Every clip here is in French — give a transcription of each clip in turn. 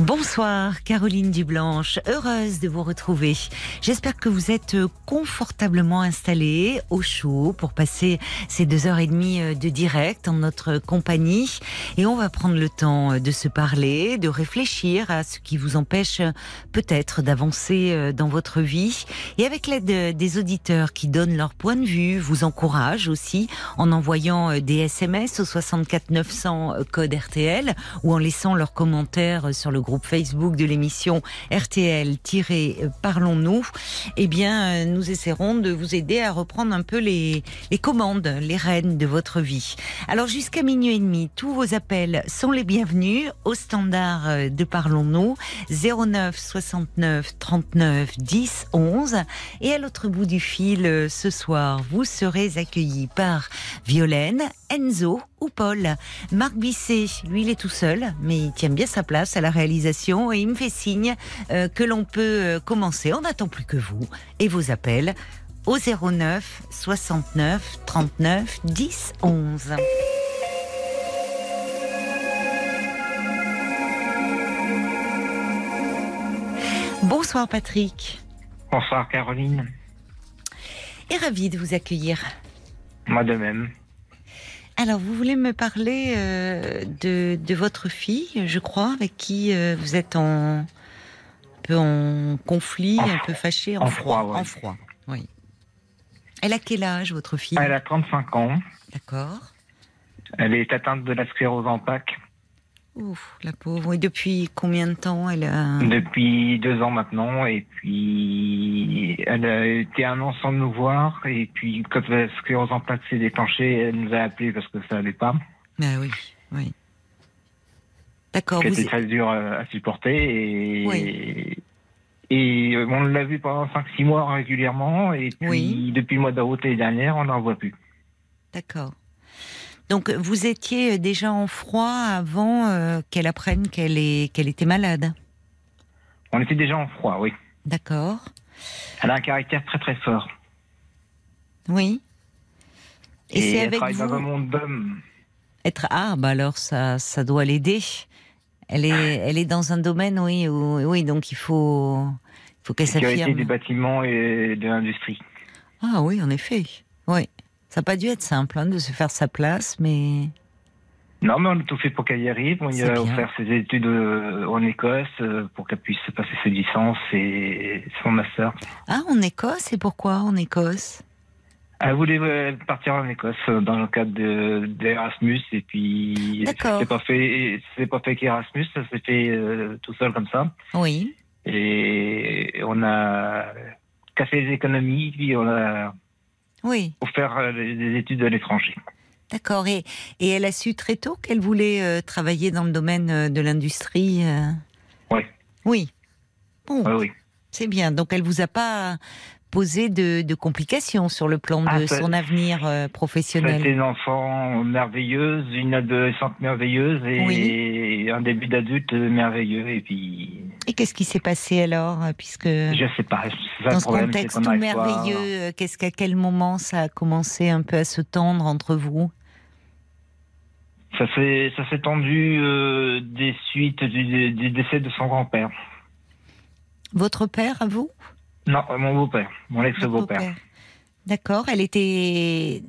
Bonsoir Caroline Dublanche, heureuse de vous retrouver. J'espère que vous êtes confortablement installée au chaud pour passer ces deux heures et demie de direct en notre compagnie et on va prendre le temps de se parler, de réfléchir à ce qui vous empêche peut-être d'avancer dans votre vie et avec l'aide des auditeurs qui donnent leur point de vue, vous encouragent aussi en envoyant des SMS au 64 900 code RTL ou en laissant leurs commentaires sur le groupe Facebook de l'émission RTL-Parlons-nous, eh bien, nous essaierons de vous aider à reprendre un peu les, commandes, les rênes de votre vie. Alors, jusqu'à minuit et demi, tous vos appels sont les bienvenus au standard de Parlons-nous 09 69 39 10 11. Et à l'autre bout du fil, ce soir, vous serez accueillis par Violaine, Enzo ou Paul. Marc Bisset, lui, il est tout seul, mais il tient bien sa place à la réalisation et il me fait signe euh, que l'on peut euh, commencer. On n'attend plus que vous et vos appels au 09 69 39 10 11. Bonsoir Patrick. Bonsoir Caroline. Et ravi de vous accueillir. Moi de même. Alors, vous voulez me parler euh, de, de, votre fille, je crois, avec qui euh, vous êtes en, un peu en conflit, en un peu fâché, en, en froid. froid ouais. En froid, oui. Elle a quel âge, votre fille? Elle a 35 ans. D'accord. Elle est atteinte de la sclérose en plaques. Ouf, la pauvre. Et depuis combien de temps elle a... Depuis deux ans maintenant. Et puis, elle a été un an sans nous voir. Et puis, quand la sclérose en plaques s'est déclenchée, elle nous a appelés parce que ça allait pas. Ah oui, oui. D'accord. C'était Vous... très dur à supporter. Et, Oui. et on l'a vu pendant 5-6 mois régulièrement. Et puis, Oui. depuis le mois d'août l'année dernière, on n'en voit plus. D'accord. Donc, vous étiez déjà en froid avant euh, qu'elle apprenne qu'elle est... qu'elle était malade. On était déjà en froid, oui. D'accord. Elle a un caractère très très fort. Oui. Et, c'est avec travaille dans un vous monde d'hommes. être ah bah alors ça ça doit l'aider. Elle est elle est dans un domaine oui où, oui donc il faut faut qu'elle Sécurité s'affirme. des bâtiments et de l'industrie. Ah oui en effet oui ça n'a pas dû être simple hein, de se faire sa place mais Non, mais on a tout fait pour qu'elle y arrive. On lui a bien. offert ses études euh, en Écosse euh, pour qu'elle puisse passer ses licences et son master. ah en Écosse? Et pourquoi en Écosse? Elle voulait euh, partir en Écosse dans le cadre de- d'Erasmus et puis c'est pas fait, c'est pas fait qu'Erasmus, ça s'est fait euh, tout seul comme ça. Oui Et on a cassé les économies puis on a oui offert euh, des études à l'étranger. d'accord et et elle a su très tôt qu'elle voulait euh, travailler dans le domaine euh, de l'industrie. euh Oui. Oui. Bon. Oui, oui. C'est bien. Donc, elle vous a pas posé de, de complications sur le plan de Ah, son avenir euh, professionnel. une enfant merveilleuse, une adolescente merveilleuse et un début d'adulte merveilleux. Et puis, Et qu'est-ce qui s'est passé alors euh, Puisque je sais pas. dans ce problème, contexte tout merveilleux, euh, qu'est-ce qu'à quel moment ça a commencé un peu à se tendre entre vous? Ça s'est ça s'est tendu euh, des suites du, du décès de son grand-père. Votre père, à vous? Non, mon beau-père, mon ex-beau-père. beau-père. D'accord. Elle était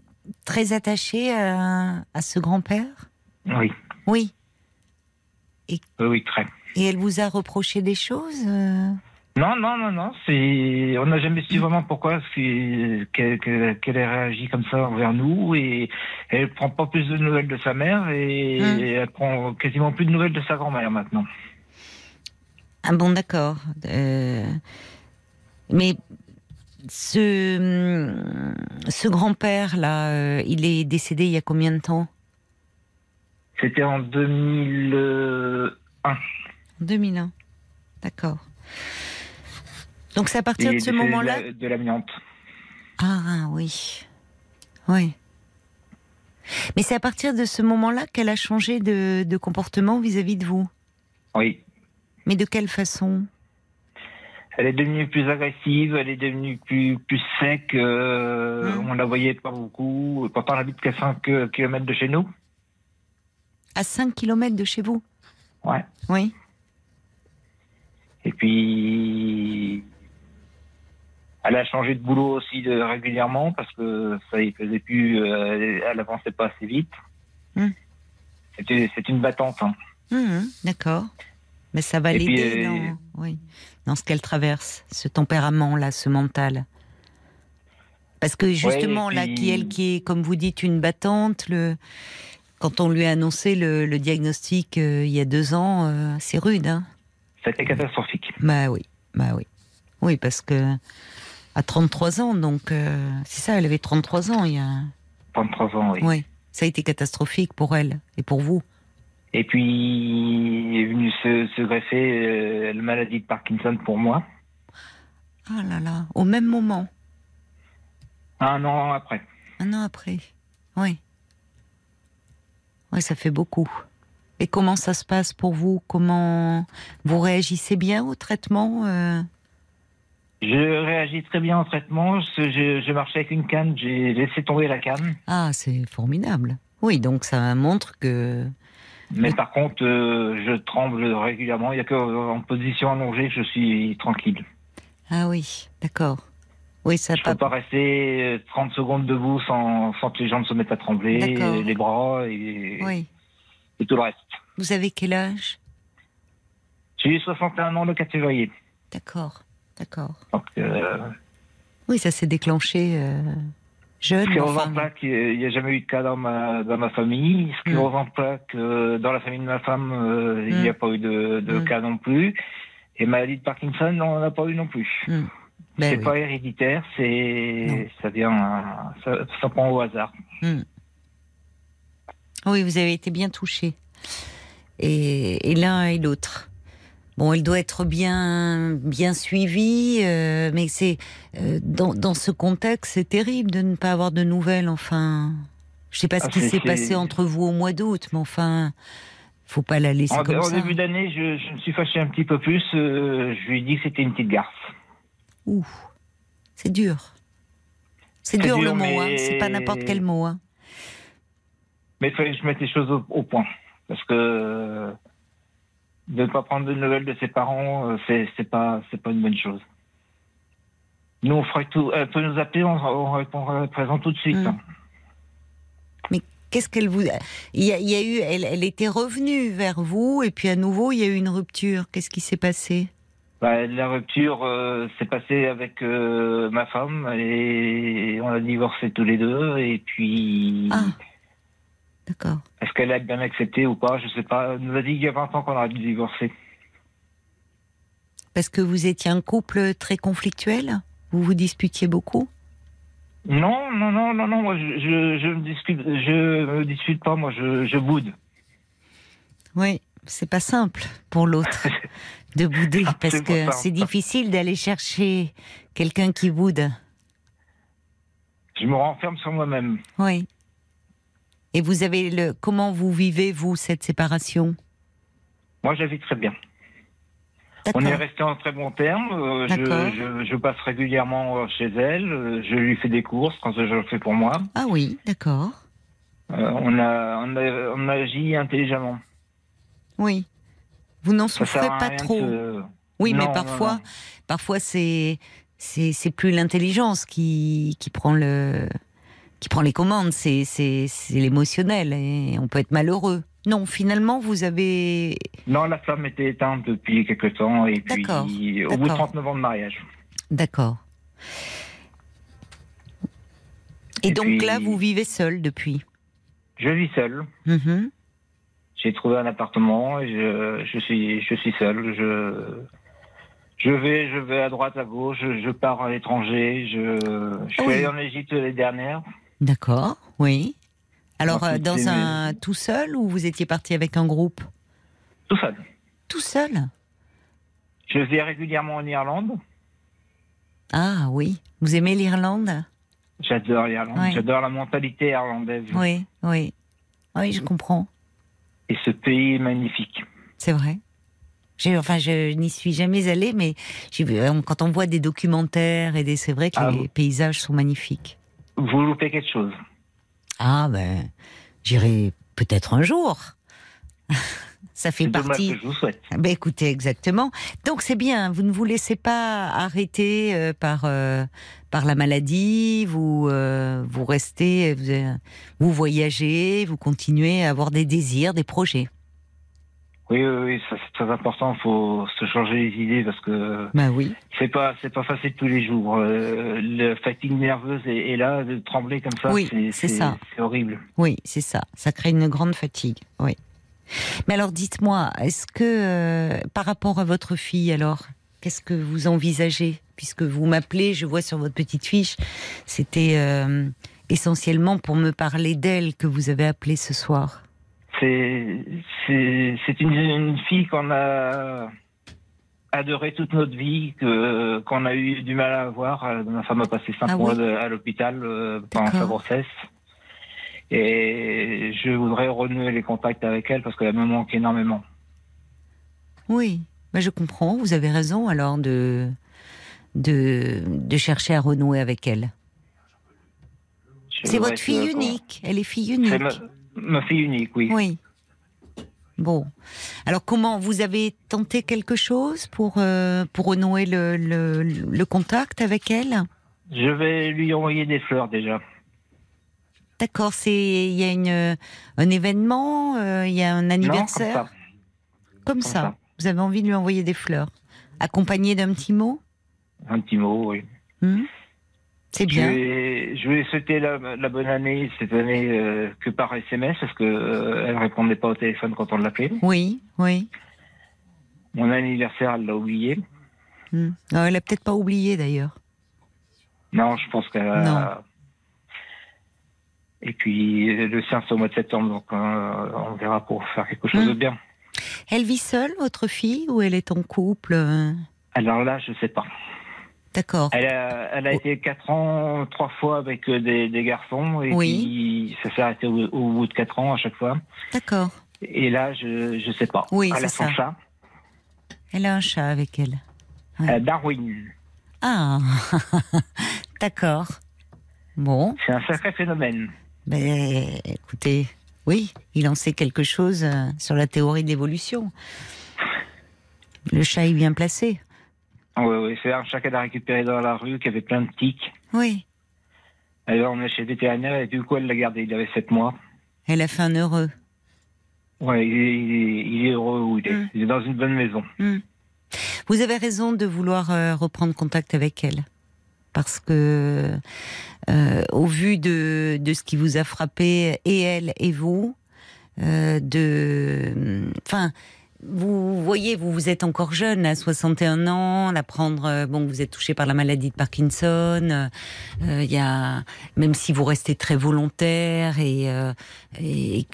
très attachée à, à ce grand-père? Oui, Oui. oui, oui, très. Et elle vous a reproché des choses euh? Non, non, non, non. C'est, on n'a jamais su vraiment pourquoi qu'elle qu'elle- qu'elle ait réagi comme ça envers nous et elle prend pas plus de nouvelles de sa mère et Hum. elle prend quasiment plus de nouvelles de sa grand-mère maintenant. Ah bon, d'accord. Euh, Mais ce, ce grand-père-là, euh, il est décédé il y a combien de temps? C'était en 2001. En 2001. D'accord. Donc c'est à partir de ce moment-là de la- de l'amiante. Ah oui. Oui. Mais c'est à partir de ce moment-là qu'elle a changé de, de comportement vis-à-vis de vous? Oui. Mais de quelle façon? Elle est devenue plus agressive, elle est devenue plus, plus sec. euh, Mhm. On la voyait pas beaucoup. Pourtant, elle habite qu'à 5 km de chez nous. À 5 km de chez vous? Ouais. Oui. Et puis, elle a changé de boulot aussi de, régulièrement parce que ça y faisait plus. euh, elle avançait pas assez vite. C'était, c'est une battante. hein. Mhm, D'accord. Mais ça va l'aider euh, oui, dans ce qu'elle traverse, ce tempérament-là, ce mental. Parce que justement, là, qui elle qui est, comme vous dites, une battante, le... quand on lui a annoncé le, le diagnostic euh, il y a deux ans, euh, c'est rude, hein C'était catastrophique. Bah oui, bah oui. Oui, parce que à 33 ans, donc euh, c'est ça, elle avait 33 ans il y a. 33 ans, oui. Oui, ça a été catastrophique pour elle et pour vous. Et puis, est venu se, se greffer euh, la maladie de Parkinson pour moi, Ah là là, au même moment, un an après. un an après. Oui. Oui, ça fait beaucoup. Et comment ça se passe pour vous? Comment vous réagissez bien au traitement euh? Je réagis très bien au traitement. Je, je, je marchais avec une canne, j'ai laissé tomber la canne. Ah, c'est formidable. Oui, donc ça montre que. Mais par contre, euh, je tremble régulièrement. Il n'y a qu'en position allongée je suis tranquille. Ah oui, d'accord. Oui, ça Je ne pas. peux pas rester euh, 30 secondes debout sans, sans que les jambes se mettent à trembler, les bras et, Oui. et tout le reste. Vous avez quel âge? J'ai eu 61 ans le 4 février. D'accord, d'accord. Euh, Oui, ça s'est déclenché euh, jeune. sclérose enfin, en plaques, il n'y a jamais eu de cas dans ma, dans ma famille. Sclérose en plaques, euh, dans la famille de ma femme, euh, il n'y a pas eu de, de Mm. cas non plus. Et maladie de Parkinson, on n'en a pas eu non plus. hmm. Ben c'est oui. pas héréditaire, c'est ça vient, ça, ça prend au hasard. Hmm. Oui, vous avez été bien touché. Et, et l'un et l'autre. Bon, elle doit être bien, bien suivie, euh, mais c'est euh, dans, dans ce contexte, c'est terrible de ne pas avoir de nouvelles. Enfin, je sais pas ce Ah, qui s'est passé entre vous au mois d'août, mais enfin, faut pas la laisser En, comme en ça. début d'année, je, je me suis fâché un petit peu plus. euh, je lui ai dit que c'était une petite garce. Ouh, c'est dur. C'est dur, le mot, mais- hein. c'est pas n'importe quel mot. Hein. Mais il fallait que je mette les choses au, au point. Parce que de ne pas prendre de nouvelles de ses parents, euh, c'est c'est pas, c'est pas une bonne chose. Nous, on ferait tout. Elle peut nous appeler, on, on répondra présent tout de suite. Mm. Qu'est-ce qu'elle vous il y, a, il y a eu elle, elle était revenue vers vous et puis à nouveau il y a eu une rupture. Qu'est-ce qui s'est passé? Bah, la rupture euh, s'est passée avec euh, ma femme et on a divorcé tous les deux. Et puis, Ah. D'accord. est-ce qu'elle a bien accepté ou pas Je sais pas. Elle nous a dit il y a 20 ans qu'on aurait dû divorcer. Parce que vous étiez un couple très conflictuel? Vous vous disputiez beaucoup? Non, non, non, non, non. Moi, je, je, me discute, je me dispute pas. Moi, je, je boude. Oui, c'est pas simple pour l'autre de bouder parce que c'est difficile d'aller chercher quelqu'un qui boude. Je me renferme sur moi-même. Oui. Et vous avez le comment vous vivez vous cette séparation? Moi, je la vis très bien. On est resté en très bons termes. Euh, je, je, je passe régulièrement euh, chez elle. Euh, Je lui fais des courses quand je le fais pour moi. Ah oui, d'accord. Euh, on, a, on, a, on agit intelligemment. Oui. Vous n'en souffrez pas trop. Oui, Non, mais non, parfois, non. parfois c'est c'est c'est plus l'intelligence qui qui prend le qui prend les commandes, c'est l'émotionnel et on peut être malheureux. Non, finalement, vous avez Non, la flamme était éteinte depuis quelque temps. Et puis, D'accord, au bout de d'accord. 39 ans de mariage. d'accord. Et, Et donc puis- là, vous vivez seul depuis? Je vis seul. Mhm. J'ai trouvé un appartement et je, je suis je suis seul. Je je vais je vais à droite à gauche. Je, je pars à l'étranger. Je je suis Oui. allé en Égypte l'année dernière. D'accord, oui. Alors euh, dans un tout seul ou vous étiez parti avec un groupe? Tout seul. Tout seul? Je vais régulièrement en Irlande. Ah oui, vous aimez l'Irlande? J'adore l'Irlande. Ouais. J'adore la mentalité irlandaise. Oui, oui. Oui, je comprends. Et ce pays est magnifique. C'est vrai. Enfin, je n'y suis jamais allée, mais euh, quand on voit des documentaires et des, c'est vrai que Ah, les paysages sont magnifiques. Vous loupez quelque chose. Ah ben, j'irai peut-être un jour. Ça fait partie. que je vous souhaite. Ben écoutez, exactement. Donc c'est bien, vous ne vous laissez pas arrêter euh, par euh, par la maladie, vous euh, vous restez, vous, vous voyagez, vous continuez à avoir des désirs, des projets. Oui, oui, oui, ça c'est très important. Il faut se changer les idées parce que Ben oui. c'est pas c'est pas facile tous les jours. Euh, la fatigue nerveuse est, est là, de trembler comme ça, Oui, c'est c'est ça. C'est horrible. Oui, c'est ça. Ça crée une grande fatigue. Oui. Mais alors, dites-moi, est-ce que euh, par rapport à votre fille, alors, qu'est-ce que vous envisagez? Puisque vous m'appelez, je vois sur votre petite fiche, c'était euh, essentiellement pour me parler d'elle que vous avez appelé ce soir. C'est une, une fille qu'on a adorée toute notre vie, que qu'on a eu du mal à avoir. Euh, Ma femme a passé cinq Ah mois oui. de- à l'hôpital euh, pendant sa grossesse. Et je voudrais renouer les contacts avec elle parce qu'elle me manque énormément. Oui, je comprends. Vous avez raison alors de, de, de chercher à renouer avec elle. C'est votre fille que- unique. Elle est fille unique. Ma, fille unique, oui. Oui. Bon. Alors comment vous avez tenté quelque chose pour euh, pour renouer le, le, le contact avec elle? Je vais lui envoyer des fleurs déjà. D'accord. C'est il y a une un événement, euh, il y a un Non, comme anniversaire? ça. comme Comme ça. ça. Vous avez envie de lui envoyer des fleurs, accompagné d'un petit mot? Un petit mot, oui. Hmm? C'est Je bien. je vais souhaiter la, la bonne année cette année euh, que par SMS parce que euh, elle répondait pas au téléphone quand on l'appelait. Oui, oui. Mon anniversaire, elle l'a oublié. Hmm. Non, elle a peut-être pas oublié d'ailleurs. Non, je pense qu'elle a... Et puis le sien c'est au mois de septembre, donc euh, on verra pour faire quelque chose Hmm. de bien. Elle vit seule, votre fille, ou elle est en couple Alors là, je sais pas. D'accord. Elle a, elle a Oh. été quatre ans, trois fois avec euh, des, des garçons, et Oui. puis ça s'est arrêté au, au bout de quatre ans à chaque fois. D'accord. Et là, je je sais pas. Oui, elle a son ça. chat, Elle a un chat avec elle. Ouais. euh, Darwin. Ah, d'accord. Bon, C'est un sacré phénomène. ben écoutez, oui, il en sait quelque chose euh, sur la théorie de l'évolution. Le chat est bien placé. Oui, oui, c'est un chat qu'elle a récupéré dans la rue, qui avait plein de tics. Oui, Alors on est chez le vétérinaire et du coup elle l'a gardé. Il avait sept mois. elle a fait un heureux. Ouais, il est, il est- il est heureux où il est. Mm. Il est dans une bonne maison. Hmm. Vous avez raison de vouloir euh, reprendre contact avec elle. Parce que, euh, au vu de, de ce qui vous a frappé, et elle et vous, euh, de. Enfin, vous voyez, vous, vous êtes encore jeune, à 61 ans, l'apprendre, euh, bon, vous êtes touché par la maladie de Parkinson, euh, il y a, même si vous restez très volontaire et, euh,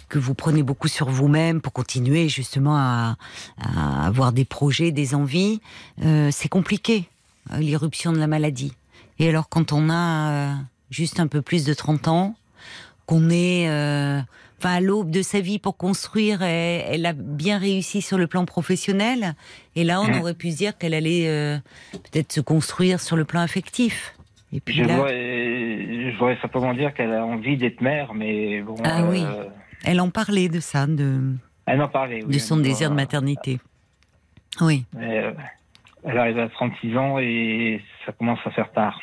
que vous prenez beaucoup sur vous-même pour continuer justement à, à avoir des projets, des envies, euh, c'est compliqué, euh, l'irruption de la maladie. Et alors quand on a euh, juste un peu plus de 30 ans, qu'on est euh, enfin, à l'aube de sa vie pour construire, elle, elle a bien réussi sur le plan professionnel, et là on Mhm. aurait pu se dire qu'elle allait euh, peut-être se construire sur le plan affectif. Et puis Je là, voudrais, je voudrais simplement dire qu'elle a envie d'être mère, mais bon. Ah oui. euh, elle en parlait de ça, de, Elle en parlait. Oui, de son elle- désir de maternité. Oui. mais, euh, elle arrive à 36 ans et ça commence à faire tard.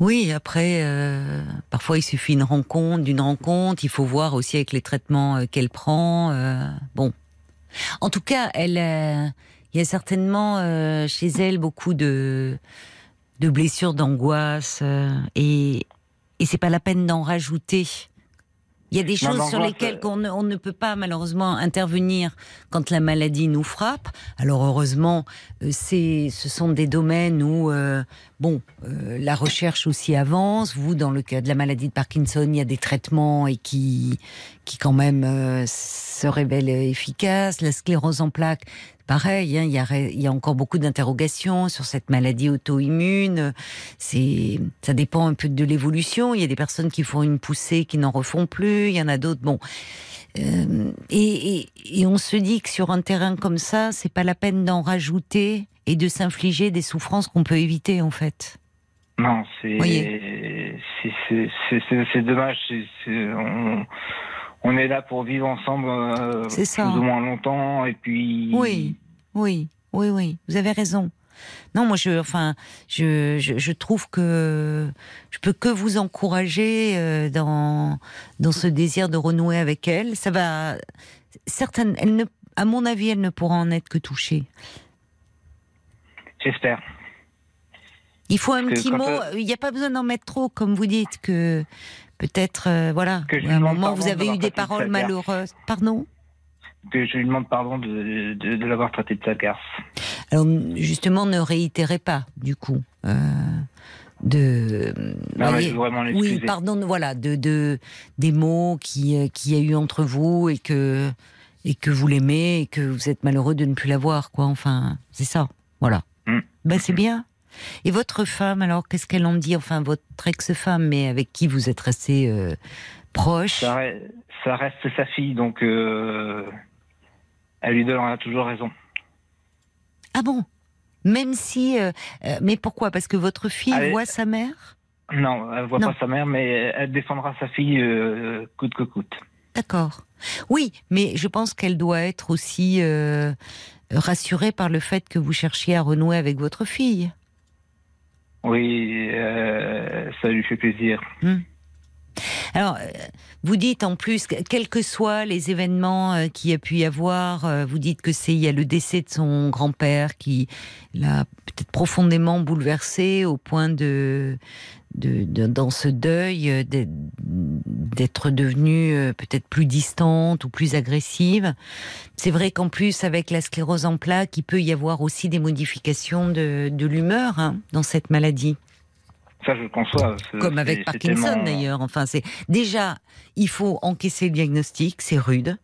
Oui, après, euh, parfois il suffit une rencontre, d'une rencontre. Il faut voir aussi avec les traitements euh, qu'elle prend. euh, bon, en tout cas, elle, euh, il y a certainement chez elle beaucoup de de blessures, d'angoisse, et et c'est pas la peine d'en rajouter. Il y a des Non, choses sur lesquelles on ne peut pas malheureusement intervenir quand la maladie nous frappe. Alors heureusement, c'est, ce sont des domaines où, euh, bon, euh, la recherche aussi avance. Vous, dans le cas de la maladie de Parkinson, il y a des traitements et qui, qui quand même euh, se révèle efficace. La sclérose en plaques, pareil, hein, il, y a, encore beaucoup d'interrogations sur cette maladie auto-immune. Ça dépend un peu de l'évolution. Il y a des personnes qui font une poussée qui n'en refont plus. Il y en a d'autres. Bon. Euh, et, et, et, on se dit que sur un terrain comme ça, c'est pas la peine d'en rajouter et de s'infliger des souffrances qu'on peut éviter en fait. Non, c'est c'est dommage. on, on, est là pour vivre ensemble euh, plus ou moins longtemps et puis. Oui, oui, oui, oui. Vous avez raison. Non, moi, je, enfin, je, je, je, trouve que je peux que vous encourager euh, dans dans ce désir de renouer avec elle. Ça va, certaines, elle ne, à mon avis, elle ne pourra en être que touchée. J'espère. Il faut un petit mot. Euh, il n'y a pas besoin d'en mettre trop, comme vous dites que peut-être, euh, voilà, à un moment vous avez eu des paroles malheureuses. Pardon? Que je lui demande pardon de, de, l'avoir traité de sa garce. Alors justement, ne réitérez pas, du coup. Euh, de non, mais je vraiment oui pardon voilà de, de des mots qui qui a eu entre vous et que et que vous l'aimez et que vous êtes malheureux de ne plus la voir quoi enfin c'est ça voilà mm. ben c'est bien et votre femme, alors, qu'est-ce qu'elle en dit? Enfin, votre ex-femme, mais avec qui vous êtes resté euh, proche? Ça, reste sa fille, donc euh, elle lui donnera toujours raison. Ah bon? Même si. Euh, mais pourquoi? Parce que votre fille voit sa mère? Non, elle voit pas sa mère, mais elle défendra sa fille coûte que coûte. D'accord. Oui, mais je pense qu'elle doit être aussi rassurée par le fait que vous cherchiez à renouer avec votre fille. Oui, euh, ça lui fait plaisir. Hmm. Alors, euh, vous dites en plus, quels que soient les événements euh, qu'il y a pu y avoir, vous dites que c'est il y a le décès de son grand-père qui l'a peut-être profondément bouleversé au point de de, dans ce deuil euh, d'être devenue euh, peut-être plus distante ou plus agressive. C'est vrai qu'en plus, avec la sclérose en plaques, il peut y avoir aussi des modifications de, de l'humeur hein, dans cette maladie. Ça, je conçois. Comme avec Parkinson d'ailleurs. Enfin, c'est déjà, il faut encaisser le diagnostic, c'est rude.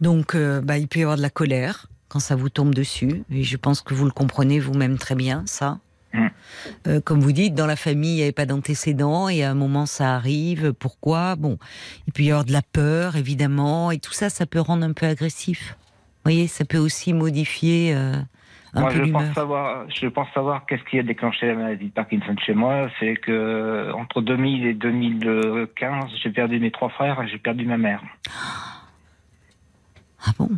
Donc, euh, bah, il peut y avoir de la colère quand ça vous tombe dessus. Et je pense que vous le comprenez vous-même très bien, ça. Mm. Euh, comme vous dites, dans la famille, il n'y avait pas d'antécédents et à un moment, ça arrive. Pourquoi? Bon, il peut y avoir de la peur, évidemment, et tout ça, ça peut rendre un peu agressif. Vous voyez, ça peut aussi modifier euh, un moi, peu je pense savoir, je pense savoir qu'est-ce qui a déclenché la maladie de Parkinson chez moi. C'est que entre 2000 et 2015, j'ai perdu mes trois frères et j'ai perdu ma mère. Ah bon?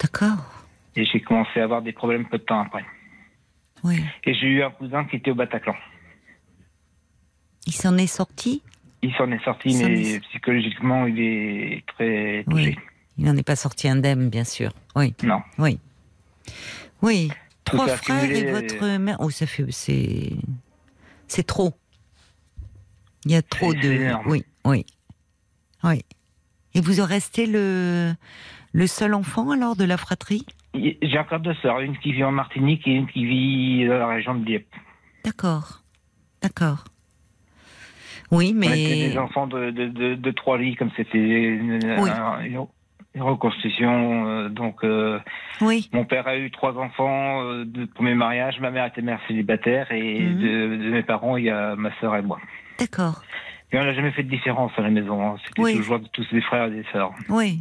D'accord. Et j'ai commencé à avoir des problèmes peu de temps après. Et j'ai eu un cousin qui était au Bataclan. Il s'en est sorti? Il s'en est sorti, mais psychologiquement, il est très touché. Il n'en est pas sorti indemne, bien sûr. Oui. Non. Oui. Oui. Trois frères et votre mère. Oh, ça fait. C'est. C'est trop. Il y a trop de. Oui, oui. Oui. Et vous restez le, le seul enfant alors de la fratrie? J'ai encore deux sœurs, une qui vit en Martinique et une qui vit dans la région de Dieppe. D'accord, d'accord. Oui, mais. On des enfants de, de, de, trois lits, comme c'était une, reconstruction. Euh, donc, euh, oui. mon père a eu trois enfants euh, de premier mariage. Ma mère était mère célibataire et mhm. de, mes parents, il y a ma sœur et moi. D'accord. Et on n'a jamais fait de différence à la maison. Hein. C'était toujours tous des frères et des sœurs. Oui.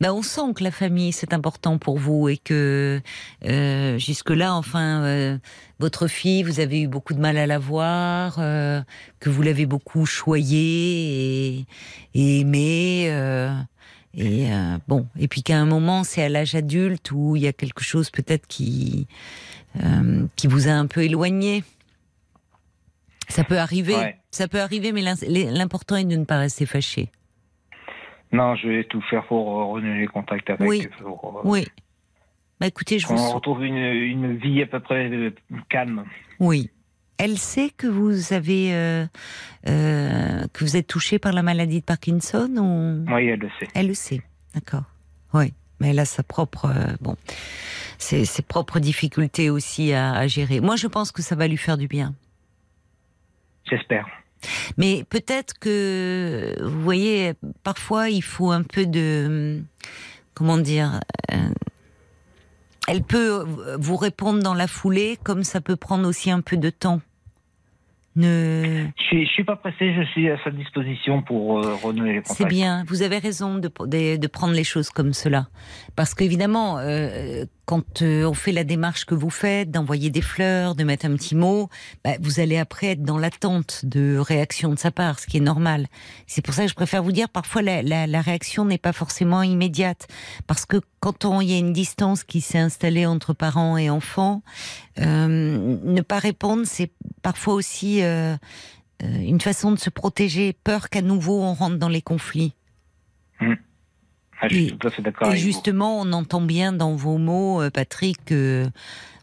Ben, on sent que la famille c'est important pour vous et que euh, jusque-là, enfin, euh, votre fille, vous avez eu beaucoup de mal à la voir, euh, que vous l'avez beaucoup choyée et, et aimée. Euh, et euh, bon, et puis qu'à un moment, c'est à l'âge adulte où il y a quelque chose peut-être qui qui vous a un peu éloigné. Ça peut arriver, ça peut arriver, mais l'important est de ne pas rester fâché. Non, je vais tout faire pour renouer les contacts avec. Oui. oui. Bah écoutez, je vous. On retrouve une, une, vie à peu près euh, calme. Oui. Elle sait que vous avez euh, euh, que vous êtes touché par la maladie de Parkinson ou? Oui, elle le sait. Elle le sait, d'accord. Oui, mais elle a sa propre euh, bon, ses, ses, propres difficultés aussi à, à, gérer. Moi, je pense que ça va lui faire du bien. J'espère. Mais peut-être que, vous voyez, parfois il faut un peu de, comment dire, euh, elle peut vous répondre dans la foulée, comme ça peut prendre aussi un peu de temps. Ne... Je suis, suis pas pressé, je suis à sa disposition pour euh, renouer les contacts. C'est bien, vous avez raison de, de, prendre les choses comme cela. Parce qu'évidemment, euh, quand euh, on fait la démarche que vous faites, d'envoyer des fleurs, de mettre un petit mot, bah, vous allez après être dans l'attente de réaction de sa part, ce qui est normal. C'est pour ça que je préfère vous dire, parfois la, la, la réaction n'est pas forcément immédiate. Parce que quand il y a une distance qui s'est installée entre parents et enfants, euh, ne pas répondre, c'est parfois aussi euh, euh, une façon de se protéger, peur qu'à nouveau on rentre dans les conflits. Mmh. Ah, je suis tout à fait d'accord. Et justement, on entend bien dans vos mots, euh, Patrick, que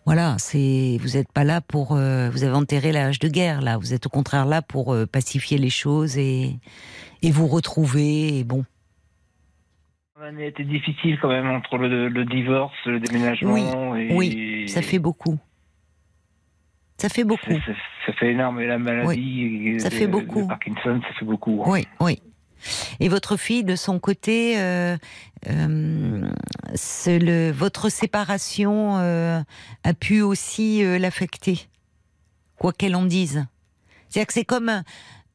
voilà, c'est vous n'êtes pas là pour vous avez enterré l'âge de guerre là. Vous êtes au contraire là pour pacifier les choses et et vous retrouver. Et bon. L'année a été difficile quand même entre le, divorce, le déménagement. Oui, oui, ça fait beaucoup. Ça fait beaucoup. Ça, fait énorme. Et la maladie, ça fait beaucoup. Parkinson, ça fait beaucoup. Oui, oui. Et votre fille, de son côté, euh, euh, le, votre séparation euh, a pu aussi l'affecter, quoi qu'elle en dise. C'est-à-dire que c'est comme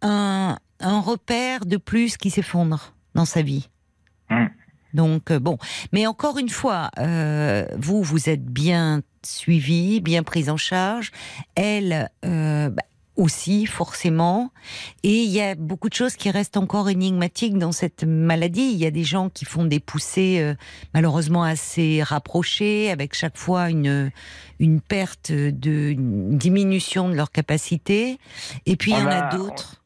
un, un, repère de plus qui s'effondre dans sa vie. Hum. Donc bon, mais encore une fois, vous vous êtes bien suivi, bien prise en charge. Elle euh, bah, aussi, forcément. Et il y a beaucoup de choses qui restent encore énigmatiques dans cette maladie. Il y a des gens qui font des poussées euh, malheureusement assez rapprochées, avec chaque fois une, une perte de une diminution de leur capacité. Et puis il y en a, d'autres.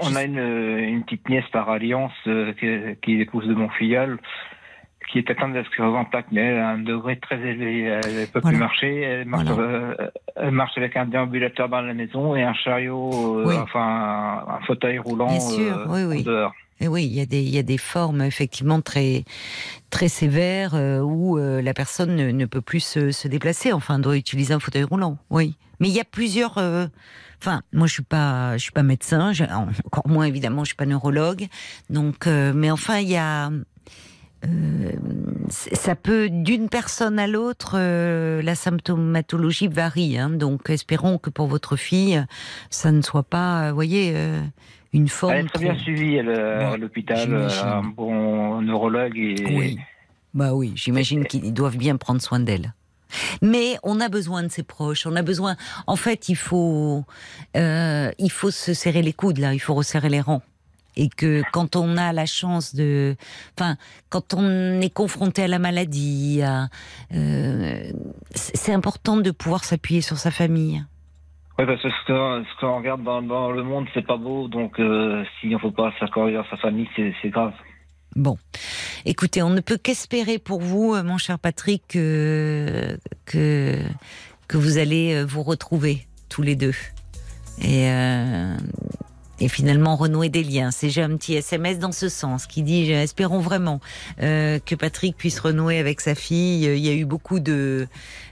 On, a une, une, petite nièce par alliance euh, qui, qui est l'épouse de mon filleul qui est atteinte de la sclérose en plaques, mais elle a un degré très élevé. Elle ne peut plus marcher. Elle marche, euh, elle marche, avec un déambulateur dans la maison et un chariot, euh, enfin un, fauteuil roulant Bien sûr, euh, oui, oui. dehors. Et oui, il y, a des, il y a des formes effectivement très, très sévères où la personne ne, peut plus se, se, déplacer, enfin doit utiliser un fauteuil roulant, oui. Mais il y a plusieurs... Enfin, moi, je suis pas, je suis pas médecin, encore moins évidemment, je suis pas neurologue. Donc, mais enfin, il y a, euh, ça peut d'une personne à l'autre, euh, la symptomatologie varie. Hein. donc, espérons que pour votre fille, ça ne soit pas, vous voyez, euh, une forme. Elle est très bien suivie à l'hôpital, un bon neurologue. Et... Oui, bah oui, j'imagine qu'ils doivent bien prendre soin d'elle. Mais on a besoin de ses proches. On a besoin. En fait, il faut, il faut se serrer les coudes là. Il faut resserrer les rangs et que quand on a la chance de, enfin, quand on est confronté à la maladie, euh, c'est important de pouvoir s'appuyer sur sa famille. Oui, parce que ce qu'on regarde dans, le monde, c'est pas beau, donc euh, si on ne peut pas s'accorder à sa famille, c'est grave. Bon, écoutez, on ne peut qu'espérer pour vous, euh, mon cher Patrick, que, que, que vous allez vous retrouver tous les deux. Et et finalement renouer des liens. C'est j'ai un petit SMS dans ce sens qui dit espérons vraiment euh, que Patrick puisse renouer avec sa fille. Il y a eu beaucoup de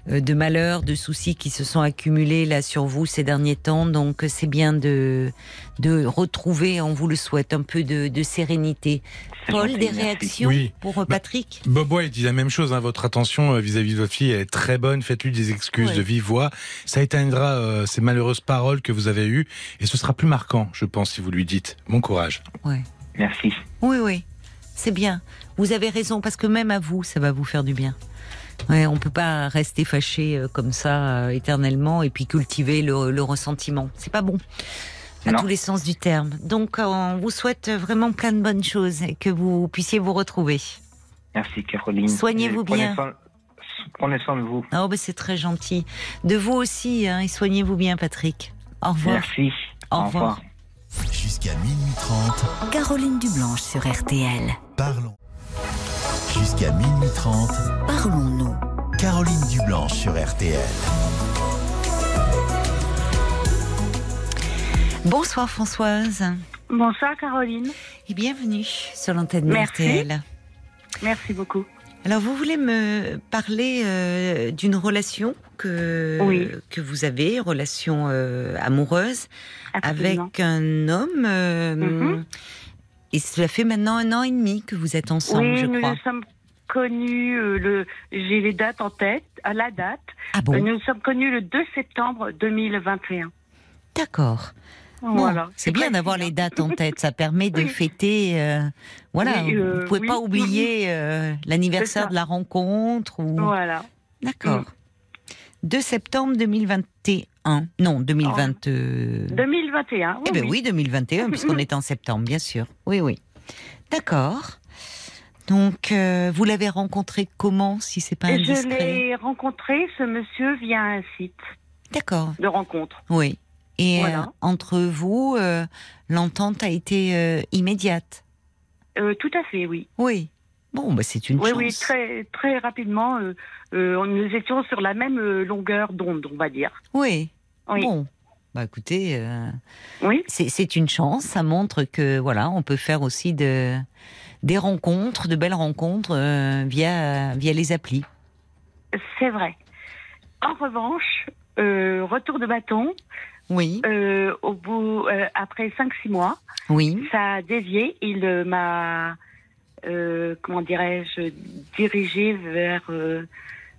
de malheurs, de soucis qui se sont accumulés là sur vous ces derniers temps. Donc c'est bien de de retrouver, on vous le souhaite, un peu de, de sérénité. Paul, des réactions pour euh, bah, Patrick? Bob il dit la même chose. Hein. Votre attention vis-à-vis de votre fille est très bonne. Faites-lui des excuses de vive voix. Ça éteindra ces malheureuses paroles que vous avez eues et ce sera plus marquant, je pense, si vous lui dites. Bon courage. Ouais. Merci. Oui, oui. C'est bien. Vous avez raison parce que même à vous, ça va vous faire du bien. Ouais, on peut pas rester fâché euh, comme ça euh, éternellement et puis cultiver le, ressentiment. C'est pas bon à tous les sens du terme. Donc, euh, on vous souhaite vraiment plein de bonnes choses et que vous puissiez vous retrouver. Merci, Caroline. Soignez-vous bien. prenez soin de vous. Oh, ben c'est très gentil. De vous aussi, hein, et soignez-vous bien, Patrick. Au revoir. Merci. Au, revoir. Jusqu'à minuit 30. Caroline Dublanche sur RTL. Parlons. Jusqu'à minuit 30. Parlons-nous. Caroline Dublanche sur RTL. Bonsoir Françoise. Bonsoir Caroline. Et bienvenue sur l'antenne de RTL. Merci beaucoup. Alors vous voulez me parler euh, d'une relation que, Oui. que vous avez, relation euh, amoureuse, Absolument. avec un homme. euh, Mhm. Et cela fait maintenant un an et demi que vous êtes ensemble, oui, je nous crois. nous sommes connus, euh, le, j'ai les dates en tête, à la date. Ah bon Euh, Nous nous sommes connus le 2 septembre 2021. D'accord. Bon, Voilà. c'est bien d'avoir les dates en tête. Ça permet de Oui. fêter. euh, voilà. Oui, vous pouvez oui. pas oublier l'anniversaire de la rencontre. Ou... Voilà. D'accord. Mm. 2 septembre 2021. Non, 2020. euh, 2021. Eh bien oui, 2021, puisqu'on est en septembre, bien sûr. Oui, oui. D'accord. Donc, euh, vous l'avez rencontré comment, si c'est pas Et je indiscret l'ai rencontré, ce monsieur, via un site D'accord. de rencontre. Oui. Et Voilà. euh, entre vous, euh, l'entente a été immédiate? Tout à fait, oui. Oui. Bon, bah, c'est une Oui, chance. oui, très, très rapidement, euh, euh, nous étions sur la même euh, longueur d'onde, on va dire. Oui. Oui. Bon. Bah écoutez, euh, Oui, c'est une chance. Ça montre que voilà, on peut faire aussi de des rencontres, de belles rencontres via via les applis. c'est vrai. En revanche, retour de bâton, Oui. au bout, après 5-6 mois, Oui. ça a dévié. Il m'a, euh, comment dirais-je, dirigé vers euh,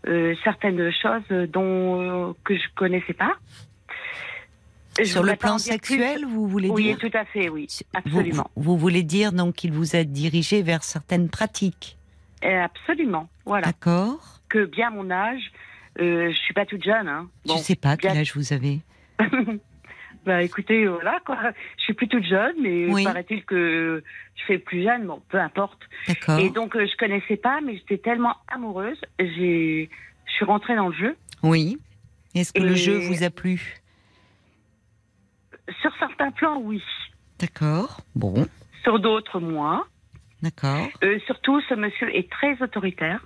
euh, certaines choses dont que je connaissais pas. Je Sur le plan plus. sexuel, vous voulez Oui, dire tout à fait, oui, absolument, vous voulez dire donc qu'il vous a dirigé vers certaines pratiques. Absolument. Voilà. D'accord. Que bien mon âge, je suis pas toute jeune. Hein. Bon, Je sais pas quel âge vous avez. bah écoutez, voilà quoi. Je suis plus toute jeune, mais Oui. paraît-il que je fais plus jeune. Bon, peu importe. Et donc euh, je connaissais pas, mais j'étais tellement amoureuse, j'ai, je suis rentrée dans le jeu. Oui. Est-ce que le jeu vous a plu? Sur certains plans, oui. D'accord. Bon. Sur d'autres, moins. D'accord. Euh, surtout, ce monsieur est très autoritaire.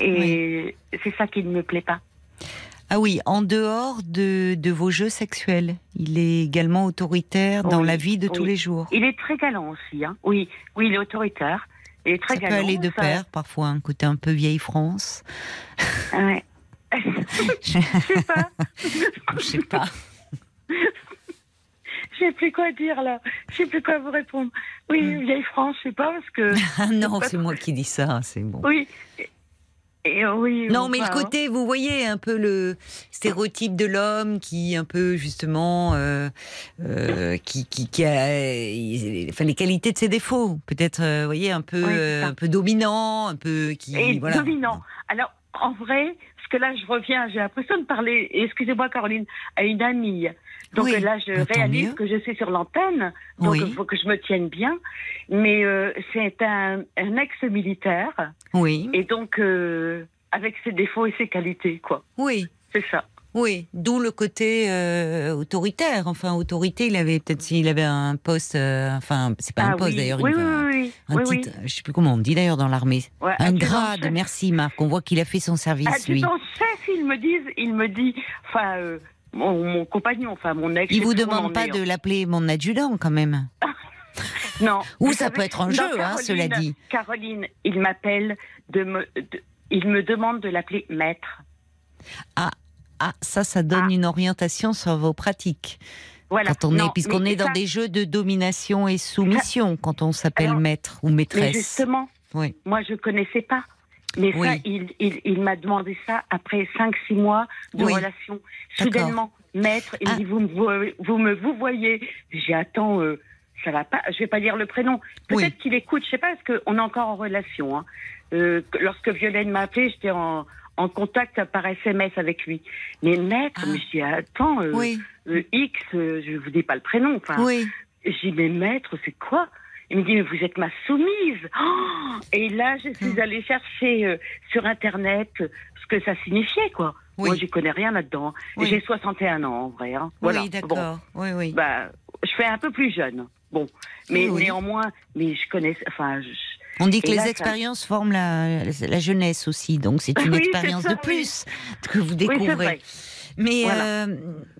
Et c'est ça qui ne me plaît pas. Ah oui, en dehors de, de vos jeux sexuels, il est également autoritaire dans la vie de tous les jours. Il est très galant aussi. Hein. Oui, oui, il est autoritaire. Il est très Ça peut galant. aller de ça- pair, parfois un côté un peu vieille France. Ouais. Je sais pas. je sais pas. Je sais plus quoi dire là. Je sais plus quoi vous répondre. Oui, Hmm. vieille France, je sais pas parce que. Ah non, c'est moi qui dis ça, c'est bon. Oui. Et, euh, oui. Non, mais le enfin, côté, vous voyez, un peu le stéréotype de l'homme qui, un peu justement, euh, euh, qui, qui, qui a, enfin, les qualités de ses défauts, peut-être, euh, vous voyez, un peu, Oui, un peu dominant, un peu qui, Et voilà. dominant. Alors, en vrai, parce que là, je reviens, j'ai l'impression de parler, excusez-moi Caroline, à une amie. Donc Oui, là, je bah, réalise mieux. que je suis sur l'antenne, donc Oui. il faut que je me tienne bien. Mais euh, c'est un, un ex-militaire, Oui, et donc euh, avec ses défauts et ses qualités, quoi. oui. C'est ça. Oui, d'où le côté euh, autoritaire. Enfin, autorité, il avait peut-être s'il avait un poste, euh, enfin, c'est pas un Ah poste oui. d'ailleurs, Oui, oui, un titre, je sais plus comment on dit d'ailleurs dans l'armée. Ouais, un grade, merci Marc. On voit qu'il a fait son service, lui. Adjudant chef, il me dit, il me dit, enfin, euh, mon, mon compagnon, enfin mon ex. Il vous demande pas de l'appeler mon adjudant quand même. Non. Ou ça savez, peut être un jeu, hein, Caroline, cela dit. Caroline, il m'appelle de me, de- il me demande de l'appeler maître. Ah, ça, ça donne Ah. une orientation sur vos pratiques. Voilà. Quand on Non, est, puisqu'on est dans ça- des jeux de domination et soumission, quand on s'appelle maître ou Mais maîtresse. justement, Oui. moi je connaissais pas. Mais ça, il, il, il m'a demandé ça après 5-6 mois de Oui. relation. Soudainement, maître, il Ah. me dit, vous me, vous me vous voyez. J'ai attends, euh, ça va pas, je vais pas dire le prénom. Peut-être Oui. qu'il écoute, je sais pas, parce qu'on est encore en relation. Hein. Euh, que- lorsque Violaine m'a appelé, j'étais en, en contact par SMS avec lui. Mais maître, Ah. mais je dis, attends, euh, euh, X, euh, je vous dis pas le prénom. Enfin, oui. j'ai dit, mais maître, c'est quoi? Il me dit, mais vous êtes ma soumise. Oh et là, je suis allée chercher euh, sur Internet euh, ce que ça signifiait, quoi. Oui. Moi, j'y connais rien là-dedans. Oui. J'ai 61 ans, en vrai. hein. Voilà. Oui, Bon, d'accord. Oui, oui. bah, je fais un peu plus jeune. Bon, mais Oui, néanmoins, mais je connais, enfin, je- On dit que Et les là, ça- expériences forment la, la jeunesse aussi, donc c'est une expérience ça, de plus que vous découvrez. mais, Voilà. euh,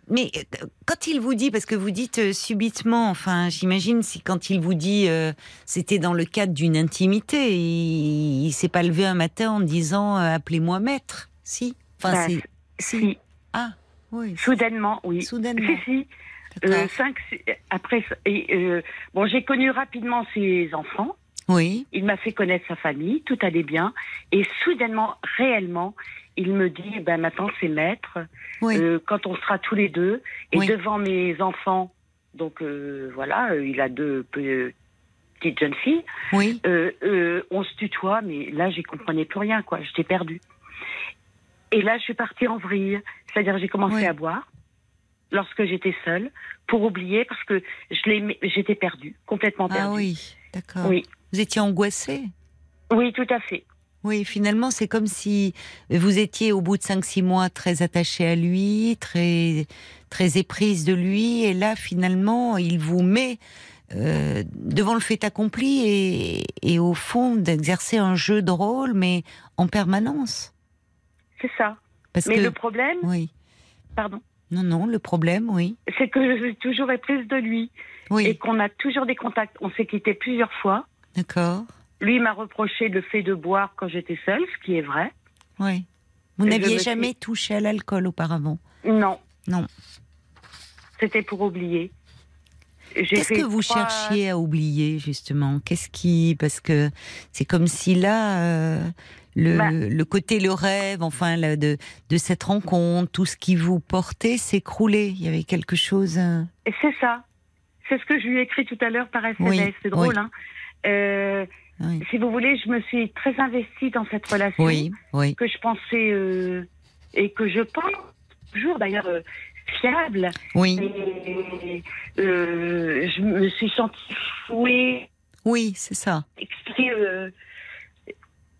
mais euh, quand il vous dit, parce que vous dites euh, subitement, enfin, j'imagine si quand il vous dit, euh, c'était dans le cadre d'une intimité, il, il s'est pas levé un matin en disant, euh, appelez-moi maître, si. Enfin, Bah, c'est. Si, Ah, oui. soudainement, oui. Soudainement. Si, si. Cinq, après, et, bon, j'ai connu rapidement ses enfants. Oui, Il m'a fait connaître sa famille, tout allait bien. Et soudainement, réellement, il me dit, ben maintenant c'est maître. oui. Euh, quand on sera tous les deux et Oui. devant mes enfants, donc euh, voilà, euh, il a deux pe- petites jeunes filles. oui. euh, on se tutoie, mais là, j'y comprenais plus rien, quoi. J'étais perdue. Et là, je suis partie en vrille. C'est-à-dire, j'ai commencé à boire lorsque j'étais seule pour oublier parce que j'étais perdue, complètement perdue. Ah oui, d'accord. Oui. Vous étiez angoissée? Oui, tout à fait. Oui, finalement, c'est comme si vous étiez au bout de 5-6 mois très attachée à lui, très, très éprise de lui, et là, finalement, il vous met euh, devant le fait accompli et, et au fond d'exercer un jeu de rôle, mais en permanence. C'est ça. Parce Mais que, le problème, oui, pardon, non, non, le problème, oui, c'est que je suis toujours éprise de lui et oui, qu'on a toujours des contacts. On s'est quitté plusieurs fois. d'accord, Lui m'a reproché le fait de boire quand j'étais seule, ce qui est vrai. oui. Vous n'aviez jamais suis- touché à l'alcool auparavant Non. Non. C'était pour oublier. Qu'est-ce que vous trois- cherchiez à oublier justement? Qu'est-ce qui parce que c'est comme si là euh, le, Bah. le côté le rêve enfin de de cette rencontre tout ce qui vous portait s'écroulait. Il y avait quelque chose. euh, Et C'est ça. C'est ce que je lui ai écrit tout à l'heure par SMS. Oui, c'est drôle, oui. hein. Euh, Oui. si vous voulez, je me suis très investie dans cette relation Oui, oui, que je pensais euh, et que je pense toujours d'ailleurs euh, fiable. oui, Et euh, je me suis sentie fouée, oui, c'est ça.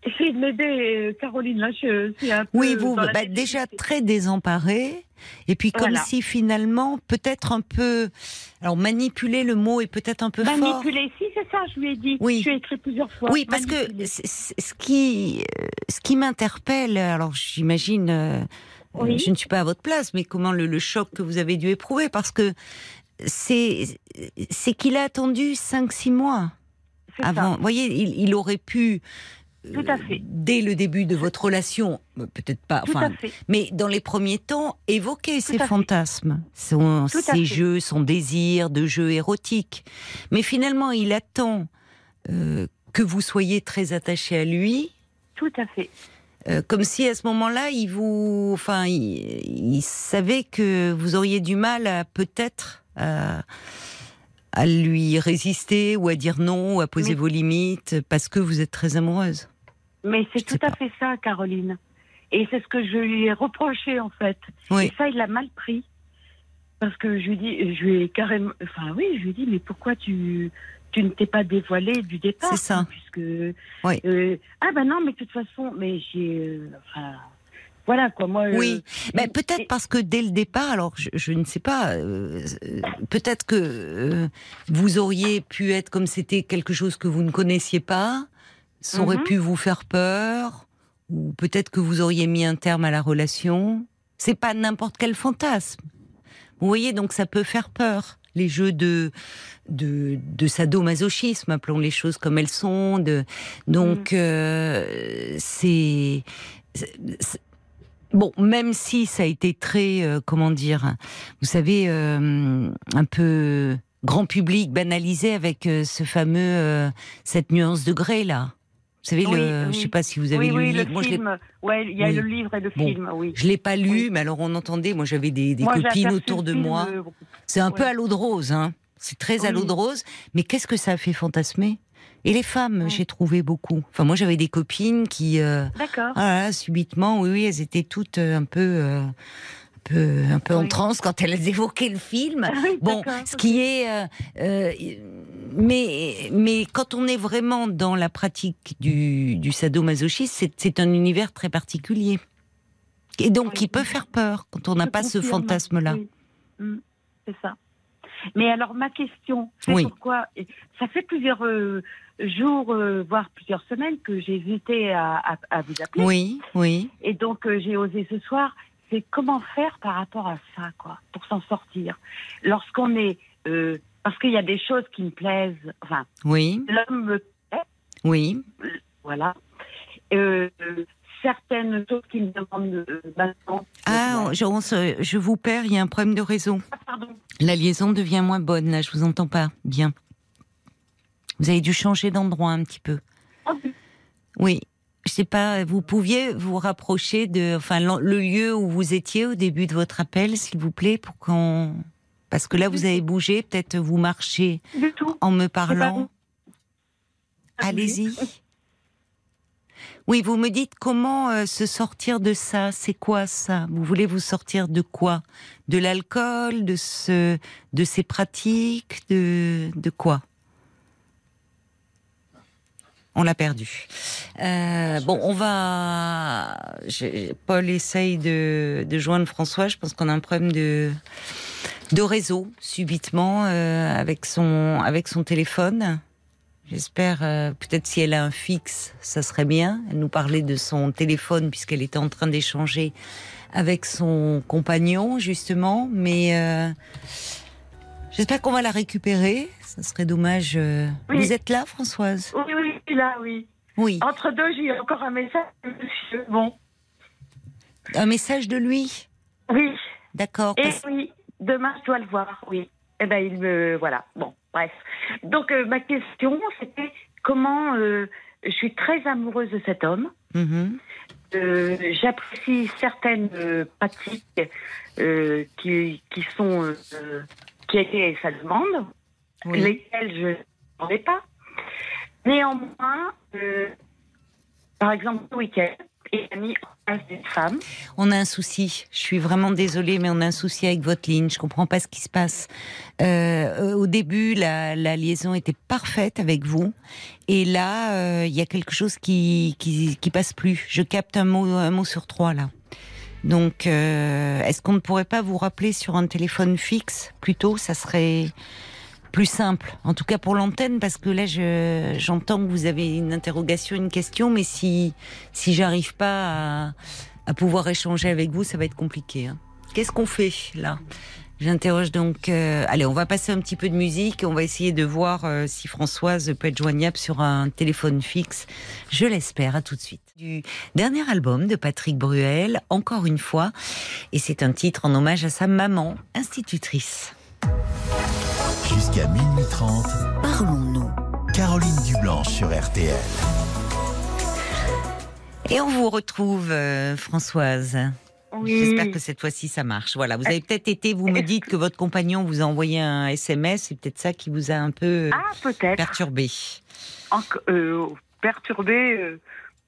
Essayez de m'aider, euh, Caroline. Là, je suis un peu. Oui, vous, bah, déjà très désemparé, et puis comme Voilà. si finalement, peut-être un peu, alors manipuler le mot est peut-être un peu fort. Manipuler, si, c'est ça, je lui ai dit. Oui. Je lui ai écrit plusieurs fois. Oui, parce que Manipuler. ce qui, euh, ce qui m'interpelle, alors j'imagine, euh, Oui. je ne suis pas à votre place, mais comment le, le choc que vous avez dû éprouver, parce que c'est, c'est qu'il a attendu 5-6 mois avant. Vous voyez, il, il aurait pu. Tout à fait. Dès le début de votre relation, euh, peut-être pas, Tout enfin, à fait. mais dans les premiers temps, évoquer ses fantasmes, son, ses fait. jeux, son désir de jeu érotique. Mais finalement, il attend euh, que vous soyez très attaché à lui, Tout à fait. euh, comme si à ce moment-là, il vous, enfin, il, il savait que vous auriez du mal à peut-être à, à lui résister ou à dire non ou à poser Mais- vos limites parce que vous êtes très amoureuse. Mais c'est tout à pas. fait ça, Caroline. Et c'est ce que je lui ai reproché, en fait. Oui. Et ça, il l'a mal pris. Parce que je lui dis, je lui ai carrément, enfin oui, je lui ai dit, mais pourquoi tu, tu ne t'es pas dévoilé du départ C'est ça. Puisque, Oui. euh, ah ben non, mais de toute façon, mais j'ai, euh, enfin, voilà quoi, moi. euh, Oui, mais et- peut-être et- parce que dès le départ, alors je, je ne sais pas, euh, euh, peut-être que euh, vous auriez pu être comme c'était quelque chose que vous ne connaissiez pas, ça aurait Mhm. pu vous faire peur, ou peut-être que vous auriez mis un terme à la relation. C'est pas n'importe quel fantasme. Vous voyez, donc ça peut faire peur. Les jeux de de, de sadomasochisme, appelons les choses comme elles sont. De, donc euh, c'est Bon, même si ça a été très, euh, comment dire, vous savez, euh, un peu grand public, banalisé avec ce fameux, cette nuance de gré là. Vous savez, Oui, le, oui. je sais pas si vous avez oui, lu le le film. Ouais, il y a le livre et le Bon. film, oui. je l'ai pas lu, mais alors on entendait. Moi, j'avais des, des Moi, j'ai copines autour de moi. euh, C'est un peu à l'eau de rose, hein. C'est très à l'eau de rose. Mais qu'est-ce que ça a fait fantasmer? Et les femmes, j'ai trouvé beaucoup. Enfin, moi, j'avais des copines qui, euh, D'accord. ah subitement, oui, oui, elles étaient toutes euh, un peu, euh, peu, un peu en transe quand elles évoquaient le film. Ah oui, Bon, ce qui est, euh, euh, mais, mais quand on est vraiment dans la pratique du, du sadomasochisme, c'est, un univers très particulier. Et donc, Oui. qui peut faire peur quand on n'a pas ce fantasme-là. Mm, c'est ça. Mais alors, ma question, c'est pourquoi. Ça fait plusieurs euh, jours, euh, voire plusieurs semaines que j'ai hésité à, à- à vous appeler. Oui, oui. Et donc, euh, j'ai osé ce soir. C'est comment faire par rapport à ça, quoi, pour s'en sortir? Lorsqu'on est. euh, parce qu'il y a des choses qui me plaisent. Enfin, Oui, l'homme me plaît, oui, voilà. Euh, certaines choses qu'il me demande euh, maintenant. Ah, je, on se- je vous perds, il y a un problème de réseau. Ah, pardon. La liaison devient moins bonne, là, je vous entends pas bien. Vous avez dû changer d'endroit un petit peu. Oui, je sais pas, vous pouviez vous rapprocher de, enfin, le lieu où vous étiez au début de votre appel, s'il vous plaît, pour qu'on, parce que là, vous avez bougé, peut-être vous marchez Du tout. en me parlant. Allez-y. Oui, vous me dites comment euh, se sortir de ça. C'est quoi ça? Vous voulez vous sortir de quoi? De l'alcool, de ce, de ces pratiques, de de quoi? On l'a perdu. Euh, bon, on va. Paul essaye de, de joindre François. Je pense qu'on a un problème de de réseau subitement euh, avec son avec son téléphone. J'espère, euh, peut-être si elle a un fixe, ça serait bien. Elle nous parlait de son téléphone puisqu'elle était en train d'échanger avec son compagnon, justement. Mais j'espère qu'on va la récupérer. Ça serait dommage. euh. Oui. Vous êtes là, Françoise? Oui, oui, là, oui. Oui. Entre deux, j'ai encore un message, de monsieur. Bon. Un message de lui? Oui. D'accord. Et parce- oui, demain, je dois le voir, oui. Eh ben, il me. Voilà. Bon, bref. Donc, euh, ma question, c'était comment. euh, je suis très amoureuse de cet homme. Mhm. Euh, J'apprécie certaines pratiques qui, qui sont. Qui étaient à sa demande, Oui. lesquelles je n'en ai pas. Néanmoins, euh, par exemple, ce week-end, il a mis en place une femme. On a un souci. Je suis vraiment désolée, mais on a un souci avec votre ligne. Je comprends pas ce qui se passe. Euh, au début, la, la liaison était parfaite avec vous, et là, euh, il y a quelque chose qui, qui qui passe plus. Je capte un mot un mot sur trois là. Donc, euh, est-ce qu'on ne pourrait pas vous rappeler sur un téléphone fixe plutôt Ça serait plus simple, en tout cas pour l'antenne, parce que là, je, j'entends que vous avez une interrogation, une question, mais si, si j'arrive pas à, pouvoir échanger avec vous, ça va être compliqué. hein. Qu'est-ce qu'on fait là? J'interroge donc. euh, allez, on va passer un petit peu de musique. On va essayer de voir euh, si Françoise peut être joignable sur un téléphone fixe. Je l'espère. À tout de suite. Du dernier album de Patrick Bruel, encore une fois, et c'est un titre en hommage à sa maman, institutrice. Jusqu'à minuit 30, Parlons-nous. Caroline Dublanche sur RTL. Et on vous retrouve, euh, Françoise. Oui. J'espère que cette fois-ci ça marche. Voilà, vous avez peut-être été, vous me dites que votre compagnon vous a envoyé un SMS, c'est peut-être ça qui vous a un peu Ah, peut-être. perturbé. Euh, perturbée. euh,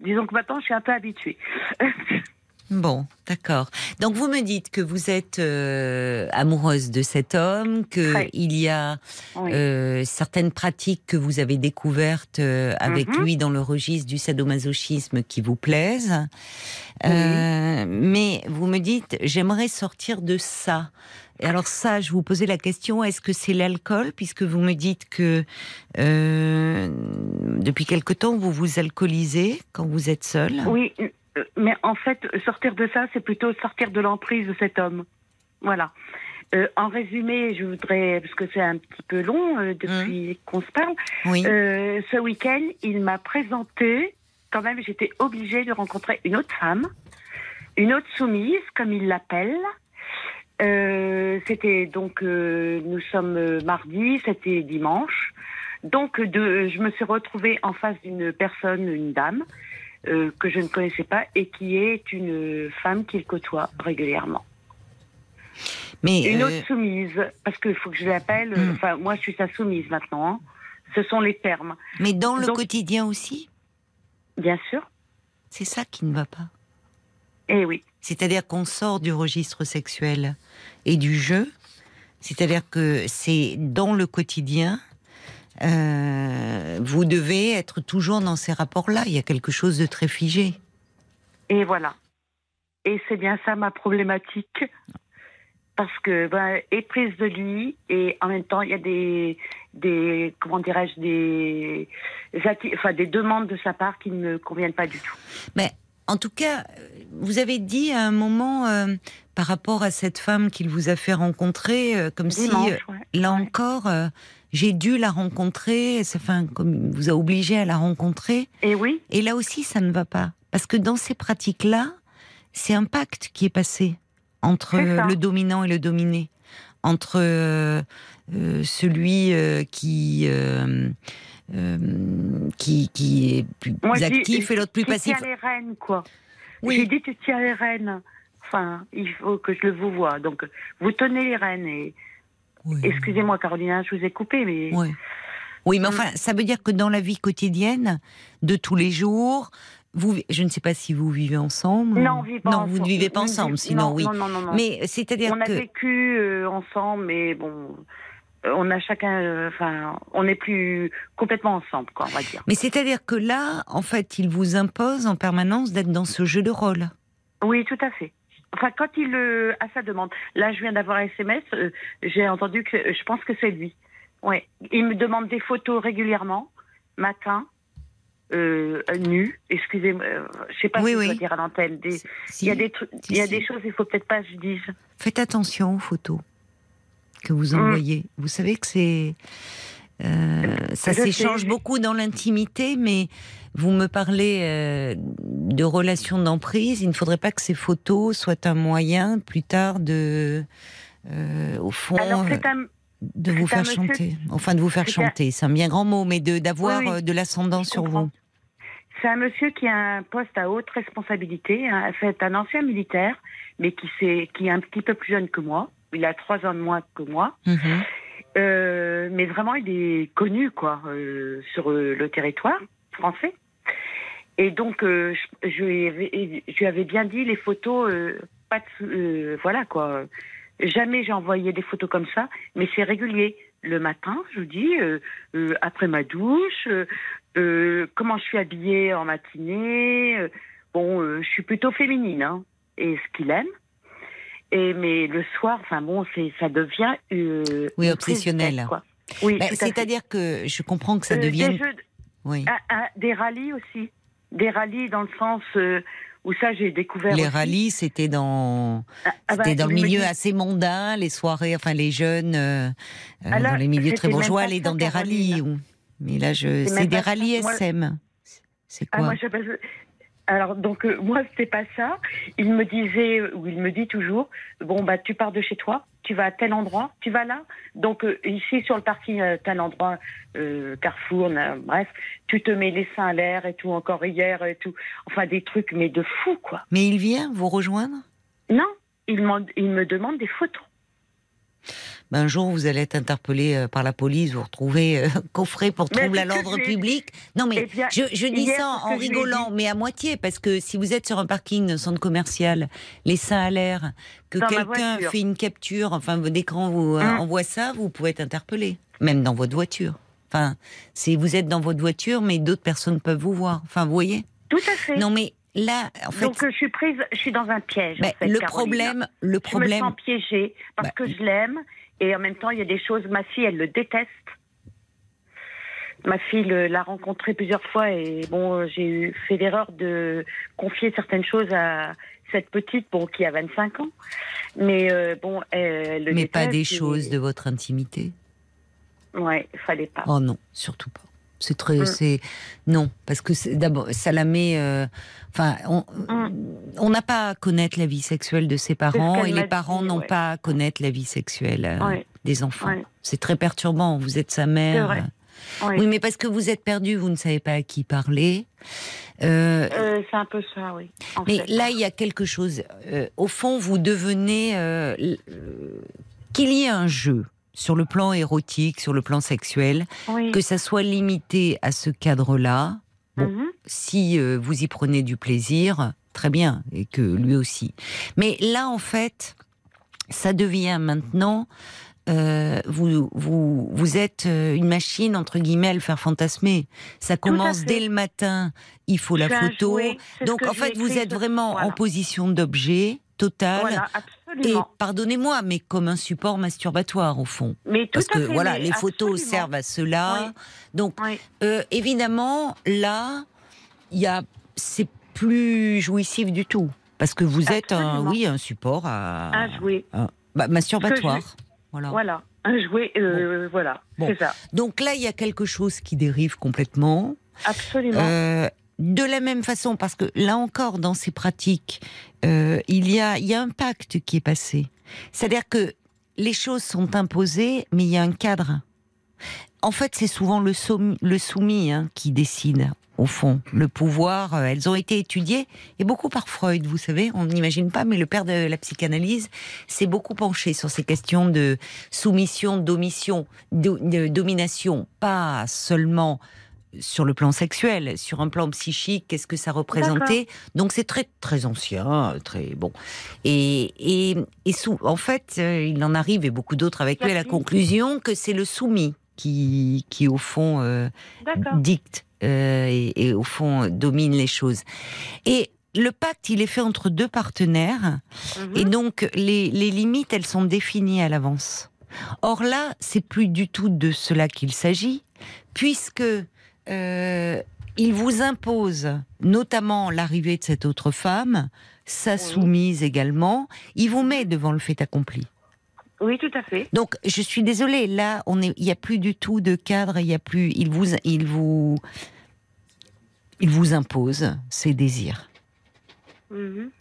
disons que maintenant, je suis un peu habituée. Bon, d'accord. Donc vous me dites que vous êtes euh, amoureuse de cet homme, que Très. il y a Oui. euh, certaines pratiques que vous avez découvertes euh, avec Mhm. lui dans le registre du sadomasochisme qui vous plaisent. Oui. Mais vous me dites, j'aimerais sortir de ça. Et alors ça, je vous posais la question, est-ce que c'est l'alcool Puisque vous me dites que euh, depuis quelque temps, vous vous alcoolisez quand vous êtes seul. Oui, euh, mais en fait, sortir de ça, c'est plutôt sortir de l'emprise de cet homme. Voilà. Euh, en résumé, je voudrais, parce que c'est un petit peu long euh, depuis qu'on se parle, Oui. euh, ce week-end, il m'a présenté, quand même, j'étais obligée de rencontrer une autre femme, une autre soumise, comme il l'appelle. Euh, c'était donc, euh, nous sommes euh, mardi, c'était dimanche. Donc, de, je me suis retrouvée en face d'une personne, une dame, euh, que je ne connaissais pas et qui est une femme qu'il côtoie régulièrement. mais Une euh, autre soumise, parce qu'il faut que je l'appelle. Hmm. Enfin, moi, je suis sa soumise maintenant. hein. Ce sont les termes. mais dans le donc- quotidien aussi, Bien sûr. c'est ça qui ne va pas. Eh oui. C'est-à-dire qu'on sort du registre sexuel et du jeu. C'est-à-dire que c'est dans le quotidien. euh, vous devez être toujours dans ces rapports-là. Il y a quelque chose de très figé. Et voilà. Et c'est bien ça ma problématique. Parce que, ben, éprise de lui, et en même temps, il y a des, des comment dirais-je, des, enfin, des demandes de sa part qui ne me conviennent pas du tout. Mais en tout cas, vous avez dit à un moment, euh, par rapport à cette femme qu'il vous a fait rencontrer, euh, comme si, Dimanche, euh, ouais. là Ouais. encore, j'ai dû la rencontrer, enfin, comme il vous a obligé à la rencontrer. Et oui, Et là aussi, ça ne va pas. Parce que dans ces pratiques-là, c'est un pacte qui est passé entre le dominant et le dominé, entre euh, celui euh, qui, euh, qui qui est plus Moi, actif et l'autre plus passif. les rênes, quoi. Oui. J'ai dit, tu tiens les rênes. Enfin, il faut que je le vous vois. Donc, vous tenez les rênes. Et... Oui. Excusez-moi, Carolina, je vous ai coupé, mais. Oui. Oui, mais enfin, ça veut dire que dans la vie quotidienne, de tous les jours, vous, je ne sais pas si vous vivez ensemble. Non, on vit pas Non, ensemble. vous ne vivez pas ensemble, sinon non, oui. Non, non, non, non. Mais c'est-à-dire on a que vécu euh, ensemble, mais bon, euh, on a chacun, euh, enfin, on n'est plus complètement ensemble, quoi, on va dire. Mais c'est-à-dire que là, en fait, il vous impose en permanence d'être dans ce jeu de rôle. Oui, tout à fait. Enfin, quand il euh, à sa demande. Là, je viens d'avoir un SMS. euh, J'ai entendu que je pense que c'est lui. Ouais, il me demande des photos régulièrement, matin, euh, nu. Excusez-moi, euh, je sais pas Oui, si je dois dire à l'antenne. Des- Si- Il y a des si, il y a si. des choses, il faut peut-être pas que je dise. Faites attention aux photos que vous Mm. envoyez. Vous savez que c'est euh, ça s'échange beaucoup dans l'intimité, mais vous me parlez euh, de relations d'emprise. Il ne faudrait pas que ces photos soient un moyen plus tard de, euh, au fond, Alors, un, de vous faire monsieur- chanter. Enfin, de vous faire chanter. C'est un bien grand mot, mais de d'avoir Oui, oui. de l'ascendant sur comprends. vous. C'est un monsieur qui a un poste à haute responsabilité. hein. C'est un ancien militaire, mais qui, qui est un petit peu plus jeune que moi. Il a trois ans de moins que moi. Mhm. Euh, mais vraiment, il est connu, quoi, euh, sur euh, le territoire français. Et donc, euh, je, je lui avais, je lui avais bien dit les photos, euh, pas de, euh, voilà, quoi. Jamais j'ai envoyé des photos comme ça, mais c'est régulier. Le matin, je vous dis, euh, euh, après ma douche, euh, euh, comment je suis habillée en matinée. euh, bon, euh, je suis plutôt féminine, hein, et ce qu'il aime. Et mais le soir, enfin bon, c'est ça devient euh, Oui, obsessionnel. quoi. Oui, Bah. C'est-à-dire que je comprends que ça Euh, devienne. des, jeux de- Oui. ah, ah, des rallyes aussi, des rallyes dans le sens euh, où ça j'ai découvert. Les aussi. rallyes, c'était dans, Ah, ah bah, dans le milieu dit- assez mondain, les soirées, enfin les jeunes, euh, là, dans les milieux très bourgeois, aller dans des rallyes. Ou- Mais là, je, C'est des rallyes Moi- SM. C'est quoi moi, Alors donc euh, moi c'était pas ça. Il me disait ou il me dit toujours bon bah tu pars de chez toi, tu vas à tel endroit, tu vas là. Donc euh, ici sur le parking euh, tel endroit euh, Carrefour, bref, tu te mets les seins à l'air et tout encore hier et tout. Enfin des trucs mais de fou quoi. Mais il vient vous rejoindre? Non, il, il me demande des photos. Ben, Un jour, vous allez être interpellé euh, par la police, vous retrouvez euh, coffré pour trouble à l'ordre public. Non, mais Eh bien, je, je dis ça en rigolant, mais à moitié, parce que si vous êtes sur un parking d'un centre commercial, les seins à l'air, que quelqu'un fait une capture, enfin, d'écran vous euh, Hum. envoie ça, vous pouvez être interpellé, même dans votre voiture. Enfin, si vous êtes dans votre voiture, mais d'autres personnes peuvent vous voir. Enfin, vous voyez? Tout à fait. Non, mais là, en fait, Donc je suis prise, je suis dans un piège. ben, en fait, le Caroline. problème, le Je me problème, sens piégée parce Bah, que je l'aime et en même temps il y a des choses. Ma fille, elle le déteste. Ma fille le- l'a rencontré plusieurs fois et bon, j'ai eu fait l'erreur de confier certaines choses à cette petite, bon, qui a 25 ans. Mais euh, bon, elle le mais pas des et- choses de votre intimité? Ouais, fallait pas. Oh non, surtout pas. C'est très, Mm. c'est non, parce que d'abord ça la met. euh, Enfin, on Mm. on n'a pas à connaître la vie sexuelle de ses parents et les parents n'ont ouais. pas à connaître la vie sexuelle euh, Ouais. des enfants. Ouais. C'est très perturbant. Vous êtes sa mère. vrai. Ouais. Oui, mais parce que vous êtes perdu, vous ne savez pas à qui parler. Euh, Euh, c'est un peu ça, oui. en mais fait. là, il y a quelque chose. euh, au fond, vous devenez euh, euh, qu'il y ait un jeu sur le plan érotique, sur le plan sexuel, oui. que ça soit limité à ce cadre-là. bon. Mhm. Si euh, vous y prenez du plaisir, très bien, et que lui aussi. Mais là, en fait, ça devient maintenant. euh, vous, vous, vous êtes euh, une machine, entre guillemets, à le faire fantasmer. Ça commence dès le matin, il faut la photo. jouet, Donc, en fait, vous êtes vraiment en position d'objet total. Voilà, Et pardonnez-moi, mais comme un support masturbatoire, au fond. Mais tout Parce à que fait, voilà, les photos absolument. servent à cela. Donc, Oui. euh, évidemment, là, il y a, c'est plus jouissif du tout. Parce que vous êtes un, oui, un support à, jouet. un- bah, masturbatoire. Voilà. Voilà, un jouet, euh, voilà, Bon. c'est ça. Donc là, il y a quelque chose qui dérive complètement. Absolument. Euh, de la même façon, parce que là encore, dans ces pratiques, euh, il, y a, un pacte qui est passé. C'est-à-dire que les choses sont imposées, mais il y a un cadre. En fait, c'est souvent le, soumis, hein, qui décide, au fond. Le pouvoir, euh, elles ont été étudiées, et beaucoup par Freud, vous savez, on n'imagine pas, mais le père de la psychanalyse s'est beaucoup penché sur ces questions de soumission, d'omission, de domination, pas seulement sur le plan sexuel, sur un plan psychique, qu'est-ce que ça représentait. Donc c'est très très ancien, très bon. Et, et, et sous, en fait, euh, il en arrive et beaucoup d'autres avec lui à la conclusion que c'est le soumis qui, qui au fond euh, dicte euh, et, et, au fond domine les choses. Et le pacte, il est fait entre deux partenaires, et Mhm. donc les, les limites, elles sont définies à l'avance. Or là, c'est plus du tout de cela qu'il s'agit, puisque euh, il vous impose notamment l'arrivée de cette autre femme, sa soumise également. Il vous met devant le fait accompli. Oui, tout à fait. Donc, je suis désolée. Là, on est, il n'y a plus du tout de cadre. Il y a plus. Il vous, il vous, il vous impose ses désirs. Mhm.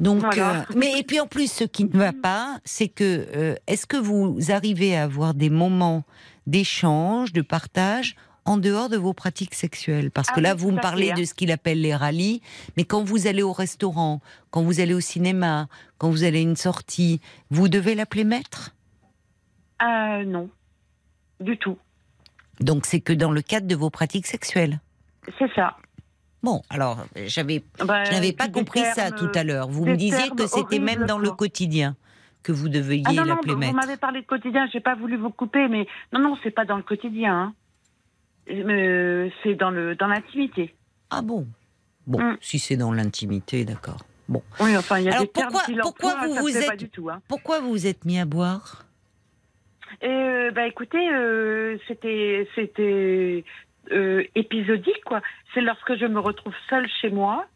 Donc, Voilà. euh, mais et puis en plus, ce qui ne va pas, c'est que euh, est-ce que vous arrivez à avoir des moments d'échange, de partage en dehors de vos pratiques sexuelles Parce Ah que là, oui, vous me parlez hein. de ce qu'il appelle les rallyes, mais quand vous allez au restaurant, quand vous allez au cinéma, quand vous allez à une sortie, vous devez l'appeler maître? Euh, non, du tout. Donc c'est que dans le cadre de vos pratiques sexuelles? C'est ça. Bon, alors j'avais, Bah, je n'avais pas puis des compris ça tout à l'heure. Vous me disiez que c'était même dans le quotidien que vous deviez Ah non, non, l'appeler vous maître. m'avez parlé de quotidien, j'ai pas voulu vous couper, mais non, non, c'est pas dans le quotidien. hein. Euh, c'est dans le dans l'intimité. Ah bon? Bon, Mm. si c'est dans l'intimité, d'accord. Bon. Oui, enfin, il y a Alors, des termes pourquoi- qu'il pourquoi emploie, vous vous plaît pas êtes- du tout. Hein. Pourquoi vous vous êtes mis à boire? Euh, bah écoutez, euh, c'était c'était épisodique quoi. C'est lorsque je me retrouve seule chez moi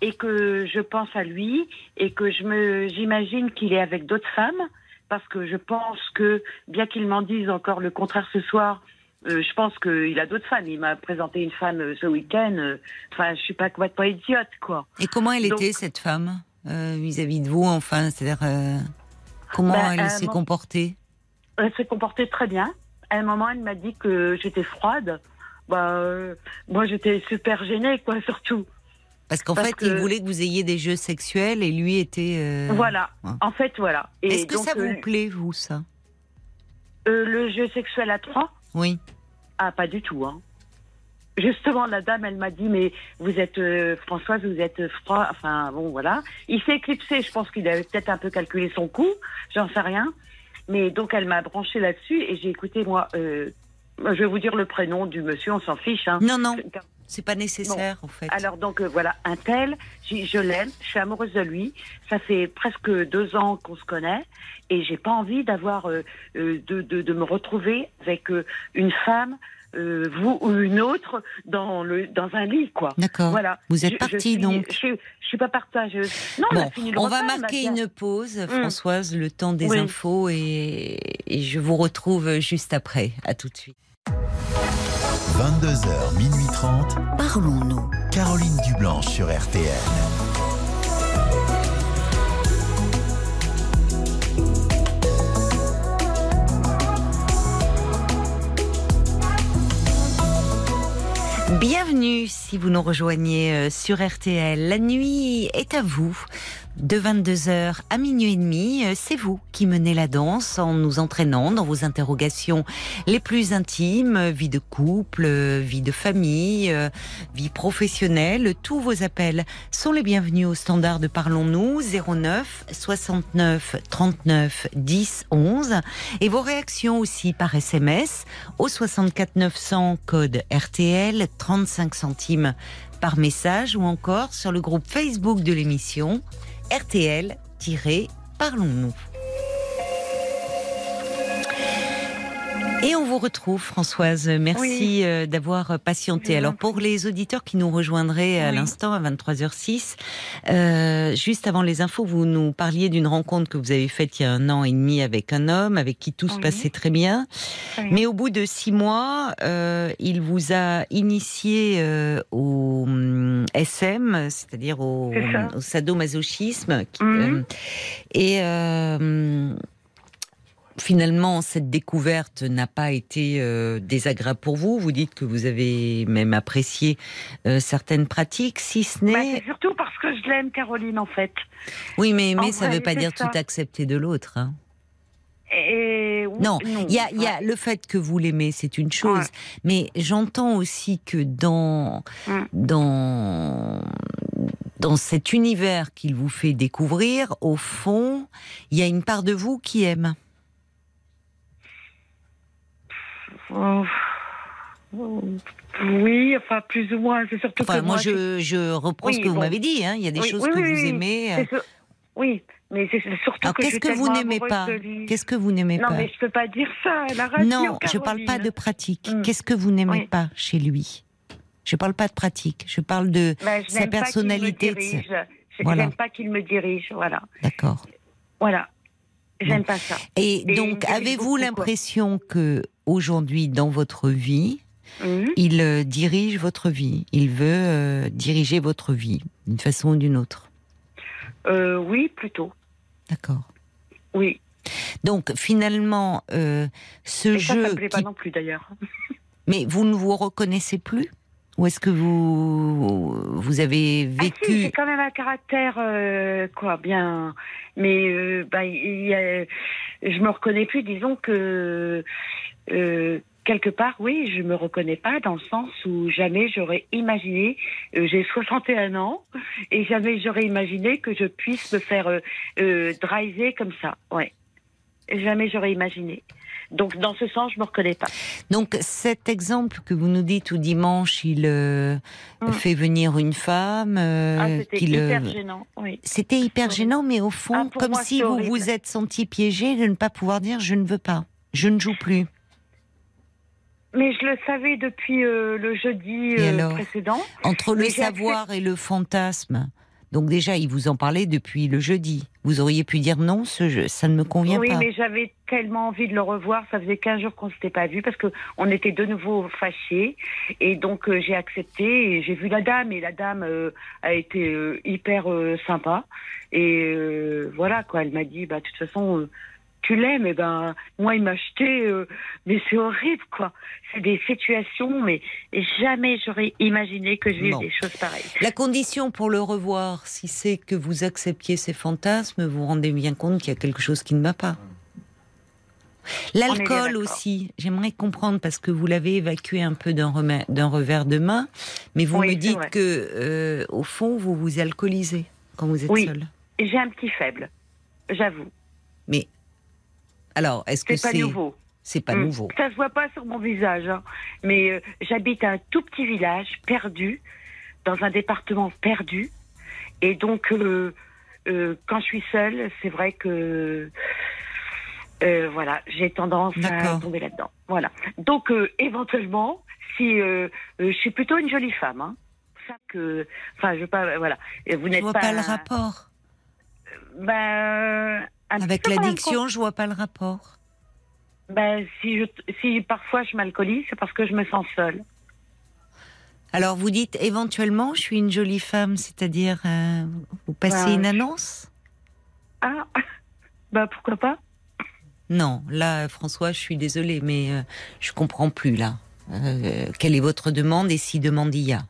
et que je pense à lui et que je me j'imagine qu'il est avec d'autres femmes parce que je pense que bien qu'il m'en dise encore le contraire ce soir. euh, je pense qu'il a d'autres femmes. Il m'a présenté une femme euh, ce week-end. euh, Enfin, je suis pas complètement idiote, quoi. Et comment elle Donc- était, cette femme, euh, vis-à-vis de vous, enfin C'est-à-dire, euh, comment Ben, elle euh, s'est comportée? Elle s'est comportée très bien. À un moment, elle m'a dit que j'étais froide. Bah, euh, moi, j'étais super gênée, quoi, surtout. Parce qu'en fait, que- il voulait que vous ayez des jeux sexuels et lui était... euh, Voilà. ouais. En fait, voilà. Est-ce que donc, ça euh, vous plaît, vous, ça? Euh, le jeu sexuel à trois? Oui. Ah, pas du tout. Hein. Justement, la dame, elle m'a dit, mais vous êtes euh, Françoise, vous êtes froid. Enfin, bon, voilà. Il s'est éclipsé. Je pense qu'il avait peut-être un peu calculé son coup. J'en sais rien. Mais donc, elle m'a branché là-dessus et j'ai écouté, moi, euh, je vais vous dire le prénom du monsieur, on s'en fiche. Hein. Non, non, c'est pas nécessaire, en fait. Alors donc euh, voilà, un tel, je l'aime, je suis amoureuse de lui. Ça fait presque deux ans qu'on se connaît et j'ai pas envie d'avoir euh, euh, de, de, de me retrouver avec euh, une femme, vous ou une autre dans le dans un lit quoi. D'accord. Voilà. Vous êtes partie, donc Je, je suis pas partageuse. Non, on a Bon, fini le on va marquer on une pause, Mm. Françoise, le temps des Oui. infos et, et je vous retrouve juste après. À tout de suite. 22h, minuit 30. Parlons-nous. Caroline Dublanche sur RTN. Bienvenue si vous nous rejoignez euh, sur RTL. La nuit est à vous. De 22h à minuit et demi, euh, c'est vous qui menez la danse en nous entraînant dans vos interrogations les plus intimes, euh, vie de couple, euh, vie de famille, vie professionnelle. Tous vos appels sont les bienvenus au standard de Parlons-nous 09 69 39 10 11 et vos réactions aussi par SMS au 64 900 code RTL 35 centimes par message ou encore sur le groupe Facebook de l'émission RTL-Parlons-nous. Et on vous retrouve, Françoise. Merci euh, d'avoir patienté. Alors, pour les auditeurs qui nous rejoindraient à Oui. l'instant, à 23h06, euh, juste avant les infos, vous nous parliez d'une rencontre que vous avez faite il y a un an et demi avec un homme avec qui tout se passait très bien. Mais au bout de six mois, euh, il vous a initié euh, au hum, SM, c'est-à-dire au, au sadomasochisme. qui- et euh, finalement, cette découverte n'a pas été euh, désagréable pour vous. Vous dites que vous avez même apprécié euh, certaines pratiques, si ce Bah, n'est. c'est surtout parce que je l'aime, Caroline, en fait. oui, mais, en mais ça ne veut pas dire ça. tout accepter de l'autre. hein. Et Non, il y a, il y a le fait que vous l'aimez, c'est une chose, Ouais. mais j'entends aussi que dans dans dans cet univers qu'il vous fait découvrir, au fond, il y a une part de vous qui aime. Oh. Oui, enfin, plus ou moins. C'est surtout Enfin, que moi, moi, je, je reprends Oui, ce que vous m'avez dit. hein. Il y a des Oui, choses oui, que vous aimez. euh. Oui, mais c'est surtout Alors, que qu'est-ce que vous n'aimez pas. Qu'est-ce que vous n'aimez Non, pas mais je peux pas dire ça à la radio. Non, je parle pas Caroline. de pratique. Mm. Qu'est-ce que vous n'aimez pas chez lui? Je parle pas de pratique. Je parle de. Bah, je sa n'aime pas me personnalité, dirige. Je- Voilà. J'aime pas qu'il me dirige, voilà. D'accord. Voilà. J'aime Bon. pas ça. Et, donc, avez-vous l'impression que aujourd'hui, dans votre vie, Mhm. il euh, dirige votre vie Il veut euh, diriger votre vie d'une façon ou d'une autre Euh, oui, plutôt. D'accord. Oui. Donc, finalement, ce Et ça, ça jeu. me plaît pas qui- non plus d'ailleurs. Mais vous ne vous reconnaissez plus? Ou est-ce que vous, vous avez Ah si, vécu j'ai quand même un caractère, quoi, bien. Mais bah, y a- je me reconnais plus. Disons que euh, quelque part, oui, je me reconnais pas dans le sens où jamais j'aurais imaginé. euh, j'ai 61 ans et jamais j'aurais imaginé que je puisse me faire euh, euh, driver comme ça. Ouais. Jamais j'aurais imaginé. Donc dans ce sens, je me reconnais pas. Donc cet exemple que vous nous dites où dimanche il euh, Mm. fait venir une femme, euh, ah, c'était euh, hyper gênant. Oui. c'était hyper gênant, mais au fond, Ah, comme moi, si vous horrible. vous êtes senti piégé de ne pas pouvoir dire je ne veux pas, je ne joue plus. Mais je le savais depuis euh, le jeudi Et euh, alors précédent. Entre le savoir et le fantasme. Donc déjà, il vous en parlait depuis le jeudi. Vous auriez pu dire non, ce jeu, ça ne me convient oui, pas. mais j'avais tellement envie de le revoir. Ça faisait 15 jours qu'on s'était pas vu parce que on était de nouveau fâchés. Et donc euh, j'ai accepté et j'ai vu la dame et la dame euh, a été euh, hyper sympa. Et voilà quoi, elle m'a dit bah de toute façon tu l'aimes. Et ben moi il m'a acheté, euh, mais c'est horrible quoi. C'est des situations, mais jamais j'aurais imaginé que je vive des choses pareilles. La condition pour le revoir, si c'est que vous acceptiez ces fantasmes, vous vous rendez bien compte qu'il y a quelque chose qui ne va pas. L'alcool aussi, j'aimerais comprendre parce que vous l'avez évacué un peu d'un revers de main, mais vous Oui, me dites que euh, au fond vous vous alcoolisez quand vous êtes Oui. seul. J'ai un petit faible, j'avoue. Mais alors, est-ce que C'est pas nouveau. c'est pas Mm. nouveau? Ça se voit pas sur mon visage, hein. mais euh, j'habite un tout petit village perdu, dans un département perdu, et donc euh, euh, quand je suis seule, c'est vrai que voilà, j'ai tendance à tomber là-dedans. Voilà. Donc éventuellement, si je suis plutôt une jolie femme, hein. Ça que, enfin, je veux pas, voilà. Vous Je n'êtes vois pas, pas le rapport. Ben, un Avec l'addiction, je vois pas le rapport. Ben, si, je, si parfois je m'alcoolise, c'est parce que je me sens seule. Alors vous dites éventuellement, je suis une jolie femme, c'est-à-dire euh, vous passez Bah, une je- annonce? Ah, bah pourquoi pas? Non, là, François, je suis désolée, mais euh, je comprends plus là. Euh, quelle est votre demande et si demande il y a?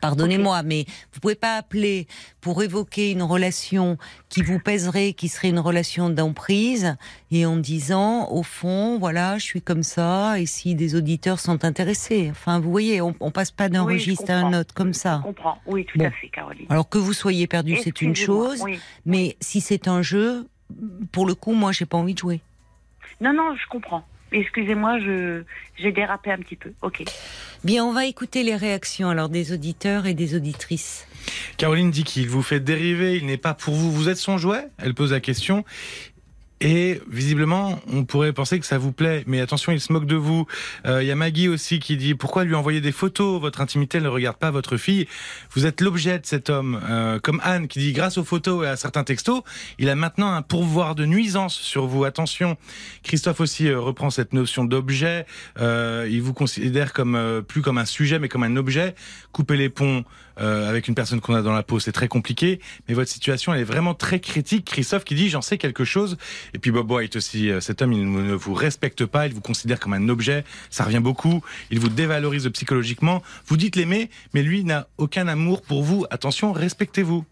Pardonnez-moi, mais vous pouvez pas appeler pour évoquer une relation qui vous pèserait, qui serait une relation d'emprise, et en disant, au fond, voilà, je suis comme ça, et si des auditeurs sont intéressés. Enfin, vous voyez, on, on passe pas d'un Oui, je registre à un autre comme Je ça. comprends, oui, tout Bon. à fait, Caroline. Alors que vous soyez perdu, c'est une chose, oui. mais si c'est un jeu, pour le coup, moi, j'ai pas envie de jouer. Non, non, je comprends. Excusez-moi, je j'ai dérapé un petit peu. Ok. Bien, on va écouter les réactions alors des auditeurs et des auditrices. Caroline dit qu'il vous fait dériver, il n'est pas pour vous. Vous êtes son jouet? Elle pose la question. Et visiblement, on pourrait penser que ça vous plaît, mais attention, il se moque de vous. Euh, Il y a Maggie aussi qui dit pourquoi lui envoyer des photos? Votre intimité ne regarde pas votre fille. Vous êtes l'objet de cet homme. Euh, comme Anne qui dit grâce aux photos et à certains textos, il a maintenant un pourvoir de nuisance sur vous. Attention. Christophe aussi euh, reprend cette notion d'objet. Euh, il vous considère comme euh, plus comme un sujet, mais comme un objet. Couper les ponts euh, avec une personne qu'on a dans la peau, c'est très compliqué. Mais votre situation, elle est vraiment très critique. Christophe qui dit j'en sais quelque chose. Et puis Bob White aussi, euh, cet homme, il ne vous respecte pas, il vous considère comme un objet. Ça revient beaucoup. Il vous dévalorise psychologiquement. Vous dites l'aimer, mais lui n'a aucun amour pour vous. Attention, respectez-vous.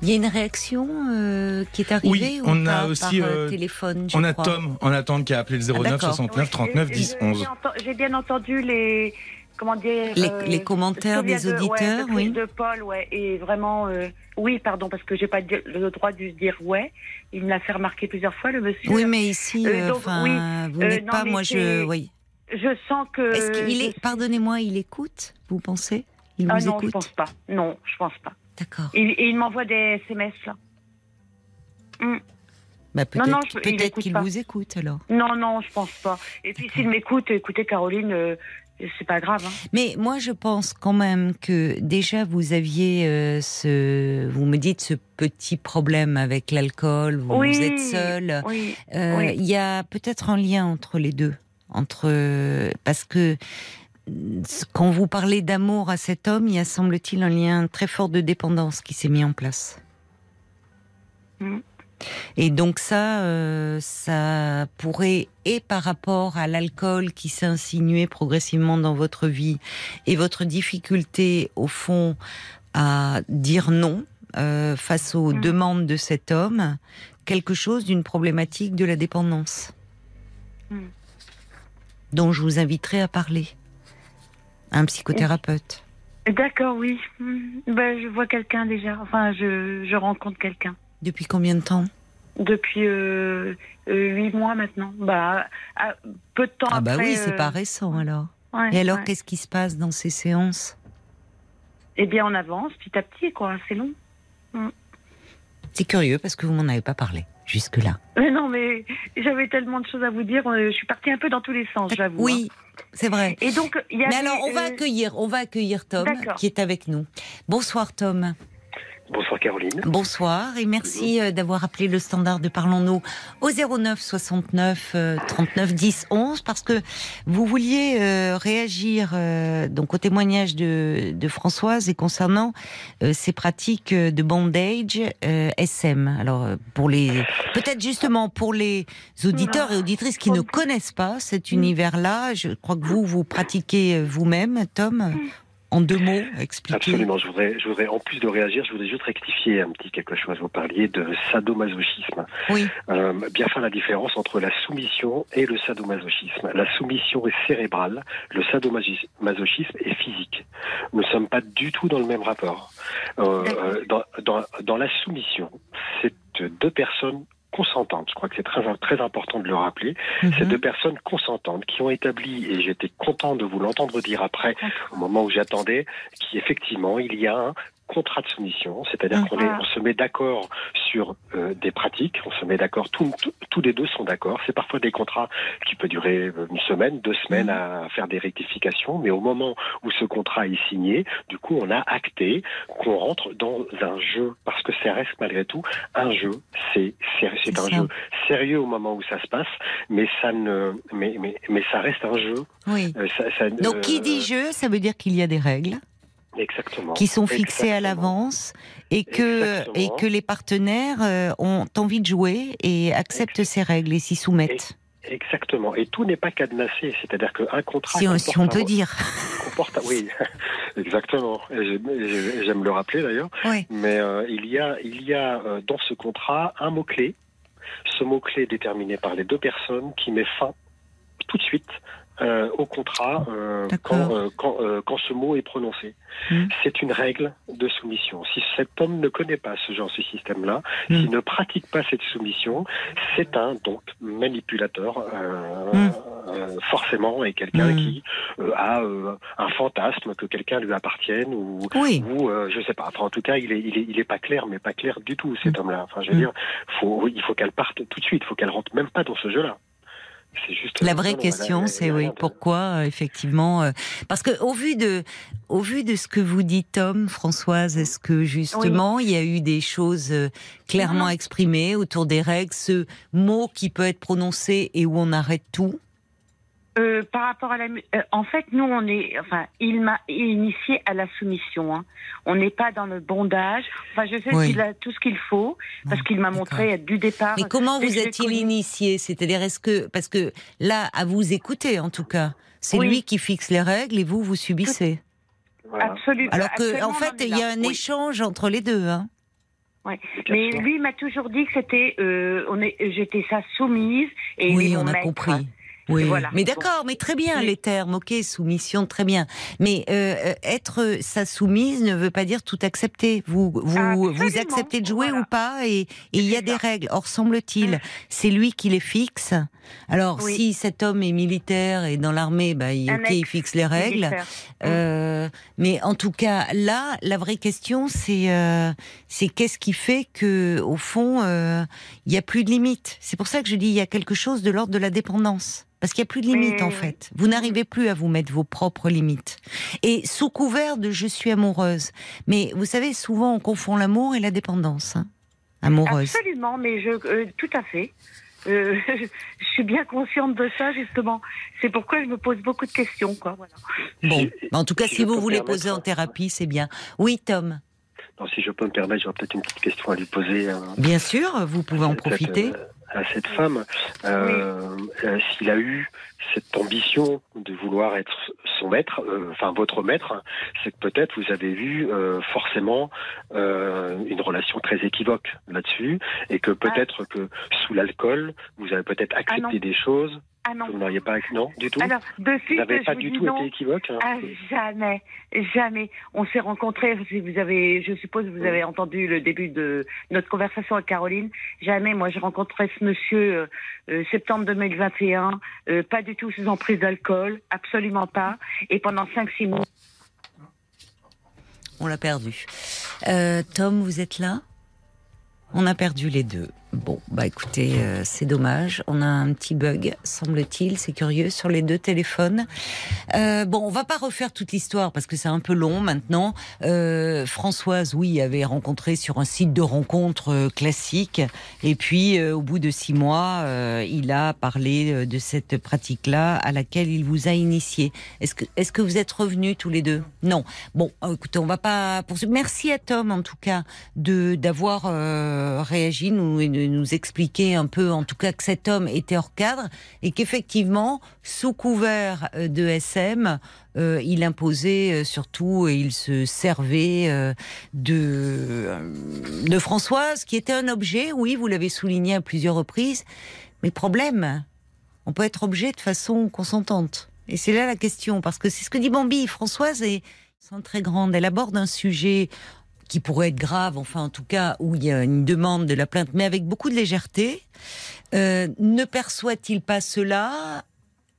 Il y a une réaction euh, qui est arrivée Oui, ou on a pas aussi, par euh, téléphone je On a crois. Tom en attente qui a appelé le 09 Ah, d'accord. 69 39 Oui, 10 j'ai 11. bien enten- J'ai bien entendu les comment dire Les- euh, les commentaires des de- ouais, auditeurs, de, oui. de Paul, ouais, et vraiment, euh, oui, pardon, parce que j'ai pas le droit de dire ouais. Il me l'a fait remarquer plusieurs fois, le monsieur. Oui, mais ici, Euh, donc, oui. vous Euh, n'êtes pas, moi, je, oui. Je sens que. Est-ce qu'il est, je- pardonnez-moi, il écoute, vous pensez? Il Ah vous non, je écoute? pense pas. Non, je pense pas. D'accord. Il, et il m'envoie des SMS là. Bah, peut-être je- qu'il vous écoute alors. Non, non, je pense pas. Et puis s'il m'écoute, écoutez Caroline, euh, c'est pas grave. hein. Mais moi, je pense quand même que déjà vous aviez euh, ce, vous me dites ce petit problème avec l'alcool, vous, Oui, vous êtes seul. Oui. Euh, Oui. Il y a peut-être un lien entre les deux, entre parce que quand vous parlez d'amour à cet homme, il y a semble-t-il un lien très fort de dépendance qui s'est mis en place. Mm. Et donc ça, euh, ça pourrait, et par rapport à l'alcool qui s'est insinué progressivement dans votre vie, et votre difficulté, au fond, à dire non euh, face aux Mm. demandes de cet homme, quelque chose d'une problématique de la dépendance, Mm. dont je vous inviterai à parler. Un psychothérapeute. D'accord, oui. Hmm. Ben, je vois quelqu'un déjà. Enfin, je, je rencontre quelqu'un. Depuis combien de temps Depuis euh, euh, huit mois maintenant. Bah, à- peu de temps Ah bah après. oui, c'est euh, pas récent alors. ouais, Et alors, ouais. qu'est-ce qui se passe dans ces séances Eh bien, on avance petit à petit, quoi. C'est long. C'est curieux parce que vous m'en avez pas parlé jusque-là. Non, mais j'avais tellement de choses à vous dire. euh, Je suis partie un peu dans tous les sens, j'avoue. Oui, c'est vrai. hein. Et donc, y. Mais alors, on va accueillir, on va accueillir Tom qui est avec nous. Bonsoir Tom. Bonsoir Caroline. Bonsoir et merci euh, d'avoir appelé le standard de Parlons-nous au 09 69 euh, 39 10 11 parce que vous vouliez euh, réagir euh, donc au témoignage de, de Françoise et concernant ces pratiques de bondage SM. Alors pour les peut-être justement pour les auditeurs et auditrices qui ne connaissent pas cet univers-là, je crois que vous vous pratiquez vous-même, Tom. En deux mots, expliquez. Absolument. Je voudrais, je voudrais, en plus de réagir, je voudrais juste rectifier un petit quelque chose. Vous parliez de sadomasochisme. Oui. Euh, bien faire la différence entre la soumission et le sadomasochisme. La soumission est cérébrale, le sadomasochisme est physique. Nous ne sommes pas du tout dans le même rapport. Euh, euh, dans, dans, dans la soumission, c'est deux personnes consentantes. Je crois que c'est très, très important de le rappeler. C'est Mhm. deux personnes consentantes qui ont établi, et j'étais content de vous l'entendre dire après, au moment où j'attendais, qu'effectivement, il y a un contrat de soumission, c'est-à-dire qu'on est, on se met d'accord sur euh, des pratiques, on se met d'accord, tous- les deux sont d'accord. C'est parfois des contrats qui peuvent durer euh, une semaine, deux semaines à faire des rectifications, mais au moment où ce contrat est signé, du coup, on a acté qu'on rentre dans un jeu, parce que ça reste malgré tout un jeu. C'est un ça. jeu sérieux au moment où ça se passe, mais ça ne, mais mais mais ça reste un jeu. Oui. Euh, ça- ça- Donc, qui euh, dit jeu, ça veut dire qu'il y a des règles exactement qui sont fixées à l'avance et que, Exactement. et que les partenaires euh, ont envie de jouer et acceptent ces règles et s'y soumettent. Exactement. Et tout n'est pas cadenassé, c'est-à-dire qu'un contrat. Si on, si on un- peut dire. comporte Oui, exactement. J'aime- le rappeler d'ailleurs. Oui. Mais euh, il y a, il y a euh, dans ce contrat un mot-clé. Ce mot-clé déterminé par les deux personnes qui met fin tout de suite euh, au contrat euh, quand, euh, quand, euh, quand ce mot est prononcé. Hmm. C'est une règle de soumission. Si cet homme ne connaît pas ce genre, ce système-là, Hmm. s'il ne pratique pas cette soumission, c'est un donc manipulateur, euh, Hmm. euh, forcément est quelqu'un Mm. qui euh, a euh, un fantasme que quelqu'un lui appartienne ou, Oui. ou euh, je sais pas. Enfin, en tout cas, il est, il est, il est pas clair, mais pas clair du tout cet homme-là. Enfin, je veux dire, faut, il faut qu'elle parte tout de suite. Il faut qu'elle rentre même pas dans ce jeu-là. Juste. La vraie question, c'est oui, pourquoi euh, effectivement euh, Parce que au vu de, au vu de ce que vous dit Tom, Françoise, est-ce que justement il y a eu des choses euh, clairement Non. exprimées autour des règles, ce mot qui peut être prononcé et où on arrête tout? Euh, par rapport à la, euh, en fait, nous, on est, enfin, il m'a initié à la soumission. hein. On n'est pas dans le bondage. Enfin, je sais Oui. qu'il a tout ce qu'il faut parce qu'il m'a montré du départ. Mais comment vous connu- initié? C'est-à-dire, est-ce que parce que là, à vous écouter en tout cas, c'est Oui. lui qui fixe les règles et vous vous subissez? Voilà. Absolument. Alors que absolument, en fait, il y a un Oui. échange entre les deux. Hein. Mais lui il m'a toujours dit que c'était, euh, on est, j'étais sa soumise et il Oui, on a compris. Oui, Voilà. mais d'accord, mais très bien Oui. les termes, ok, soumission, très bien. Mais euh, euh, être sa soumise ne veut pas dire tout accepter. Vous vous, Absolument, vous acceptez de jouer voilà. ou pas, et il y a des règles. Or semble-t-il, c'est lui qui les fixe. Alors Oui. si cet homme est militaire et dans l'armée, bah il, il fixe les règles. militaire. Euh, mais en tout cas, là, la vraie question, c'est euh, c'est qu'est-ce qui fait que, au fond, euh, il y a plus de limite. C'est pour ça que je dis il y a quelque chose de l'ordre de la dépendance. Parce qu'il y a plus de limites Mais en fait. Vous n'arrivez plus à vous mettre vos propres limites. Et sous couvert de je suis amoureuse. Mais vous savez, souvent on confond l'amour et la dépendance. hein. Amoureuse. Absolument, mais je, euh, tout à fait. Euh, je suis bien consciente de ça justement. C'est pourquoi je me pose beaucoup de questions, quoi. Voilà. Bon, en tout cas, si vous voulez permettre, poser en thérapie, c'est bien. Oui, Tom. Non, si je peux me permettre, j'aurais peut-être une petite question à lui poser. euh, Bien sûr, vous pouvez en profiter. euh, à cette femme, euh, euh, s'il a eu cette ambition de vouloir être son maître, euh, enfin votre maître, c'est que peut-être vous avez eu euh, forcément euh, une relation très équivoque là-dessus, et que peut-être que sous l'alcool, vous avez peut-être accepté Ah non. des choses Ah non. vous n'auriez pas non du tout. Alors, de vous suite, n'avez je pas vous du dis tout non. été équivoque. hein. Ah, jamais, jamais. On s'est rencontrés, vous avez, je suppose que vous avez entendu le début de notre conversation avec Caroline. Jamais, moi, j'ai rencontré ce monsieur euh, euh, septembre 2021, euh, pas du tout sous emprise d'alcool, absolument pas. Et pendant 5-6 mois, On l'a perdu. Euh, Tom, vous êtes là? On a perdu les deux. Bon, bah écoutez, euh, c'est dommage. On a un petit bug, semble-t-il. C'est curieux sur les deux téléphones. Euh, bon, on va pas refaire toute l'histoire parce que c'est un peu long maintenant. Euh, Françoise, oui, avait rencontré sur un site de rencontre classique. Et puis, au bout de six mois, il a parlé de cette pratique-là à laquelle il vous a initié. Est-ce que, est-ce que vous êtes revenus tous les deux? Non. Bon, écoutez, on va pas poursuivre. Merci à Tom, en tout cas, de d'avoir réagi, nous, nous expliquer un peu, en tout cas, que cet homme était hors cadre et qu'effectivement, sous couvert euh, de SM, euh, il imposait euh, surtout et il se servait de de Françoise, qui était un objet. Oui, vous l'avez souligné à plusieurs reprises. Mais problème, on peut être objet de façon consentante. Et c'est là la question, parce que c'est ce que dit Bambi. Françoise est très grande. Elle aborde un sujet qui pourrait être grave, enfin en tout cas où il y a une demande de la plainte, mais avec beaucoup de légèreté. Euh, ne perçoit-il pas cela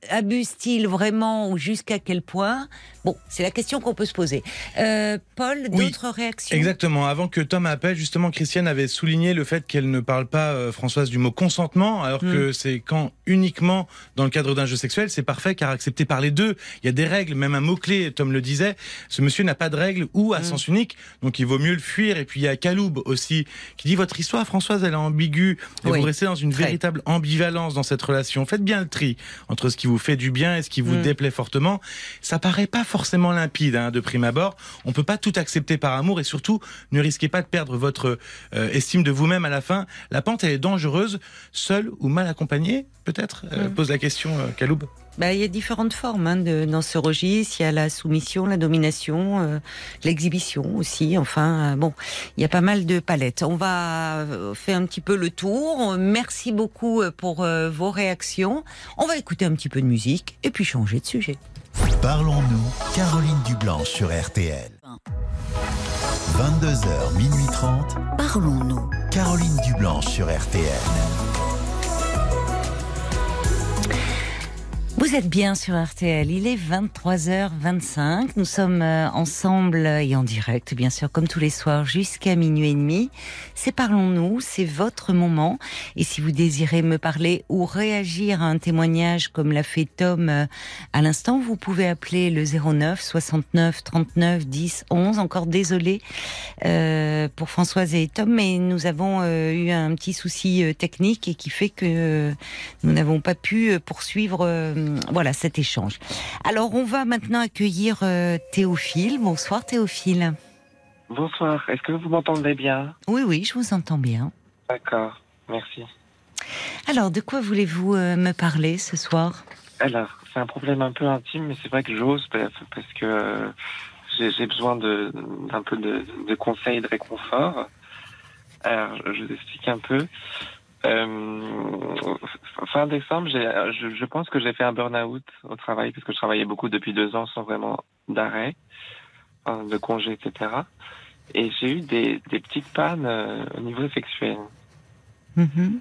Abuse-t-il vraiment ou jusqu'à quel point? Bon, c'est la question qu'on peut se poser. Euh, Paul, Oui, d'autres réactions? Exactement. Avant que Tom appelle, justement, Christiane avait souligné le fait qu'elle ne parle pas, euh, Françoise, du mot consentement, alors que c'est quand uniquement dans le cadre d'un jeu sexuel, c'est parfait car accepté par les deux. Il y a des règles, même un mot-clé, Tom le disait. Ce monsieur n'a pas de règles ou à Mm. sens unique, donc il vaut mieux le fuir. Et puis il y a Kaloub aussi, qui dit votre histoire, Françoise, elle est ambiguë. Et Oui, vous restez dans une très. véritable ambivalence dans cette relation. Faites bien le tri entre ce qui vous fait du bien et ce qui vous Mm. déplaît fortement. Ça paraît pas forcément limpide hein, de prime abord. On peut pas tout accepter par amour et surtout ne risquez pas de perdre votre euh, estime de vous-même à la fin. La pente elle est dangereuse, seule ou mal accompagnée, peut-être. Euh, Mm. Pose la question, euh, Kaloub. Bah, il y a différentes formes hein, de, dans ce registre. Il y a la soumission, la domination, euh, l'exhibition aussi. Enfin, euh, bon, il y a pas mal de palettes. On va euh, faire un petit peu le tour. Merci beaucoup pour euh, vos réactions. On va écouter un petit peu de musique et puis changer de sujet. Parlons-nous, Caroline Dublanche sur RTL. 22h, minuit 30, Parlons-nous. Caroline Dublanche sur RTL. Vous êtes bien sur RTL, il est 23h25, nous sommes euh, ensemble et en direct bien sûr comme tous les soirs jusqu'à minuit et demi. C'est Parlons-nous, c'est votre moment et si vous désirez me parler ou réagir à un témoignage comme l'a fait Tom euh, à l'instant, vous pouvez appeler le 09 69 39 10 11. Encore désolé euh, pour Françoise et Tom mais nous avons eu un petit souci technique et qui fait que nous n'avons pas pu poursuivre voilà cet échange. Alors on va maintenant accueillir euh, Théophile. Bonsoir Théophile. Bonsoir, est-ce que vous m'entendez bien? Oui oui, je vous entends bien. D'accord, merci. Alors de quoi voulez-vous euh, me parler ce soir? Alors, c'est un problème un peu intime, mais c'est vrai que j'ose parce que euh, j'ai besoin d'un peu de, de conseils, de réconfort. Alors, je vous explique un peu. Euh, fin décembre, j'ai- je, je pense que j'ai fait un burn-out au travail parce que je travaillais beaucoup depuis deux ans sans vraiment d'arrêt, enfin, de congé, etc. Et j'ai eu des, des petites pannes euh, au niveau sexuel. Mhm.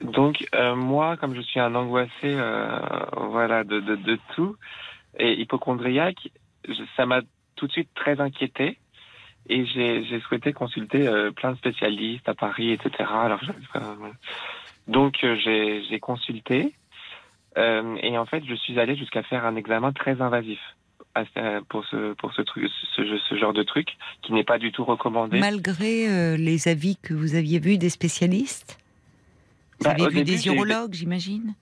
Donc euh, moi, comme je suis un angoissé, euh, voilà, de, de, de tout et hypochondriaque, je- ça m'a tout de suite très inquiété et j'ai souhaité consulter euh, plein de spécialistes à Paris, etc. Alors donc euh, j'ai consulté euh, et en fait je suis allé jusqu'à faire un examen très invasif pour ce pour ce truc ce, ce genre de truc qui n'est pas du tout recommandé. Malgré les avis que vous aviez vus des spécialistes? Vous Bah, avez vu début, des urologues, j'imagine?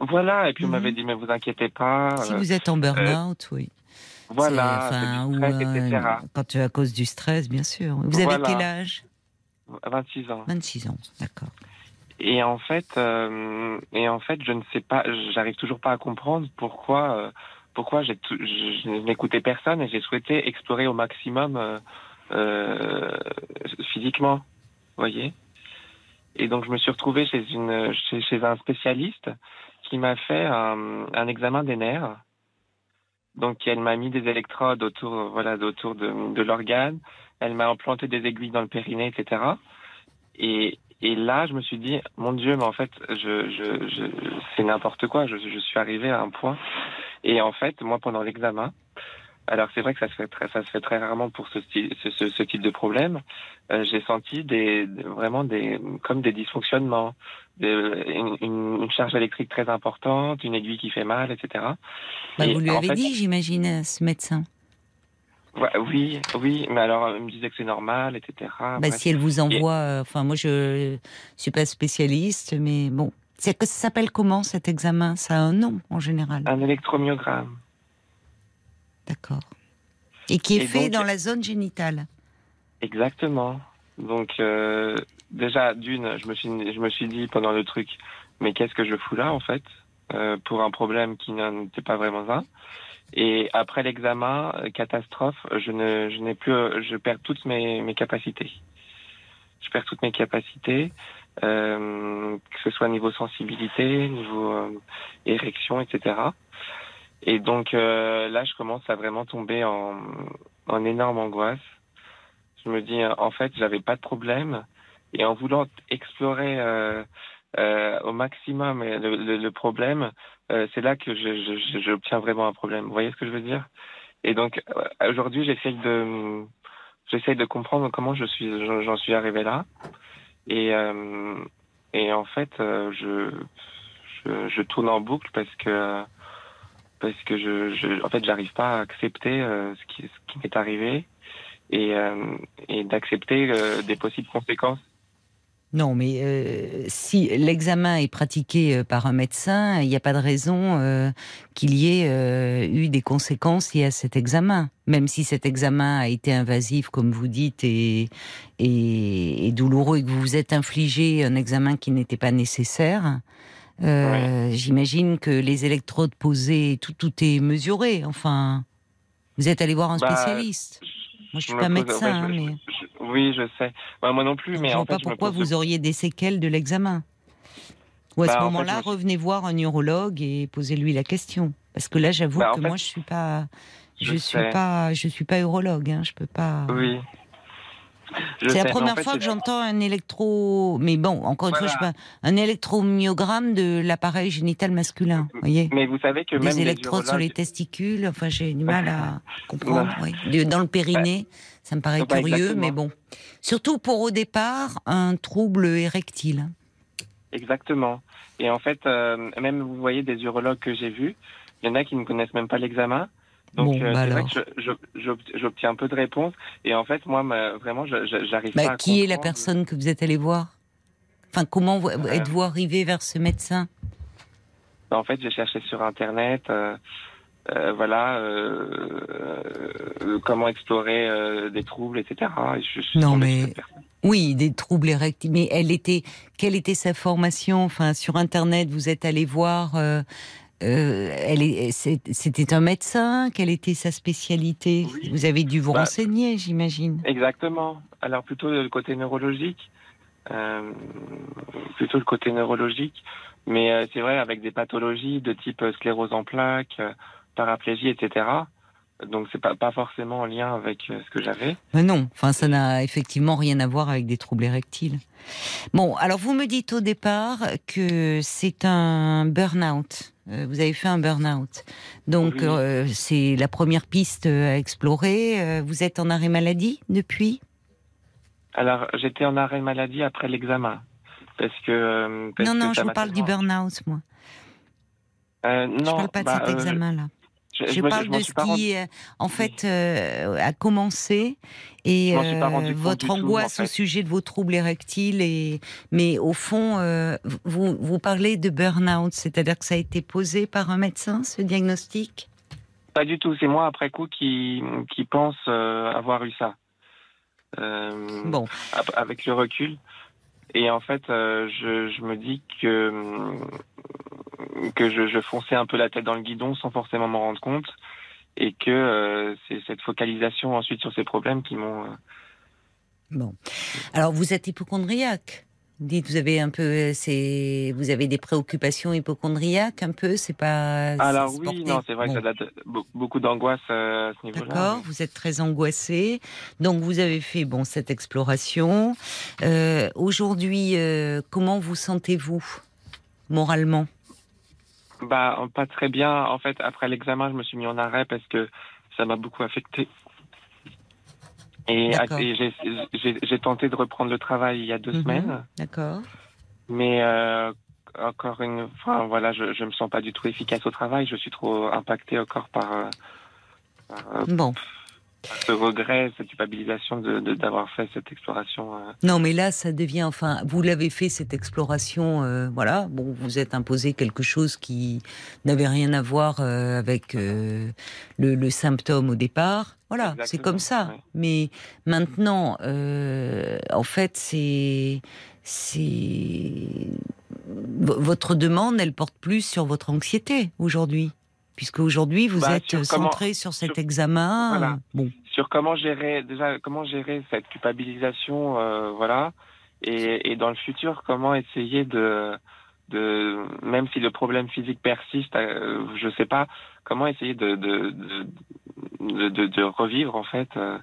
Voilà et puis on Mhm. m'avait dit mais vous inquiétez pas. Si euh, vous êtes en burn-out, oui. Voilà, enfin, ou, stress, euh, etc. quand tu à cause du stress, bien sûr. Vous avez Voilà. quel âge? 26 ans. 26 ans, d'accord. Et en fait, euh, et en fait, je ne sais pas, j'arrive toujours pas à comprendre pourquoi, euh, pourquoi j'ai, je, n'écoutais personne et j'ai souhaité explorer au maximum euh, physiquement, voyez. Et donc je me suis retrouvé chez une, chez, chez un spécialiste qui m'a fait un, un examen des nerfs. Donc elle m'a mis des électrodes autour, voilà, autour de, de l'organe. Elle m'a implanté des aiguilles dans le périnée, etc. Et, et là, je me suis dit, mon Dieu, mais en fait, je, je, je, c'est n'importe quoi. Je, je suis arrivé à un point. Et en fait, moi, pendant l'examen, alors c'est vrai que ça se fait très, ça se fait très rarement pour ce, style- ce, ce, ce type de problème. euh, j'ai senti des, vraiment des, comme des dysfonctionnements, des- une, charge électrique très importante, une aiguille qui fait mal, etc. Bah, Et vous lui avez fait- dit, j'imagine, ce médecin. Ouais, oui, oui, mais alors elle me disait que c'est normal, etc. Bah, si elle vous envoie, euh, enfin moi je suis pas spécialiste, mais bon, c'est que ça s'appelle comment cet examen? Ça a un nom en général, Un électromyogramme. D'accord. Et qui est Et fait donc- dans la zone génitale. Exactement. Donc euh, déjà d'une, je me suis je me suis dit pendant le truc, mais qu'est-ce que je fous là en fait euh, pour un problème qui n'était pas vraiment un. Et après l'examen, euh, catastrophe, je ne je n'ai plus je perds toutes mes mes capacités. Je perds toutes mes capacités, euh, que ce soit niveau sensibilité, niveau érection, etc. Et donc euh, là, je commence à vraiment tomber en en énorme angoisse je me dis, en fait, j'avais pas de problème. Et en voulant explorer euh, euh, au maximum le, le- le problème, euh, c'est là que j'obtiens vraiment un problème. Vous voyez ce que je veux dire? Et donc, euh, aujourd'hui, j'essaye de, j'essaye de comprendre comment je suis, j'en suis arrivé là. Et, euh, et en fait, je, je, je tourne en boucle parce que, parce que je, je en fait, j'arrive pas à accepter euh, ce qui, m'est arrivé et, euh, d'accepter euh, des possibles conséquences. Non, mais si l'examen est pratiqué par un médecin, il n'y a pas de raison qu'il y ait eu des conséquences liées à cet examen. Même si cet examen a été invasif, comme vous dites, et douloureux, et que vous vous êtes infligé un examen qui n'était pas nécessaire, euh, j'imagine que les électrodes posées, tout, tout est mesuré. Enfin, vous êtes allé voir un Bah, spécialiste. Moi, je suis me pas pose- médecin, ouais, je- hein, mais je- oui, je sais. Bah, moi non plus, mais je en vois pas pourquoi vous auriez des séquelles de l'examen. Ou à Bah, ce fait, moment-là, suis- revenez voir un neurologue et posez-lui la question. Parce que là, j'avoue Bah, que fait, moi, je suis pas, je, je suis sais. pas, je suis pas urologue. Hein, je peux pas. Oui. C'est la première fois que j'entends un électro. Mais bon, encore une fois, je sais pas. Un électromyogramme de l'appareil génital masculin. Voyez mais vous savez que Des même électrodes sur les testicules. Enfin, j'ai du mal à comprendre. oui. Dans le périnée, ça me paraît Bah, curieux, exactement. mais bon. Surtout pour au départ un trouble érectile. Exactement. Et en fait, euh, même vous voyez des urologues que j'ai vus, il y en a qui ne connaissent même pas l'examen. Donc Bon, euh, bah c'est vrai que j'obtiens un peu de réponses. Et en fait, moi, ma- vraiment, j'arrive pas Bah, à qui est la comprendre. personne que vous êtes allé voir? Enfin, comment vous- êtes-vous arrivé vers ce médecin? Bah, En fait, j'ai cherché sur Internet, euh, euh, voilà, euh, euh, comment explorer euh, des troubles, etc. Et je, je suis Non, mais-. Oui, des troubles érectiles. Mais elle était, quelle était sa formation? Enfin, sur Internet, vous êtes allé voir. Euh, c'était un médecin? Quelle était sa spécialité? Oui. Vous avez dû vous Bah, renseigner, j'imagine. Exactement. Alors plutôt le côté neurologique, euh, plutôt le côté neurologique. Mais euh, c'est vrai avec des pathologies de type euh, sclérose en plaques, paraplégie, etc. Donc c'est pas pas forcément en lien avec ce que j'avais. Non, enfin, ça n'a effectivement rien à voir avec des troubles érectiles. Bon, alors vous me dites au départ que c'est un burn-out. Euh, Vous avez fait un burn-out. Donc, Oui. euh, c'est la première piste à explorer. Euh, Vous êtes en arrêt maladie depuis? Alors j'étais en arrêt maladie après l'examen parce que euh, parce Non, non, je vous parle du burn-out, moi. Euh, non, je parle pas de bah, cet euh, examen-là. Je, Je, je me- parle je de ce rendu- qui, en fait, euh, a commencé et euh, votre tout, angoisse au sujet de vos troubles érectiles. Et mais au fond, euh, vous vous parlez de burn-out, c'est-à-dire que ça a été posé par un médecin, ce diagnostic? Pas du tout. C'est moi après coup qui qui pense euh, avoir eu ça. Bon, avec le recul. Et en fait, euh, je, je me dis que que je, je fonçais un peu la tête dans le guidon sans forcément m'en rendre compte, et que euh, c'est cette focalisation ensuite sur ces problèmes qui m'ont. euh, bon. Alors vous êtes hypochondriaque. Dites, vous avez un peu, c'est, vous avez des préoccupations hypochondriaques un peu, c'est pas. Alors oui, porté- non, c'est vrai Bon. que ça date be- beaucoup d'angoisse euh, à ce niveau-là. D'accord, vous êtes très angoissé. Donc vous avez fait bon cette exploration. Euh, Aujourd'hui, euh, comment vous sentez-vous moralement? Bah, pas très bien. En fait, après l'examen, je me suis mis en arrêt parce que ça m'a beaucoup affecté. Et, et j'ai- tenté de reprendre le travail il y a deux Mhm. semaines, D'accord. mais euh, encore une fois, voilà, je, je me sens pas du tout efficace au travail. Je suis trop impacté encore par, euh, par, euh, Bon, par ce regret, cette culpabilisation de de- d'avoir fait cette exploration. euh. non, mais là, ça devient. Enfin, vous l'avez fait cette exploration. euh, voilà. Bon, vous êtes imposé quelque chose qui n'avait rien à voir euh, avec le, le symptôme au départ. Voilà, c'est comme ça. Mais maintenant, en fait, c'est c'est votre demande, elle porte plus sur votre anxiété aujourd'hui, puisque aujourd'hui vous Bah, êtes sur comment- centré sur cet sur- examen. Voilà. euh, Bon, sur comment gérer déjà comment gérer cette culpabilisation euh, voilà et, et dans le futur comment essayer de de même si le problème physique persiste euh, je sais pas comment essayer de de de, de, de- de revivre en fait euh,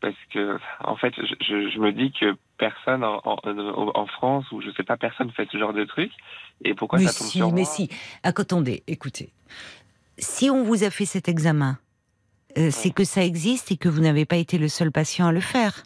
parce que en fait je, me dis que personne en, en, en France ou je sais pas personne fait ce genre de truc et pourquoi mais ça tombe si, sur mais moi? si. Attendez, écoutez. Si on vous a fait cet examen, euh, c'est que ça existe et que vous n'avez pas été le seul patient à le faire.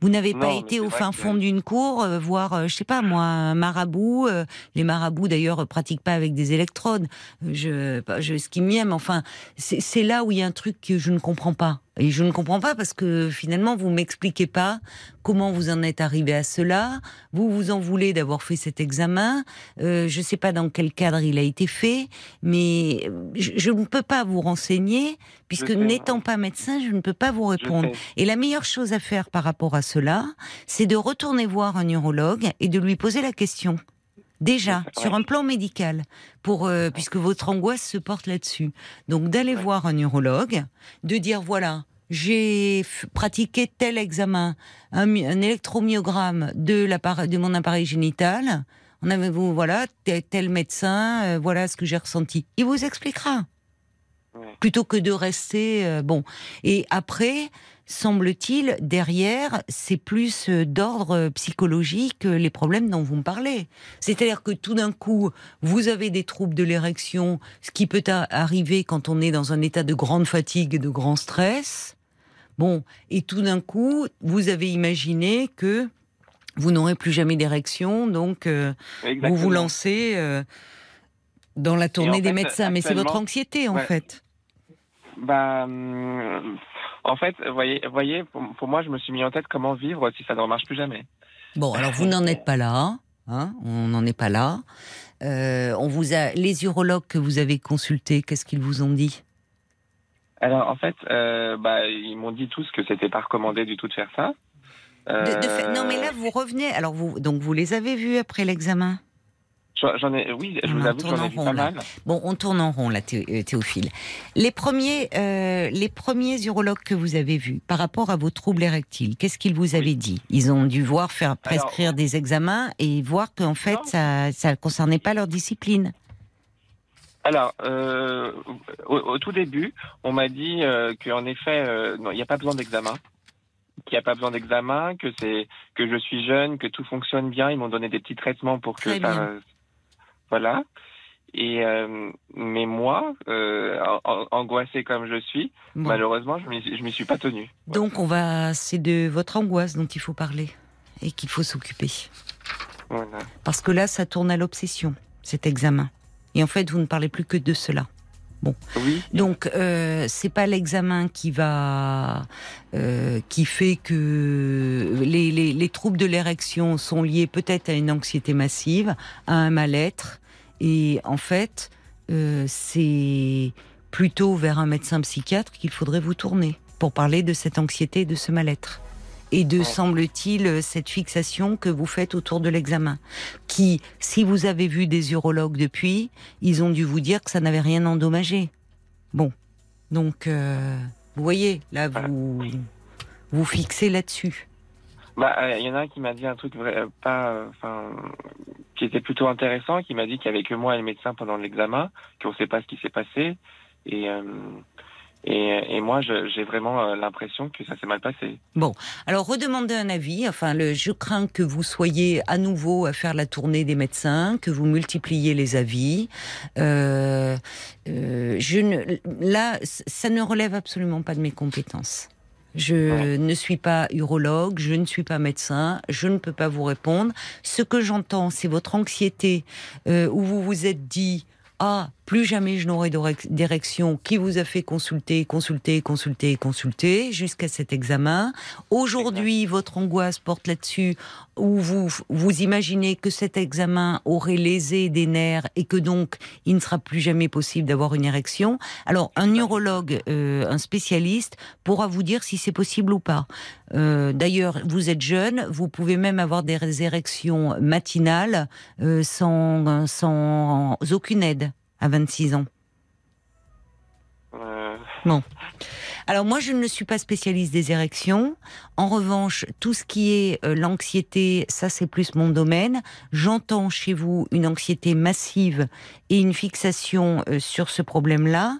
Vous n'avez pas été au fin que- fond d'une cour euh, voir, euh, je sais pas moi, un marabout. euh, les marabouts d'ailleurs pratiquent pas avec des électrodes. Je, je ce qui m'aime. Enfin, c'est là où il y a un truc que je ne comprends pas. Et je ne comprends pas parce que finalement vous m'expliquez pas comment vous en êtes arrivé à cela. Vous vous en voulez d'avoir fait cet examen. Euh, je sais pas dans quel cadre il a été fait, mais je, je ne peux pas vous renseigner puisque n'étant pas médecin, je ne peux pas vous répondre. Et la meilleure chose à faire par rapport à cela, c'est de retourner voir un neurologue et de lui poser la question. Déjà, sur un plan médical, pour euh, puisque votre angoisse se porte là-dessus. Donc d'aller voir un neurologue, de dire voilà, j'ai pratiqué tel examen, un, my- un électromyogramme de mon appareil génital. On avait vous voilà tel, médecin, euh, voilà ce que j'ai ressenti. Il vous expliquera. Plutôt que de rester euh, bon. Et après, semble-t-il, derrière, c'est plus euh, d'ordre psychologique les problèmes dont vous me parlez. C'est-à-dire que tout d'un coup, vous avez des troubles de l'érection, ce qui peut arriver quand on est dans un état de grande fatigue et de grand stress. Bon, et tout d'un coup, vous avez imaginé que vous n'aurez plus jamais d'érection, donc euh, vous vous lancez euh, dans la tournée des médecins. Mais c'est votre anxiété, en fait. Bah, hum, en fait, voyez, voyez pour, moi, je me suis mis en tête comment vivre si ça ne remarche plus jamais. Bon, alors vous n'en êtes pas là. Hein on n'en est pas là. Euh, on vous a les urologues que vous avez consultés, qu'est-ce qu'ils vous ont dit? Alors en fait, bah, ils m'ont dit tous que c'était pas recommandé du tout de faire ça. Non, mais là, vous revenez. Alors, vous, donc, vous les avez vus après l'examen? J'en ai, oui, je vous avoue, j'en ai vu pas mal. Bon, on tourne en rond là, euh, Théophile. Les premiers, euh, les premiers urologues que vous avez vus par rapport à vos troubles érectiles, qu'est-ce qu'ils vous avaient dit? Ils ont dû voir faire prescrire des examens et voir qu'en fait, ça, ne concernait pas leur discipline. Alors, euh, au, tout début, on m'a dit qu'en effet, il n'y a pas besoin d'examen qu'il n'y a pas besoin d'examen, que c'est que je suis jeune, que tout fonctionne bien. Ils m'ont donné des petits traitements pour que ça, voilà. Et euh, mais moi, euh, angoissé comme je suis, malheureusement, je ne m'y suis pas tenu. Donc on va, c'est de votre angoisse dont il faut parler et qu'il faut s'occuper. Voilà. Parce que là, ça tourne à l'obsession, cet examen. Et en fait, vous ne parlez plus que de cela. Bon. Oui. Donc euh, c'est pas l'examen qui va euh, qui fait que les, les, les troubles de l'érection sont liés peut-être à une anxiété massive, à un mal-être, et en fait euh, c'est plutôt vers un médecin psychiatre qu'il faudrait vous tourner pour parler de cette anxiété et de ce mal-être et de, semble-t-il, cette fixation que vous faites autour de l'examen. Qui, si vous avez vu des urologues depuis, ils ont dû vous dire que ça n'avait rien endommagé. Bon. Donc, euh, vous voyez, là, vous, vous fixez là-dessus. Bah, il euh, y en a un qui m'a dit un truc vrai, pas, enfin, qui était plutôt intéressant, qui m'a dit qu'il y avait que moi et le médecin pendant l'examen, qu'on ne sait pas ce qui s'est passé, et euh, et, et, moi, j'ai vraiment euh, l'impression que ça s'est mal passé. Bon, alors redemandez un avis. Enfin, je crains que vous soyez à nouveau à faire la tournée des médecins, que vous multipliez les avis. Euh, euh, je ne, là, ça ne relève absolument pas de mes compétences. Je ne suis pas urologue, je ne suis pas médecin, je ne peux pas vous répondre. Ce que j'entends, c'est votre anxiété euh, où vous vous êtes dit ah, plus jamais je n'aurai d'érection, qui vous a fait consulter, consulter, consulter, consulter, jusqu'à cet examen? Aujourd'hui, votre angoisse porte là-dessus, où vous, vous imaginez que cet examen aurait lésé des nerfs et que donc il ne sera plus jamais possible d'avoir une érection. Alors, un neurologue, euh, un spécialiste, pourra vous dire si c'est possible ou pas. Euh, d'ailleurs, vous êtes jeune, vous pouvez même avoir des érections matinales euh, sans, sans aucune aide à 26 ans euh. Bon. Alors moi, je ne suis pas spécialiste des érections. En revanche, tout ce qui est euh, l'anxiété, ça c'est plus mon domaine. J'entends chez vous une anxiété massive et une fixation euh, sur ce problème-là.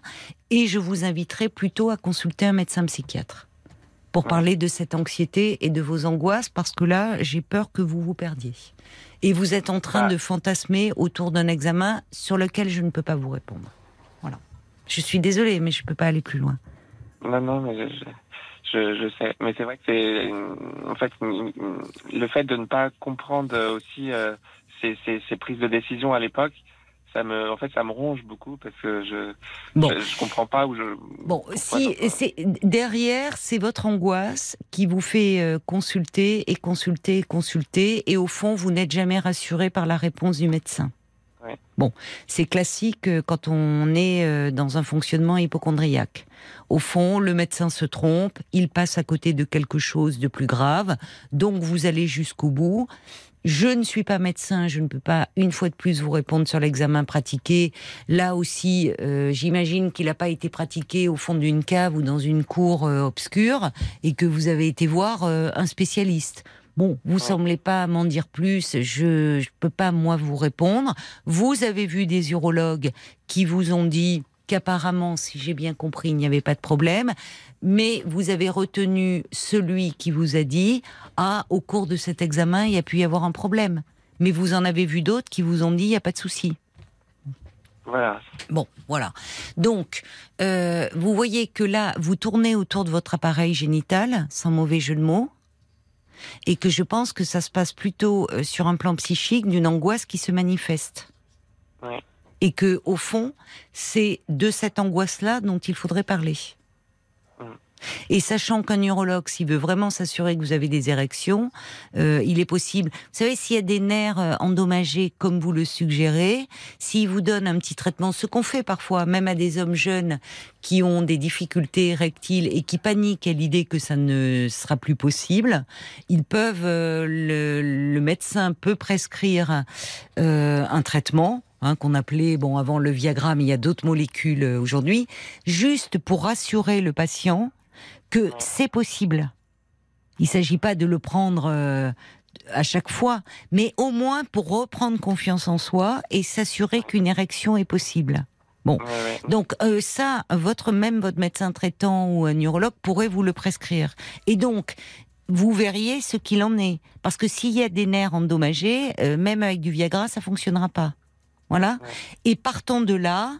Et je vous inviterai plutôt à consulter un médecin psychiatre pour parler de cette anxiété et de vos angoisses, parce que là, j'ai peur que vous vous perdiez. Et vous êtes en train de fantasmer autour d'un examen sur lequel je ne peux pas vous répondre. Voilà. Je suis désolée, mais je ne peux pas aller plus loin. Non, non, mais je, je, sais. Mais c'est vrai que c'est, en fait, le fait de ne pas comprendre aussi euh, ces, ces prises de décision à l'époque, ça me, en fait, ça me ronge beaucoup parce que je, je, comprends pas où je. Bon, si c'est derrière, c'est votre angoisse qui vous fait euh, consulter et consulter et consulter, et au fond, vous n'êtes jamais rassuré par la réponse du médecin. Bon, c'est classique euh, quand on est euh, dans un fonctionnement hypochondriaque. Au fond, le médecin se trompe, il passe à côté de quelque chose de plus grave, donc vous allez jusqu'au bout. Je ne suis pas médecin, je ne peux pas une fois de plus vous répondre sur l'examen pratiqué. Là aussi, euh, j'imagine qu'il n'a pas été pratiqué au fond d'une cave ou dans une cour euh, obscure et que vous avez été voir euh, un spécialiste. Bon, vous semblez pas m'en dire plus, je ne peux pas moi vous répondre. Vous avez vu des urologues qui vous ont dit puisqu'apparemment, si j'ai bien compris, il n'y avait pas de problème. Mais vous avez retenu celui qui vous a dit Ah, au cours de cet examen, il y a pu y avoir un problème. Mais vous en avez vu d'autres qui vous ont dit Il n'y a pas de souci. Voilà. Bon, voilà. Donc, euh, vous voyez que là, vous tournez autour de votre appareil génital, sans mauvais jeu de mots, et que je pense que ça se passe plutôt euh, sur un plan psychique d'une angoisse qui se manifeste. Ouais. Et que, au fond, c'est de cette angoisse-là dont il faudrait parler. Et sachant qu'un neurologue, s'il veut vraiment s'assurer que vous avez des érections, euh, il est possible. Vous savez, s'il y a des nerfs euh, endommagés, comme vous le suggérez, s'il vous donne un petit traitement, ce qu'on fait parfois, même à des hommes jeunes qui ont des difficultés érectiles et qui paniquent à l'idée que ça ne sera plus possible, ils peuvent, euh, le, le, médecin peut prescrire euh, un traitement Hein, qu'on appelait bon avant le Viagra, mais il y a d'autres molécules euh, aujourd'hui, juste pour rassurer le patient que c'est possible. Il ne s'agit pas de le prendre euh, à chaque fois, mais au moins pour reprendre confiance en soi et s'assurer qu'une érection est possible. Bon, donc euh, ça, votre même votre médecin traitant ou un neurologue pourrait vous le prescrire. Et donc, vous verriez ce qu'il en est, parce que s'il y a des nerfs endommagés, euh, même avec du Viagra, ça fonctionnera pas. Voilà. Et partant de là,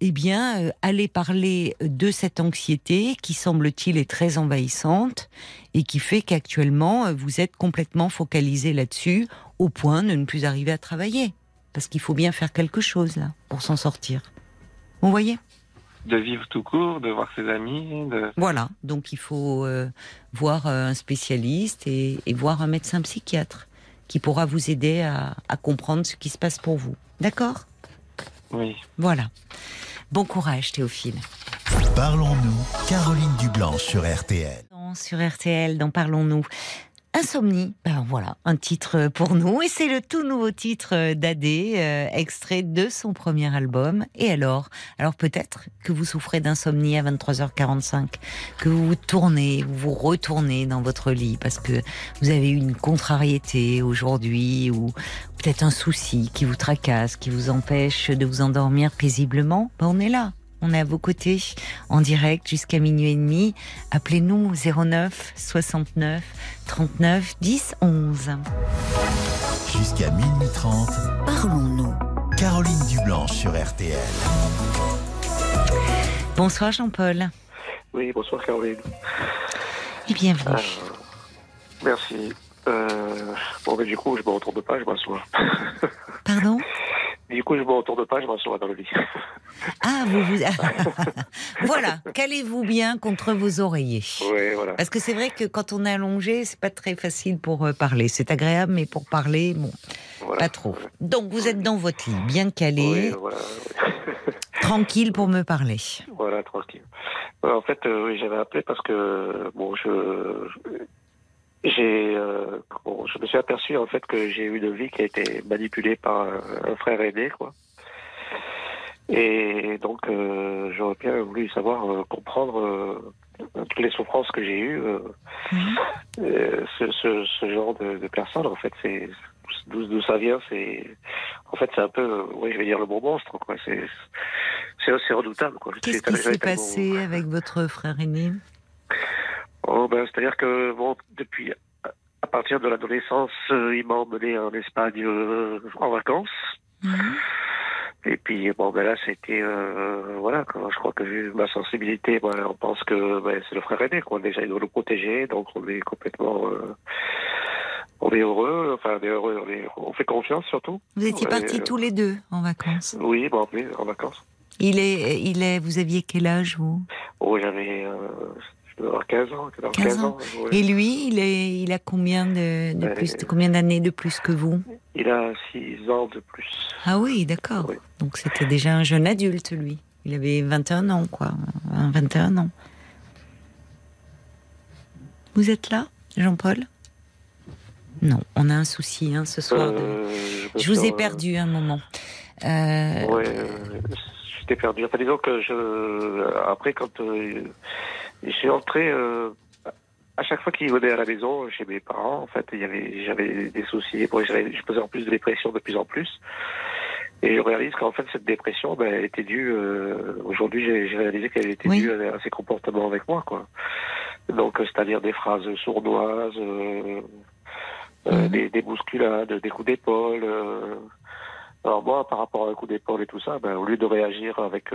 eh bien, euh, allez parler de cette anxiété qui semble-t-il est très envahissante et qui fait qu'actuellement euh, vous êtes complètement focalisé là-dessus au point de ne plus arriver à travailler. Parce qu'il faut bien faire quelque chose là pour s'en sortir. Vous voyez? De vivre tout court, de voir ses amis, de. Voilà. Donc il faut euh, voir euh, un spécialiste et, et voir un médecin psychiatre qui pourra vous aider à, à comprendre ce qui se passe pour vous. D'accord? Oui. Voilà. Bon courage, Théophile. Parlons-nous, Caroline Dublanche sur RTL. Sur RTL, dans Parlons-nous. Insomnie, ben voilà, un titre pour nous. Et c'est le tout nouveau titre d'Adé, euh, extrait de son premier album. Et alors? Alors peut-être que vous souffrez d'insomnie à 23h45, que vous vous tournez, vous vous retournez dans votre lit parce que vous avez eu une contrariété aujourd'hui ou peut-être un souci qui vous tracasse, qui vous empêche de vous endormir paisiblement. Ben on est là. On est à vos côtés en direct jusqu'à minuit et demi. Appelez-nous 09 69 39 10 11. Jusqu'à minuit 30, Parlons-nous. Caroline Dublanche sur RTL. Bonsoir Jean-Paul Oui, bonsoir Caroline. et bienvenue. Euh, merci. Euh, bon, mais du coup, je me retourne pas, je m'assois. Pardon? Du coup, je me retourne pas, je m'assois dans le lit. Ah, vous vous... voilà, calez-vous bien contre vos oreillers. Oui, voilà. Parce que c'est vrai que quand on est allongé, c'est pas très facile pour euh, parler. C'est agréable, mais pour parler, bon, voilà. pas trop. Donc vous êtes dans votre lit, bien calé, Oui, voilà. tranquille pour me parler. Voilà, tranquille. Euh, En fait, euh, oui, j'avais appelé parce que bon, je j'ai euh, bon, je me suis aperçu en fait que j'ai eu une vie qui a été manipulée par un, un frère aîné, quoi. Et donc, euh, j'aurais bien voulu savoir euh, comprendre euh, toutes les souffrances que j'ai eues. euh, Mhm. euh, ce, ce, ce genre de, de personnes, en fait, c'est d'où ça vient. C'est en fait, c'est un peu, euh, oui, je vais dire le bon monstre, quoi. C'est c'est assez redoutable, quoi. Qu'est-ce qui s'est passé avec votre frère aîné? Oh, ben, c'est-à-dire que bon, depuis à partir de l'adolescence, euh, il m'a emmené en Espagne euh, en vacances. Mhm. Et puis bon, ben là, c'était euh, voilà. Quand je crois que vu ma sensibilité, ben, on pense que ben, c'est le frère aîné, quoi. Déjà, il doit le protéger, donc on est complètement, euh, on est heureux. Enfin, on est heureux, on, est- on fait confiance surtout. Vous étiez partis tous les deux en vacances. Oui, bon, en vacances. Il est, il est, vous aviez quel âge vous? Oh, j'avais, je avoir 15 ans, je devais avoir 15 15 ans. ans. Et lui, il est, il a combien de, de plus, de combien d'années de plus que vous? Il a 6 ans de plus. Ah oui, d'accord. Oui. Donc c'était déjà un jeune adulte lui. Il avait 21 ans quoi, Un 21 ans. Vous êtes là, Jean-Paul? Non, on a un souci hein, ce soir. de- Euh, me Je vous ai sens, euh, perdu un moment. Euh, Ouais, euh, j'étais perdu. Enfin, disons que je, après, quand euh, je suis entré, euh, à chaque fois qu'il venait à la maison chez mes parents, en fait, il y avait, j'avais des soucis. Bon, je faisais en plus de dépression de plus en plus. Et je réalise qu'en fait, cette dépression, ben, elle était due. Euh, Aujourd'hui, j'ai réalisé qu'elle était Oui. due à, à ses comportements avec moi, quoi. Donc, euh, c'est-à-dire des phrases sournoises, euh, euh, Mhm. des, des bousculades, des coups d'épaule. Alors moi, par rapport à un coup d'épaule et tout ça, ben, au lieu de réagir avec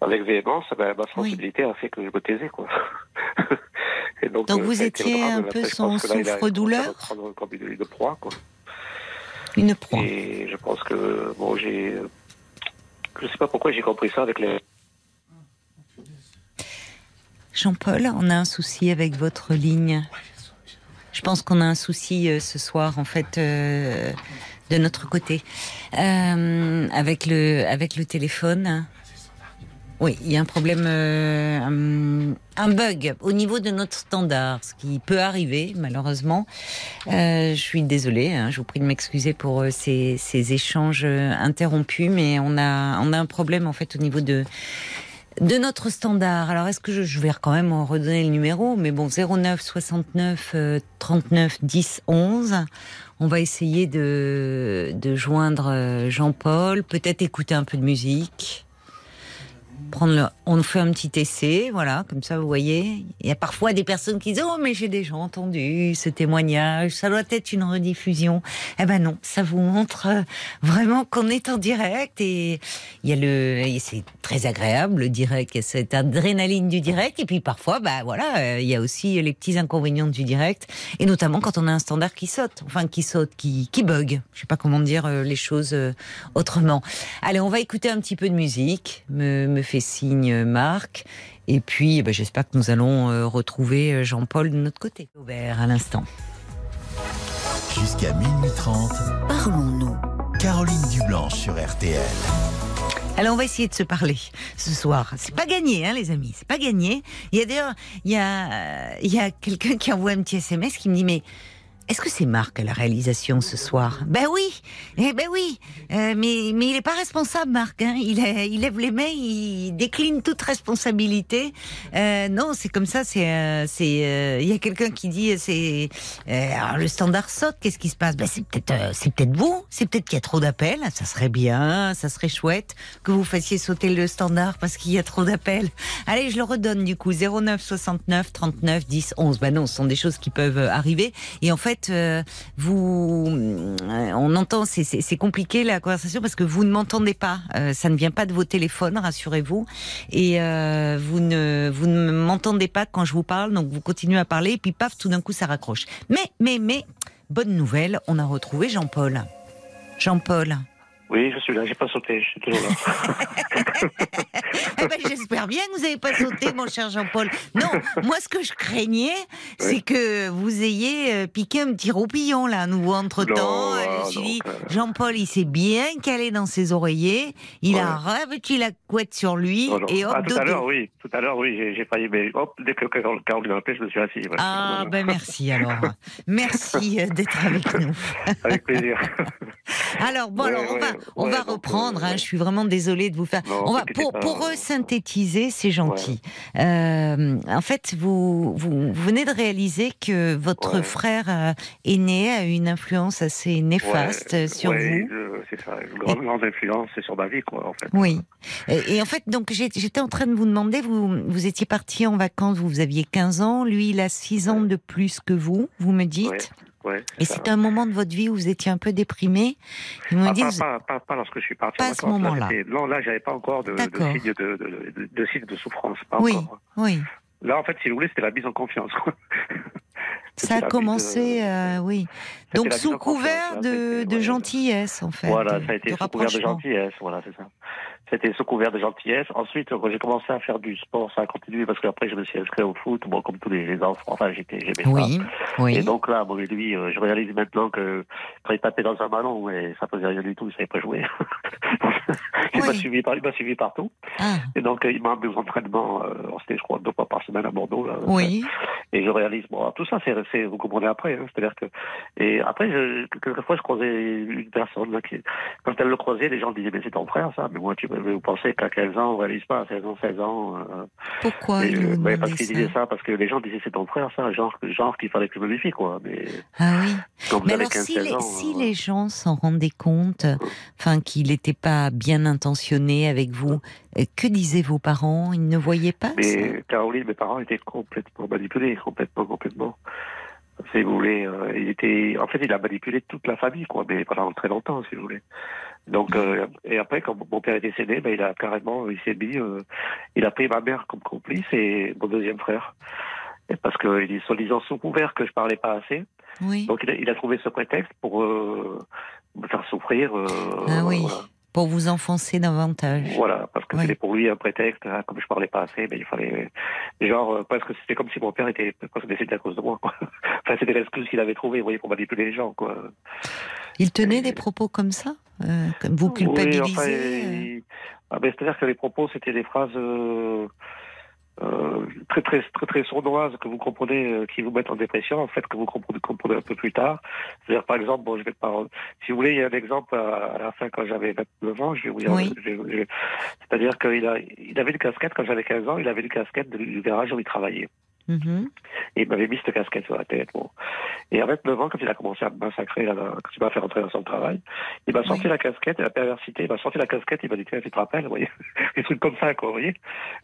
avec véhémence, ben, ma sensibilité a fait que je me taisais, quoi. Et Donc euh, vous le étiez un peu son souffre-douleur comme une, une proie, quoi. Une proie. Et je pense que bon, j'ai, je sais pas pourquoi j'ai compris ça avec les. Jean-Paul, on a un souci avec votre ligne. Je pense qu'on a un souci euh, ce soir, en fait, euh, de notre côté, Euh, avec le avec le téléphone. Oui, il y a un problème, euh, un, bug au niveau de notre standard, ce qui peut arriver malheureusement. Euh, je suis désolée, hein, je vous prie de m'excuser pour euh, ces, échanges interrompus, mais on a on a un problème en fait au niveau de de notre standard. Alors, est-ce que je, vais quand même en redonner le numéro? Mais bon, 09 69 euh, 39 10 11. On va essayer de, de joindre Jean-Paul, peut-être écouter un peu de musique. Prendre le, on fait un petit essai, voilà, comme ça vous voyez. Il y a parfois des personnes qui disent Oh, mais j'ai déjà entendu ce témoignage, ça doit être une rediffusion. Eh ben non, ça vous montre euh, vraiment qu'on est en direct et il y a le, c'est très agréable le direct, cette adrénaline du direct et puis parfois, bah voilà, euh, il y a aussi les petits inconvénients du direct et notamment quand on a un standard qui saute, enfin qui saute, qui, qui bug. Je sais pas comment dire euh, les choses autrement. Allez, on va écouter un petit peu de musique. Me, me fait signe euh, Marc. Et puis, eh ben, j'espère que nous allons euh, retrouver euh, Jean-Paul de notre côté. Aubert à l'instant. Jusqu'à minuit 30, Parlons-nous. Caroline Dublanche sur RTL. Alors on va essayer de se parler ce soir. C'est pas gagné, hein, les amis. C'est pas gagné. Il y a d'ailleurs, il y a, il y a quelqu'un qui envoie un petit SMS qui me dit mais est-ce que c'est Marc à la réalisation ce soir? Ben oui, eh ben oui. Euh, mais mais il est pas responsable, Marc. Hein. Il, est- il lève les mains, il décline toute responsabilité. Euh, non, c'est comme ça. C'est euh, c'est. euh, Il y a quelqu'un qui dit euh, c'est. euh, le standard saute. Qu'est-ce qui se passe? Ben c'est peut-être c'est peut-être vous. C'est peut-être qu'il y a trop d'appels. Ça serait bien, ça serait chouette que vous fassiez sauter le standard parce qu'il y a trop d'appels. Allez, je le redonne du coup 09 69 39 10 11. Ben non, ce sont des choses qui peuvent arriver. Et en fait, euh, vous, euh, on entend, c'est- compliqué la conversation parce que vous ne m'entendez pas. Euh, ça ne vient pas de vos téléphones, rassurez-vous. Et vous ne, vous ne m'entendez pas quand je vous parle, donc vous continuez à parler et puis paf, tout d'un coup ça raccroche. Mais, mais, mais, bonne nouvelle, on a retrouvé Jean-Paul. Jean-Paul. Oui, je suis là, j'ai pas sauté, je suis toujours là. Eh ben, j'espère bien que vous n'avez pas sauté, mon cher Jean-Paul. Non, moi, ce que je craignais, c'est que vous ayez euh, piqué un petit roupillon, là, à nouveau, entre-temps. Euh, je me suis dit. Jean-Paul, il s'est bien calé dans ses oreillers, il a revêtu la couette sur lui, Non, non. et hop, ah, tout à l'heure, oui, tout à l'heure, oui, j'ai- failli, mais hop, dès que Carole Carole m'a appelé, je me suis assis. Ah, ben merci alors. Merci euh, d'être avec nous. Avec plaisir. Alors bon, Ouais, alors on va on ouais, va reprendre. euh, hein, ouais. je suis vraiment désolée de vous faire. Non, on va pour pas, pour euh, eux synthétiser, c'est gentil. Euh, en fait, vous, vous vous venez de réaliser que votre frère euh, aîné a eu une influence assez néfaste sur vous. je- C'est ça, une grande, grande influence sur ma vie, quoi, en fait. Oui. Et, et en fait, donc j'étais en train de vous demander, vous vous étiez parti en vacances, vous aviez 15 ans, lui il a 6 ans de plus que vous, vous me dites. Ouais, Et c'était un moment de votre vie où vous étiez un peu déprimé. Ils m'ont Ah, dit, pas, vous- pas, pas, pas lorsque je suis parti. Pas à ce moment-là. Non, là, j'avais pas encore de, de signes de, de, de, de signes de souffrance. Pas Oui. encore. oui. Là, en fait, si vous voulez, c'était la mise en confiance. Ça a commencé, euh, oui. Donc sous couvert de, gentillesse, en fait. Voilà, de- ça a été sous couvert de gentillesse, voilà, c'est ça. C'était sous couvert de gentillesse. Ensuite, quand j'ai commencé à faire du sport, ça a continué parce qu'après, je me suis inscrit au foot, bon, comme tous les, les enfants. Enfin, j'étais, j'aimais ça. Oui, oui. Et donc là, bon, lui, euh, je réalise maintenant que quand il tapait dans un ballon, ouais, ça faisait rien du tout, il savait pas jouer. il m'a Oui. suivi, par- il m'a suivi partout. Ah, Et donc, euh, il m'a amené aux entraînements, euh, c'était, je crois, deux fois par semaine à Bordeaux. Là, oui. Et je réalise, bon, tout ça, c'est, c'est vous comprenez après, hein, c'est-à-dire que, et après, je, quelquefois, je croisais une personne, là, qui, quand elle le croisait, les gens disaient, mais c'est ton frère, ça, mais moi, tu vous pensez qu'à 15 ans, on réalise pas, à 16 ans, 16 ans, euh, Pourquoi et, il euh, ouais, parce qu'il ça disait ça, parce que les gens disaient, c'est ton frère, ça, genre, genre qu'il fallait que je me méfie, quoi, mais, Ah oui. Mais alors, si, les, si les gens s'en rendaient compte, enfin, qu'il n'était pas bien intentionné avec vous, que disaient vos parents? Ils ne voyaient pas Mais Caroline, mes parents étaient complètement manipulés, complètement, complètement. Si vous voulez, il était, en fait, il a manipulé toute la famille, quoi, mais pendant très longtemps, si vous voulez. Donc, euh, et après, quand mon père est décédé, ben, il a carrément, il s'est mis, euh, il a pris ma mère comme complice et mon deuxième frère. Et parce qu'il est soi-disant sous couvert que je parlais pas assez. Oui. Donc, il a, il a trouvé ce prétexte pour euh, me faire souffrir. ah oui. Pour vous enfoncer davantage. Voilà, parce que c'était pour lui un prétexte. Hein, comme je parlais pas assez, ben, il fallait. Genre, parce que c'était comme si mon père était presque décédé à cause de moi. Quoi. enfin, c'était l'excuse qu'il avait trouvée, vous voyez, pour manipuler les gens. Quoi. Il tenait des propos comme ça euh, Vous culpabilisez oui, enfin, euh ah ben, C'est-à-dire que les propos, c'était des phrases euh, euh, très, très, très, très sournoises que vous comprenez, euh, qui vous mettent en dépression, en fait, que vous comprenez, comprenez un peu plus tard. C'est-à-dire, par exemple, bon, je vais pas, si vous voulez, il y a un exemple à, la fin quand j'avais 29 ans, je vais vous dire, Oui. je- je- c'est-à-dire qu'il a, il avait une casquette quand j'avais 15 ans, il avait une casquette du garage où il travaillait. Mhm. Et il m'avait mis cette casquette sur la tête. Bon. Et à 29 ans, quand il a commencé à me massacrer, là, quand il m'a fait rentrer dans son travail, il m'a sorti Oui. la casquette, et la perversité, il m'a sorti la casquette, il m'a dit, tiens, tu te rappelles, vous voyez Des trucs comme ça, quoi, vous voyez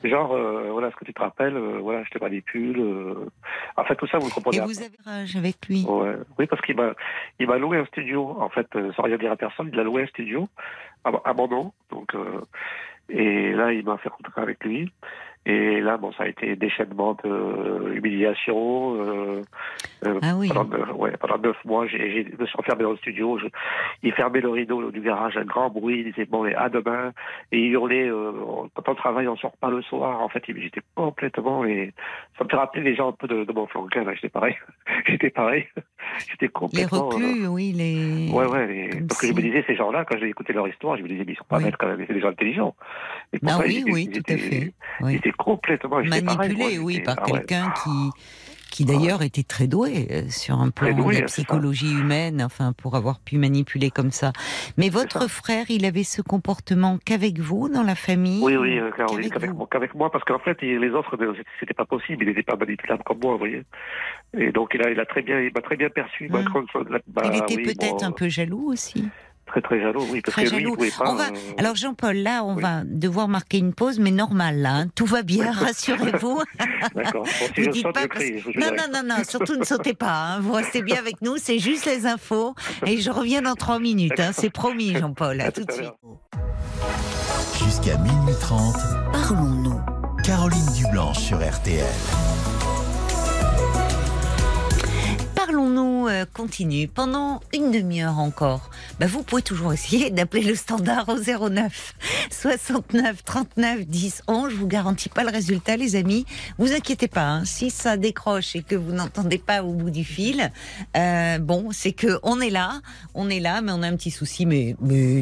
Genre, euh, voilà, ce que tu te rappelles, euh, voilà, je te manipule. euh. En fait, tout ça, vous le comprenez Et vous avez rage avec lui Ouais. Oui, parce qu'il m'a, il m'a loué un studio, en fait, euh, sans rien dire à personne, il a loué un studio à, à mon nom. Donc, euh, et là, il m'a fait rentrer avec lui. Et là, bon, ça a été déchaînement de humiliation. Euh, euh, Ah oui. pendant, neuf- ouais, pendant neuf mois, j'ai, je me suis enfermé dans le studio. Je, il fermait le rideau du garage, un grand bruit. Il disait bon, et à demain. Et il hurlait euh, quand on travaille, on sort pas le soir. En fait, j'étais complètement. Et ça me fait rappeler les gens un peu de, de mon flanquin. Là, j'étais pareil. j'étais pareil. j'étais Les complètement. reclus, oui, les. euh, Ouais, ouais, les- parce que je me disais, ces gens-là, quand j'ai écouté leur histoire, je me disais, mais ils sont pas Oui. bêtes quand même, c'est des gens intelligents. Et Ah oui, oui, tout à fait. Oui. Complètement pareil, Manipulé, moi, oui, par ah ouais. quelqu'un qui, qui d'ailleurs était très doué euh, sur un plan doué, de la psychologie humaine, enfin, pour avoir pu manipuler comme ça. Mais votre ça. frère, il avait ce comportement qu'avec vous, dans la famille Oui, oui, euh, Caroline, Qu'avec moi, parce qu'en fait, il- les autres, euh, c'était pas possible, il n'était pas manipulable comme moi, vous voyez. Et donc, il a, il a très bien, il m'a très bien perçu. Hum. Macron, bah, Il était oui, peut-être bon, un peu jaloux aussi. Très, très jaloux, oui, parce Très que lui, il jaloux. pouvait pas. On va- euh, Alors Jean-Paul, là, on Oui. va devoir marquer une pause, mais normal, là. hein. Tout va bien, rassurez-vous. D'accord. Bon, si pas parce- Non, non, non, non, surtout ne sautez pas. hein. Vous restez bien avec nous, c'est juste les infos. Et je reviens dans trois minutes. hein. C'est promis, Jean-Paul. À À tout de suite. Jusqu'à minuit 30, Parlons-nous. Caroline Dublanche sur RTL. Parlons-nous euh, continue pendant une demi-heure encore. Bah, vous pouvez toujours essayer d'appeler le standard au 09 69 39 10 11. Je vous garantis pas le résultat, les amis. Vous inquiétez pas. hein. Si ça décroche et que vous n'entendez pas au bout du fil, euh, bon, c'est que on est là, on est là, mais on a un petit souci, mais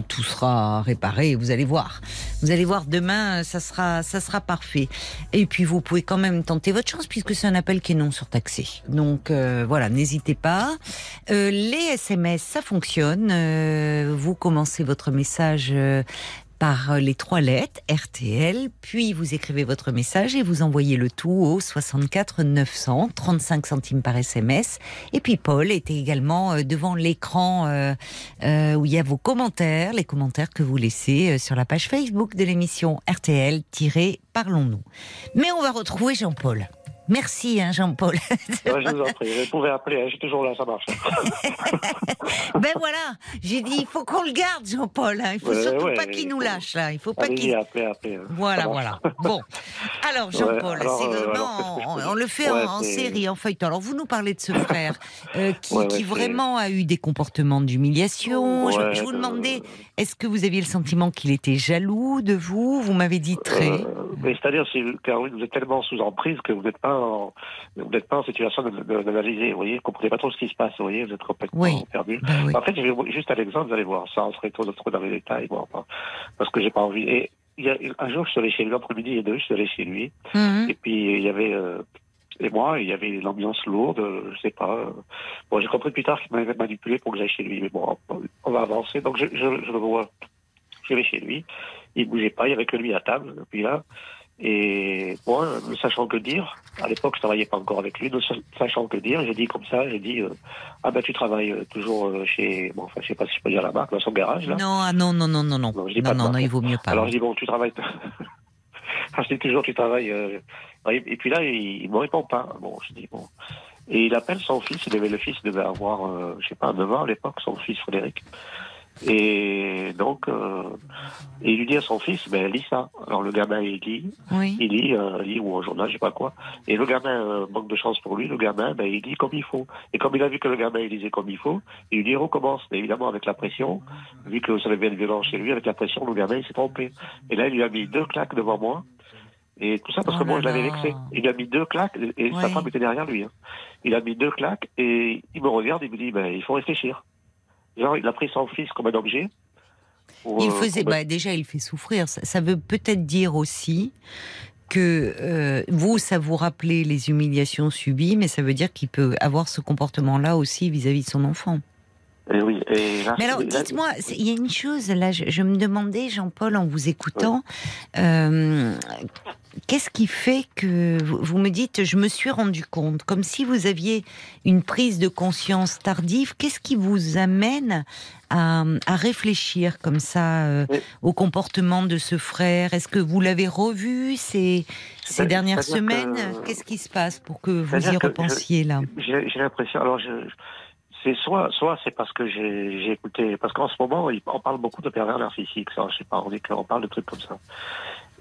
tout sera réparé. Vous allez voir. Vous allez voir demain, ça sera ça sera parfait. Et puis vous pouvez quand même tenter votre chance puisque c'est un appel qui est non surtaxé. Donc euh, voilà, pas. Euh, les SMS, ça fonctionne. Euh, vous commencez votre message. euh, par les trois lettres RTL, puis vous écrivez votre message et vous envoyez le tout au 64 900, 35 centimes par SMS. Et puis Paul était également devant l'écran où il y a vos commentaires, les commentaires que vous laissez sur la page Facebook de l'émission RTL-Parlons-nous. Mais on va retrouver Jean-Paul. Merci hein, Jean-Paul. Ouais, je vous en prie, vous pouvez appeler, hein, je suis toujours là, ça marche. ben voilà, j'ai dit il faut qu'on le garde Jean-Paul. hein. Il faut Ouais, surtout ouais, pas il qu'il nous lâche là. Il faut pas qu'il appelez, appelez. hein. Voilà, voilà. Bon. Alors, Jean-Paul, c'est euh, vraiment, alors, on, le fait en, série, en feuilleton. Alors, vous nous parlez de ce frère euh, qui, vraiment a eu des comportements d'humiliation. Je- je, vous euh, demandais, est-ce que vous aviez le sentiment qu'il était jaloux de vous? Vous m'avez dit très. Euh, mais c'est-à-dire, Caroline, vous êtes tellement sous emprise que vous n'êtes pas en, vous n'êtes pas en situation d'analyser, vous voyez, vous comprenez pas trop ce qui se passe, vous voyez, vous êtes complètement Oui. perdu. Ben oui. En fait, je vais juste un exemple, vous allez voir, ça, on serait trop, trop dans les détails, bon, parce que j'ai pas envie. Et il y a, un jour, je suis allé chez lui, après-midi et deux, je suis allé chez lui, Mhm. et puis il y avait, euh, et moi, il y avait l'ambiance lourde, je sais pas. euh. Bon, j'ai compris plus tard qu'il m'avait manipulé pour que j'aille chez lui, mais bon, on va avancer. Donc, je, je, je le vois. Je vais chez lui. Il bougeait pas, il y avait que lui à table. Puis là, Et moi, ne sachant que dire, à l'époque, je travaillais pas encore avec lui, ne sachant que dire, j'ai dit comme ça, j'ai dit, euh, ah ben tu travailles euh, toujours euh, chez, bon, enfin, je sais pas si je peux dire la marque, dans son garage, là. Non, ah, non, non, non, non, non. Non, je dis Non, pas non, non, il vaut mieux pas. Alors je dis, bon, tu travailles. Enfin, je dis toujours, tu travailles. euh, Et et puis là, il, il me répond pas. Bon, je dis, bon. Et il appelle son fils, il avait le fils, il devait avoir, euh, je sais pas, 9 ans à l'époque, son fils Frédéric. Et donc, euh, et il lui dit à son fils, ben, lis ça. Alors le gamin, il lit, Oui. il lit, euh, lit ou un journal, je sais pas quoi. Et le gamin, euh, manque de chance pour lui, le gamin, ben, il lit comme il faut. Et comme il a vu que le gamin, il lisait comme il faut, il lui dit, recommence. Mais évidemment, avec la pression, vu que ça avait bien de violence chez lui, avec la pression, le gamin, il s'est trompé. Et là, il lui a mis deux claques devant moi. Et tout ça parce Oh que moi, là je l'avais vexé. Il a mis deux claques, et sa femme était derrière lui. hein. Il a mis deux claques, et il me regarde, il me dit, ben, il faut réfléchir. Genre, il a pris son fils comme un objet. pour, Il euh, faisait, bah, déjà, il fait souffrir. Ça, ça veut peut-être dire aussi que euh, vous, ça vous rappelait les humiliations subies, mais ça veut dire qu'il peut avoir ce comportement-là aussi vis-à-vis de son enfant. Et oui, et là, Mais alors, dites-moi, il y a une chose, là, je, je me demandais, Jean-Paul, en vous écoutant, euh, qu'est-ce qui fait que vous, me dites, je me suis rendu compte, comme si vous aviez une prise de conscience tardive, qu'est-ce qui vous amène à, à réfléchir comme ça euh, Oui. au comportement de ce frère? Est-ce que vous l'avez revu ces, dernières semaines? Qu'est-ce qui se passe pour que vous y je- repensiez là? J'ai l'impression. Alors, je, c'est soit, soit c'est parce que j'ai écouté, parce qu'en ce moment, on parle beaucoup de pervers narcissiques. Ça, je sais pas, on dit qu'on parle de trucs comme ça.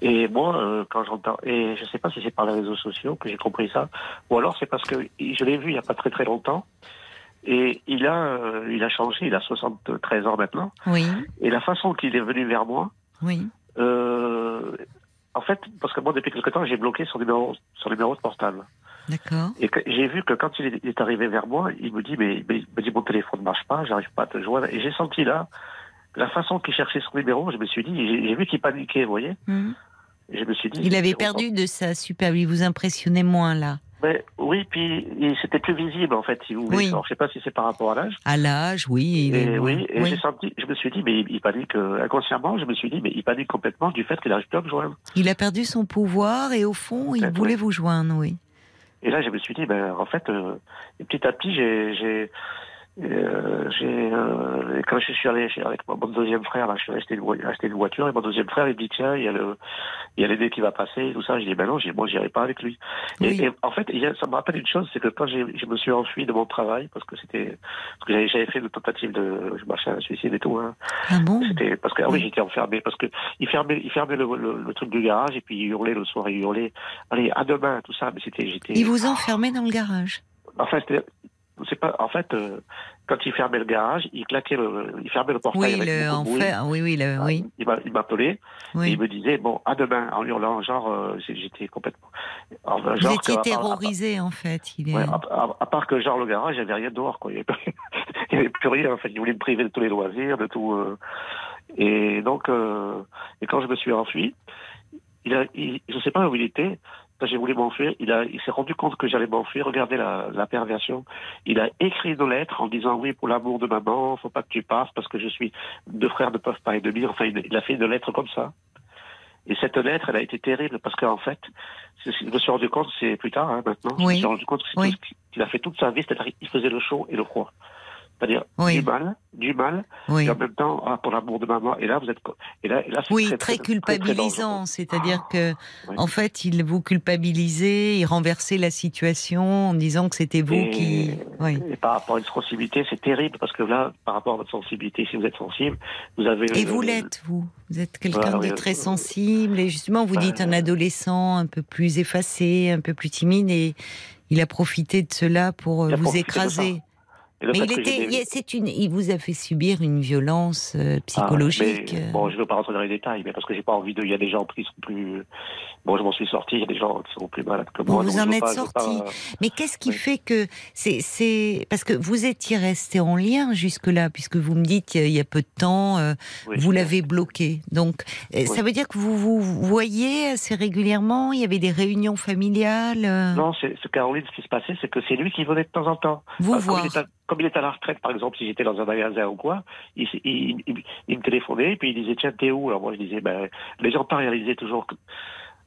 Et moi, euh, quand j'entends, et je sais pas si c'est par les réseaux sociaux que j'ai compris ça, ou alors c'est parce que je l'ai vu il y a pas très très longtemps. Et il a, euh, il a changé, il a 73 ans maintenant. Oui, Et la façon qu'il est venu vers moi, oui. euh, en fait, parce que moi, depuis quelque temps, j'ai bloqué son numéro, son numéro de portable. D'accord. Et j'ai vu que quand il est- arrivé vers moi, il me dit, mais, mais- il me dit, mon téléphone ne marche pas, j'arrive pas à te joindre. Et j'ai senti là, la façon qu'il cherchait son numéro, je me suis dit, j'ai vu qu'il paniquait, vous voyez. Mhm. Je me suis dit. Il avait perdu de sa super, il vous impressionnait moins là. Mais oui, puis il- c'était plus visible en fait, si vous voulez. Oui. Alors, je sais pas si c'est par rapport à l'âge. À l'âge, oui. il est Et oui, et j'ai senti, je me suis dit, mais il, panique euh, inconsciemment. Je me suis dit, mais il panique complètement du fait qu'il n'arrive plus à me joindre. Il a perdu son pouvoir et au fond, il voulait vous joindre, oui. Et là, je me suis dit, ben, en fait, euh, et petit à petit, j'ai, euh, euh, quand je suis allé avec mon deuxième frère, là, je suis vo- acheté une voiture, et mon deuxième frère, il me dit, tiens, il y a le, il y a l'aîné qui va passer, et tout ça. Je dis, ben non, moi, j'irai pas avec lui. Et, Oui. et en fait, ça me rappelle une chose, c'est que quand je me suis enfui de mon travail, parce que c'était, parce que j'avais, fait une tentative de, un suicide et tout, hein. Ah bon? C'était parce que ah oui, Oui. j'étais enfermé parce que il fermait il fermait le, le, le truc du garage et puis il hurlait le soir, il hurlait allez à demain tout ça mais c'était j'étais Il vous enfermait dans le garage? enfin c'était c'est pas en fait euh, quand il fermait le garage, il claquait le il fermait le portail Oui, avec le, beaucoup en fait, oui, oui, le, oui, Il m'a- il m'appelait et oui. il me disait bon à demain en hurlant genre euh, j'étais complètement Vous genre étiez que- à- à- terrorisé, en fait. Il est... Ouais, à, à- à part que genre le garage, il n'y avait rien dehors, quoi. Il n'y avait, plus rien. En fait, il voulait me priver de tous les loisirs, de tout. euh. Et donc, et quand je me suis enfui, il a, il, je sais pas où il était. J'ai voulu m'enfuir, il a, il s'est rendu compte que j'allais m'enfuir. Regardez la, la perversion. Il a écrit une lettre en disant oui pour l'amour de maman, faut pas que tu passes parce que je suis deux frères ne peuvent pas être demi. Enfin, il, a fait une lettre comme ça. Et cette lettre, elle a été terrible parce qu'en fait, je me suis rendu compte, c'est plus tard, hein, maintenant, je me Oui. suis rendu compte que c'est Oui. tout ce qu'il a fait toute sa vie, c'est-à-dire il faisait le chaud et le froid. C'est-à-dire Oui. du mal, du mal, oui. et en même temps, ah, pour l'amour de maman. Et là, vous êtes, et là, et là, c'est Oui, très, très, culpabilisant. C'est-à-dire que, oui. en fait, il vous culpabilisait, il renversait la situation en disant que c'était vous Et- qui. Oui. Et par rapport à une sensibilité, c'est terrible parce que là, par rapport à votre sensibilité, si vous êtes sensible, vous avez. Et vous l'êtes, vous. Vous êtes quelqu'un de très sensible. Et justement, vous bah, dites un adolescent un peu plus effacé, un peu plus timide. Et il a profité de cela pour euh, vous écraser. Mais il était, c'est une, il vous a fait subir une violence euh, Ah, psychologique. mais, euh. bon, je ne veux pas rentrer dans les détails, mais parce que j'ai pas envie de. Il y a des gens qui sont plus. Bon, je m'en suis sorti. Il y a des gens qui sont plus malades que moi. vous en êtes sorti. pas- Mais qu'est-ce qui Oui. fait que c'est, c'est parce que vous étiez resté en lien jusque-là, puisque vous me dites il y a peu de temps, euh, oui. vous l'avez bloqué. Donc, euh, ça veut dire que vous vous voyez assez régulièrement. Il y avait des réunions familiales. euh, Non, c'est c'est Caroline, ce qui se passait, c'est que c'est lui qui venait de temps en temps. vous Euh, voir. Comme il, est à, la retraite, par exemple, si j'étais dans un magasin ou quoi, il, il, il- il me téléphonait, puis il disait, tiens, t'es où? Alors moi, je disais, ben, les gens pas réalisaient toujours que...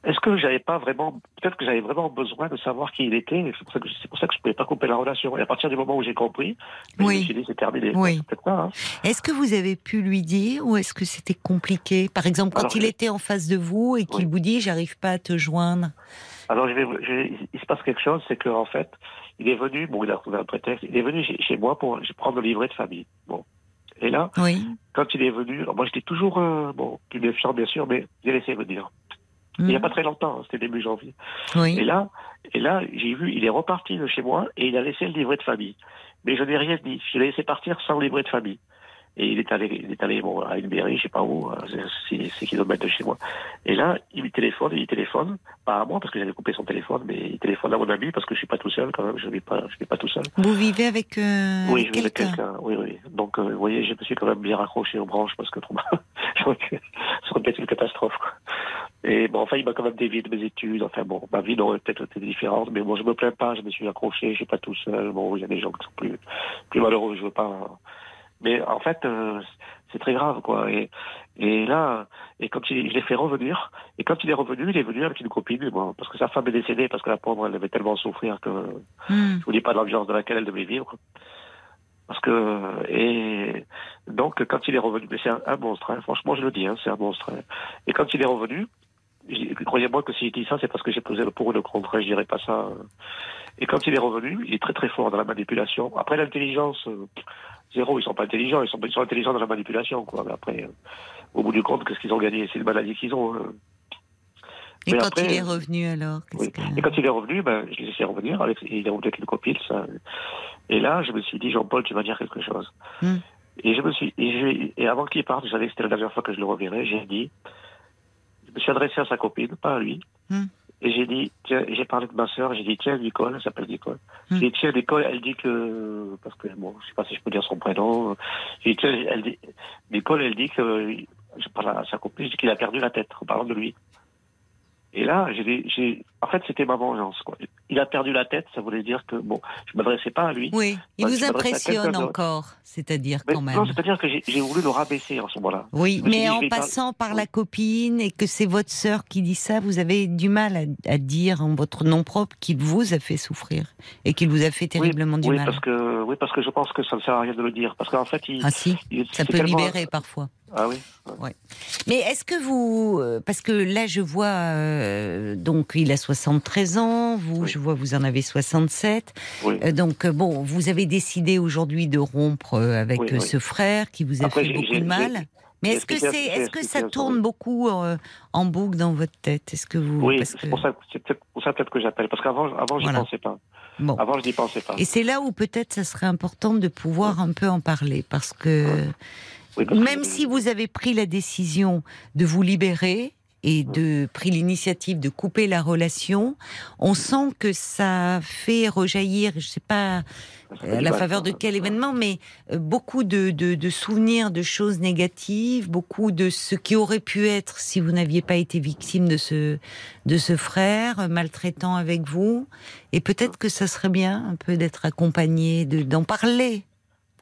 est-ce que j'avais pas vraiment, peut-être que j'avais vraiment besoin de savoir qui il était. C'est pour ça que c'est pour ça que je pouvais pas couper la relation. Et à partir du moment où j'ai compris, Oui. je c'est terminé. Oui. Hein. Est-ce que vous avez pu lui dire ou est-ce que c'était compliqué? Par exemple, quand Alors, il je- était en face de vous et qu'il Oui. vous dit j'arrive pas à te joindre? Alors je vais, je vais- il se passe quelque chose, c'est que en fait, il est venu, bon, il a trouvé un prétexte, il est venu chez, chez moi pour prendre le livret de famille. Bon. Et là, Oui. quand il est venu, alors moi j'étais toujours, euh, bon, plus méfiant bien sûr, mais j'ai laissé venir. Il n'y a Mm. pas très longtemps, hein, c'était début janvier. Oui. Et là, et là, j'ai vu, il est reparti de chez moi et il a laissé le livret de famille. Mais je n'ai rien dit. Je l'ai laissé partir sans livret de famille. Et il est allé, il est allé bon, à une mairie, je sais pas où, à 6 kilomètres de chez moi. Et là, il me téléphone, il téléphone, pas à moi parce que j'avais coupé son téléphone, mais il téléphone à mon ami parce que je suis pas tout seul quand même, je ne pas, je vais pas tout seul. Vous vivez avec, euh, oui, je vais avec quelqu'un quelqu'un. Oui, oui. Donc, euh, vous voyez, je me suis quand même bien raccroché aux branches parce que aurait pu ça aurait pu être une catastrophe. Quoi. Et bon, enfin, il m'a quand même dévié de mes études. Enfin, bon, ma vie aurait peut-être été différente, mais bon, je me plains pas. Je me suis accroché. Je suis pas tout seul. Bon, il y a des gens qui sont plus, plus malheureux. Je veux pas. Mais en fait, euh, c'est très grave, quoi. Et, et là, et quand il, je l'ai fait revenir, et quand il est revenu, il est venu avec une copine, bon, parce que sa femme est décédée, parce que la pauvre, elle devait tellement souffrir que Hmm. je vous dis pas de l'ambiance dans laquelle elle devait vivre. Parce que et donc quand il est revenu, mais c'est un, un monstre, hein, franchement je le dis, hein, c'est un monstre. hein. Et quand il est revenu, je- croyez-moi que s'il dit ça, c'est parce que j'ai posé le pour et le contre, je dirais pas ça. Et quand il est revenu, il est très très fort dans la manipulation. Après l'intelligence, euh, zéro, ils sont pas intelligents, ils sont, ils sont intelligents dans la manipulation, quoi. Mais après, euh, au bout du compte, qu'est-ce qu'ils ont gagné? C'est une maladie qu'ils ont. hein. Et Mais quand après, il est revenu alors oui. que- Et quand il est revenu, ben, je l'ai laissé revenir. Avec, il est revenu avec une copine. Ça. Et là, je me suis dit, Jean-Paul, tu vas dire quelque chose. Hmm. Et je me suis, et, je- et avant qu'il parte, je savais que c'était la dernière fois que je le reverrais. J'ai dit, je me suis adressé à sa copine, pas à lui. Hmm. Et j'ai dit, tiens, j'ai parlé de ma sœur. J'ai dit, tiens, Nicole, elle s'appelle Nicole. Hmm. J'ai dit, tiens, Nicole, elle dit que, parce que bon, je sais pas si je peux dire son prénom. J'ai dit, tiens, elle dit, Nicole, elle dit que, je parle à sa copine, je dis qu'il a perdu la tête en parlant de lui. Et là, j'ai, dit- j'ai, en fait, c'était ma vengeance. Quoi. Il a perdu la tête, ça voulait dire que bon, je m'adressais pas à lui. Oui, il Ouais, vous impressionne encore, c'est-à-dire quand même. non, c'est-à-dire que j'ai, voulu le rabaisser en ce moment-là. Oui, mais dit, en passant par la copine et que c'est votre sœur qui dit ça, vous avez du mal à, à dire en votre nom propre qu'il vous a fait souffrir et qu'il vous a fait terriblement du oui, mal. parce que oui, parce que je pense que ça ne sert à rien de le dire, parce qu'en fait, il, Ah si, il- ça peut tellement- libérer parfois. Ah oui. Mais est-ce que vous, euh, parce que là je vois, euh, donc il a 73 ans, vous, Oui. Je vois vous en avez 67, Oui. Euh, donc euh, bon, vous avez décidé aujourd'hui de rompre euh, avec Oui, oui. ce frère qui vous a Après, fait beaucoup de mal. Mais est-ce que expliqué- c'est, j'ai est-ce que ça tourne beaucoup euh, en boucle dans votre tête? Est-ce que vous, Oui, c'est que- pour ça, c'est peut-être pour ça peut-être que j'appelle, parce qu'avant, avant, j'y Voilà. pensais pas. Bon. Avant, je n'y pensais pas. Et c'est là où peut-être ça serait important de pouvoir un peu en parler, parce que Oui, parce que- même si vous avez pris la décision de vous libérer et de pris l'initiative de couper la relation, on sent que ça fait rejaillir, je sais pas à du la faveur de quel événement, mais euh, beaucoup de, de- de souvenirs de choses négatives, beaucoup de ce qui aurait pu être si vous n'aviez pas été victime de ce de ce frère euh, maltraitant avec vous, et peut-être que ça serait bien un peu d'être accompagné, de d'en parler.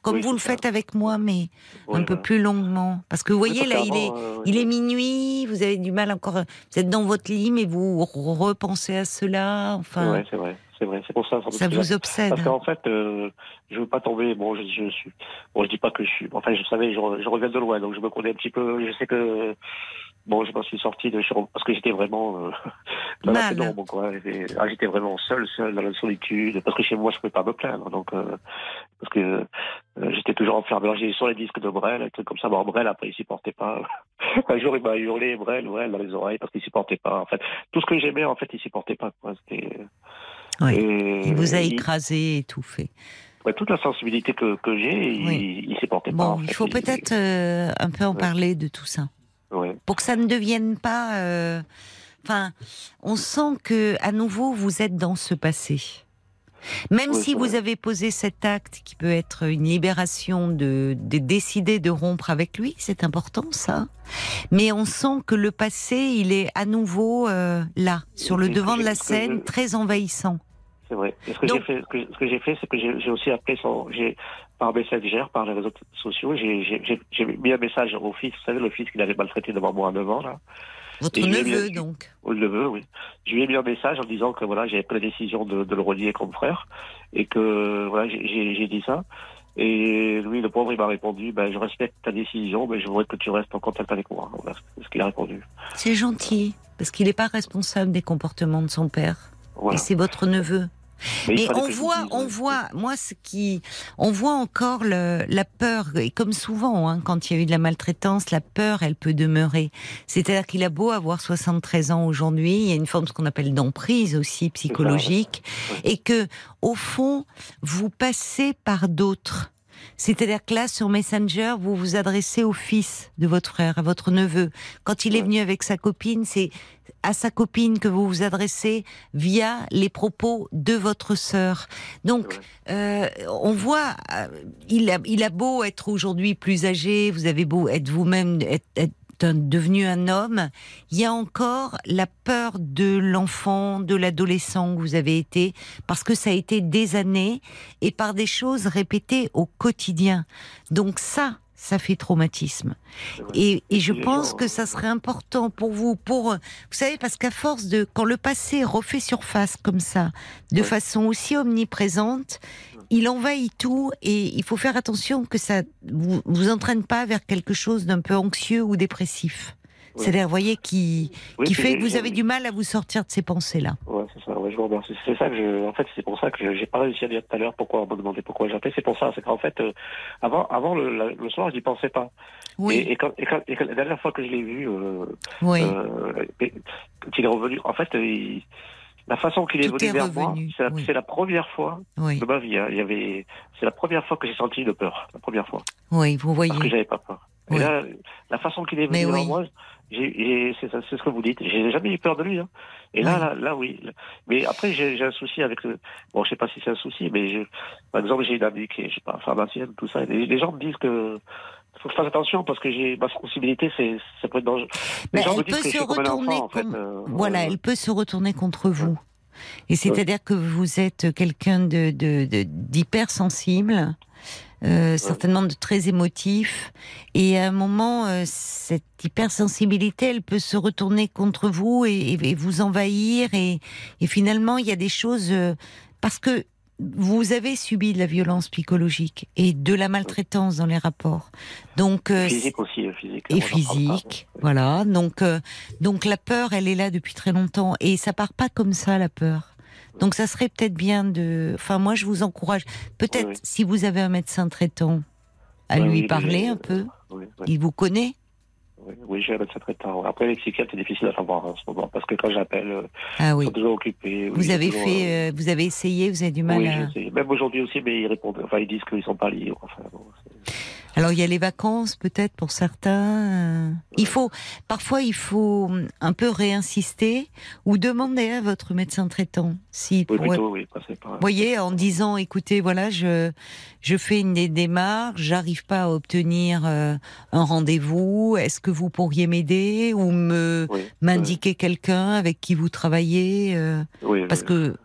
Comme Oui, vous le ça. faites avec moi, mais un peu plus longuement. Parce que vous voyez, là, il est, euh, il est minuit, vous avez du mal encore. Vous êtes dans votre lit, mais vous repensez à cela. Enfin, vrai, c'est vrai, c'est vrai. C'est pour ça. ça vous obsède. Parce qu'en fait, euh, je veux pas tomber. Bon, je, je suis. Bon, je dis pas que je suis. Enfin, je savais, je, je reviens de loin, donc je me connais un petit peu. Je sais que. Bon, je m'en suis sorti de parce que j'étais vraiment euh, dans la pénombre, quoi. Ah, J'étais vraiment seul, seul dans la solitude, parce que chez moi, je pouvais pas me plaindre. Donc, euh, parce que euh, j'étais toujours enfermé. Alors, j'ai sur les disques de Brel, un truc comme ça. Bon, Brel, après, il supportait pas. un jour, il m'a hurlé Brel, Brel dans les oreilles, parce qu'il supportait pas. En fait, tout ce que j'aimais, en fait, il supportait pas. Quoi. Oui. Et- Il vous a écrasé, étouffé. Ouais, toute la sensibilité que, que j'ai, Oui. il, il supportait pas. Bon, il fait. faut peut-être un peu en Ouais. parler de tout ça. Ouais. pour que ça ne devienne pas. euh, Enfin, on sent que à nouveau vous êtes dans ce passé. Même Oui, si vous vrai. avez posé cet acte qui peut être une libération de, de décider de rompre avec lui, c'est important ça. Mais on sent que le passé, il est à nouveau euh, là, sur le devant de la scène, très envahissant. C'est vrai. Et ce que j'ai fait, ce que, j'ai fait, c'est que j'ai aussi appelé son, j'ai, par Messenger, par les réseaux sociaux, j'ai, mis un message au fils, vous savez, le fils qu'il avait maltraité devant moi à 9 ans, là. Votre Et neveu, mis- donc. Je le veux, oui. Je lui ai mis un message en disant que voilà, j'avais pris la décision de, de le relier comme frère et que voilà, j'ai- dit ça. Et lui, le pauvre, il m'a répondu, ben, je respecte ta décision, mais je voudrais que tu restes en contact avec moi. Voilà ce qu'il a répondu. C'est gentil, parce qu'il n'est pas responsable des comportements de son père. Voilà. Et c'est votre neveu. Mais on voit, on ouais. voit, moi, ce qui, on voit encore le, la peur, et comme souvent, hein, quand il y a eu de la maltraitance, la peur, elle peut demeurer. C'est-à-dire qu'il a beau avoir 73 ans aujourd'hui, il y a une forme, ce qu'on appelle d'emprise aussi psychologique, et que, au fond, vous passez par d'autres. C'est-à-dire que là, sur Messenger, vous vous adressez au fils de votre frère, à votre neveu. Quand il est venu avec sa copine, c'est à sa copine que vous vous adressez via les propos de votre sœur. Donc, euh, on voit, euh, il, a, il a beau être aujourd'hui plus âgé, vous avez beau être vous-même, être, être un- devenu un homme, il y a encore la peur de l'enfant, de l'adolescent que vous avez été, parce que ça a été des années et par des choses répétées au quotidien. Donc ça, ça fait traumatisme. Et, et je pense que ça serait important pour vous, pour vous savez, parce qu'à force de quand le passé refait surface comme ça, de façon aussi omniprésente, il envahit tout et il faut faire attention que ça vous, vous entraîne pas vers quelque chose d'un peu anxieux ou dépressif. Ouais. C'est-à-dire, vous voyez, qui, Oui, qui puis fait que vous avez du mal à vous sortir de ces pensées-là. Ouais, c'est ça. Ouais, je vous remercie. C'est ça que je, en fait, c'est pour ça que je- j'ai pas réussi à dire tout à l'heure pourquoi on me demandait pourquoi j'appelais. C'est pour ça. C'est qu'en fait, euh, avant, avant le, la- le soir, je n'y pensais pas. Oui, Et, et, quand, et, quand, et quand- la dernière fois que je l'ai vu, euh, oui. euh, et- quand il est revenu, en fait, il- la façon qu'il est Tout venu est vers moi, c'est la, oui. c'est la première fois oui, de ma vie. hein. Il y avait, c'est la première fois que j'ai senti de peur. La première fois. oui, vous voyez. Parce que j'avais pas peur. Et là, la façon qu'il est venu vers moi, c'est ce que vous dites. J'ai jamais eu peur de lui. Hein. Et là, Oui. là, là, oui. Mais après, j'ai un souci avec. Le... Bon, je sais pas si c'est un souci, mais par exemple, j'ai une amie qui est, je sais pas, pharmacienne, tout ça. Et les, les gens me disent que faut que je fasse attention parce que j'ai ma sensibilité, c'est ça peut être dangereux. Les Ben, gens elle peut se retourner enfant, en fait. comme- euh, Voilà, euh, elle peut se retourner contre vous. Et c'est-à-dire que vous êtes quelqu'un de, d'hypersensible, euh, certainement de très émotif, et à un moment, euh, cette hypersensibilité, elle peut se retourner contre vous et, et- et vous envahir, et, et finalement, il y a des choses euh, parce que vous avez subi de la violence psychologique et de la maltraitance dans les rapports. Donc, euh, Physique aussi, euh, physique. et pas. physique, voilà. Donc, euh, donc la peur, elle est là depuis très longtemps et ça part pas comme ça la peur. Donc ça serait peut-être bien de. Enfin, moi, je vous encourage. Peut-être Oui, oui. si vous avez un médecin traitant, à Ouais, lui parler un peu. Il vous connaît. Oui, oui, j'ai un médecin traitant. Après, les psychiatres, c'est difficile à savoir en ce moment parce que quand j'appelle, euh, Ah ils oui. sont toujours occupés. Vous ils avez toujours, fait, euh, euh, vous avez essayé, vous avez du mal Oui, à. Même aujourd'hui aussi, mais ils répondent. Enfin, ils disent qu'ils sont pas libres. Enfin, bon, c'est- Alors il y a les vacances peut-être pour certains. Il faut parfois il faut hum, un peu réinsister ou demander à votre médecin traitant si oui, plutôt, oui, passer par. Vous voyez, en disant, écoutez, voilà, je, je fais une des démarches, j'arrive pas à obtenir euh, un rendez-vous, est-ce que vous pourriez m'aider ou me Oui, m'indiquer quelqu'un avec qui vous travaillez euh, oui, Parce que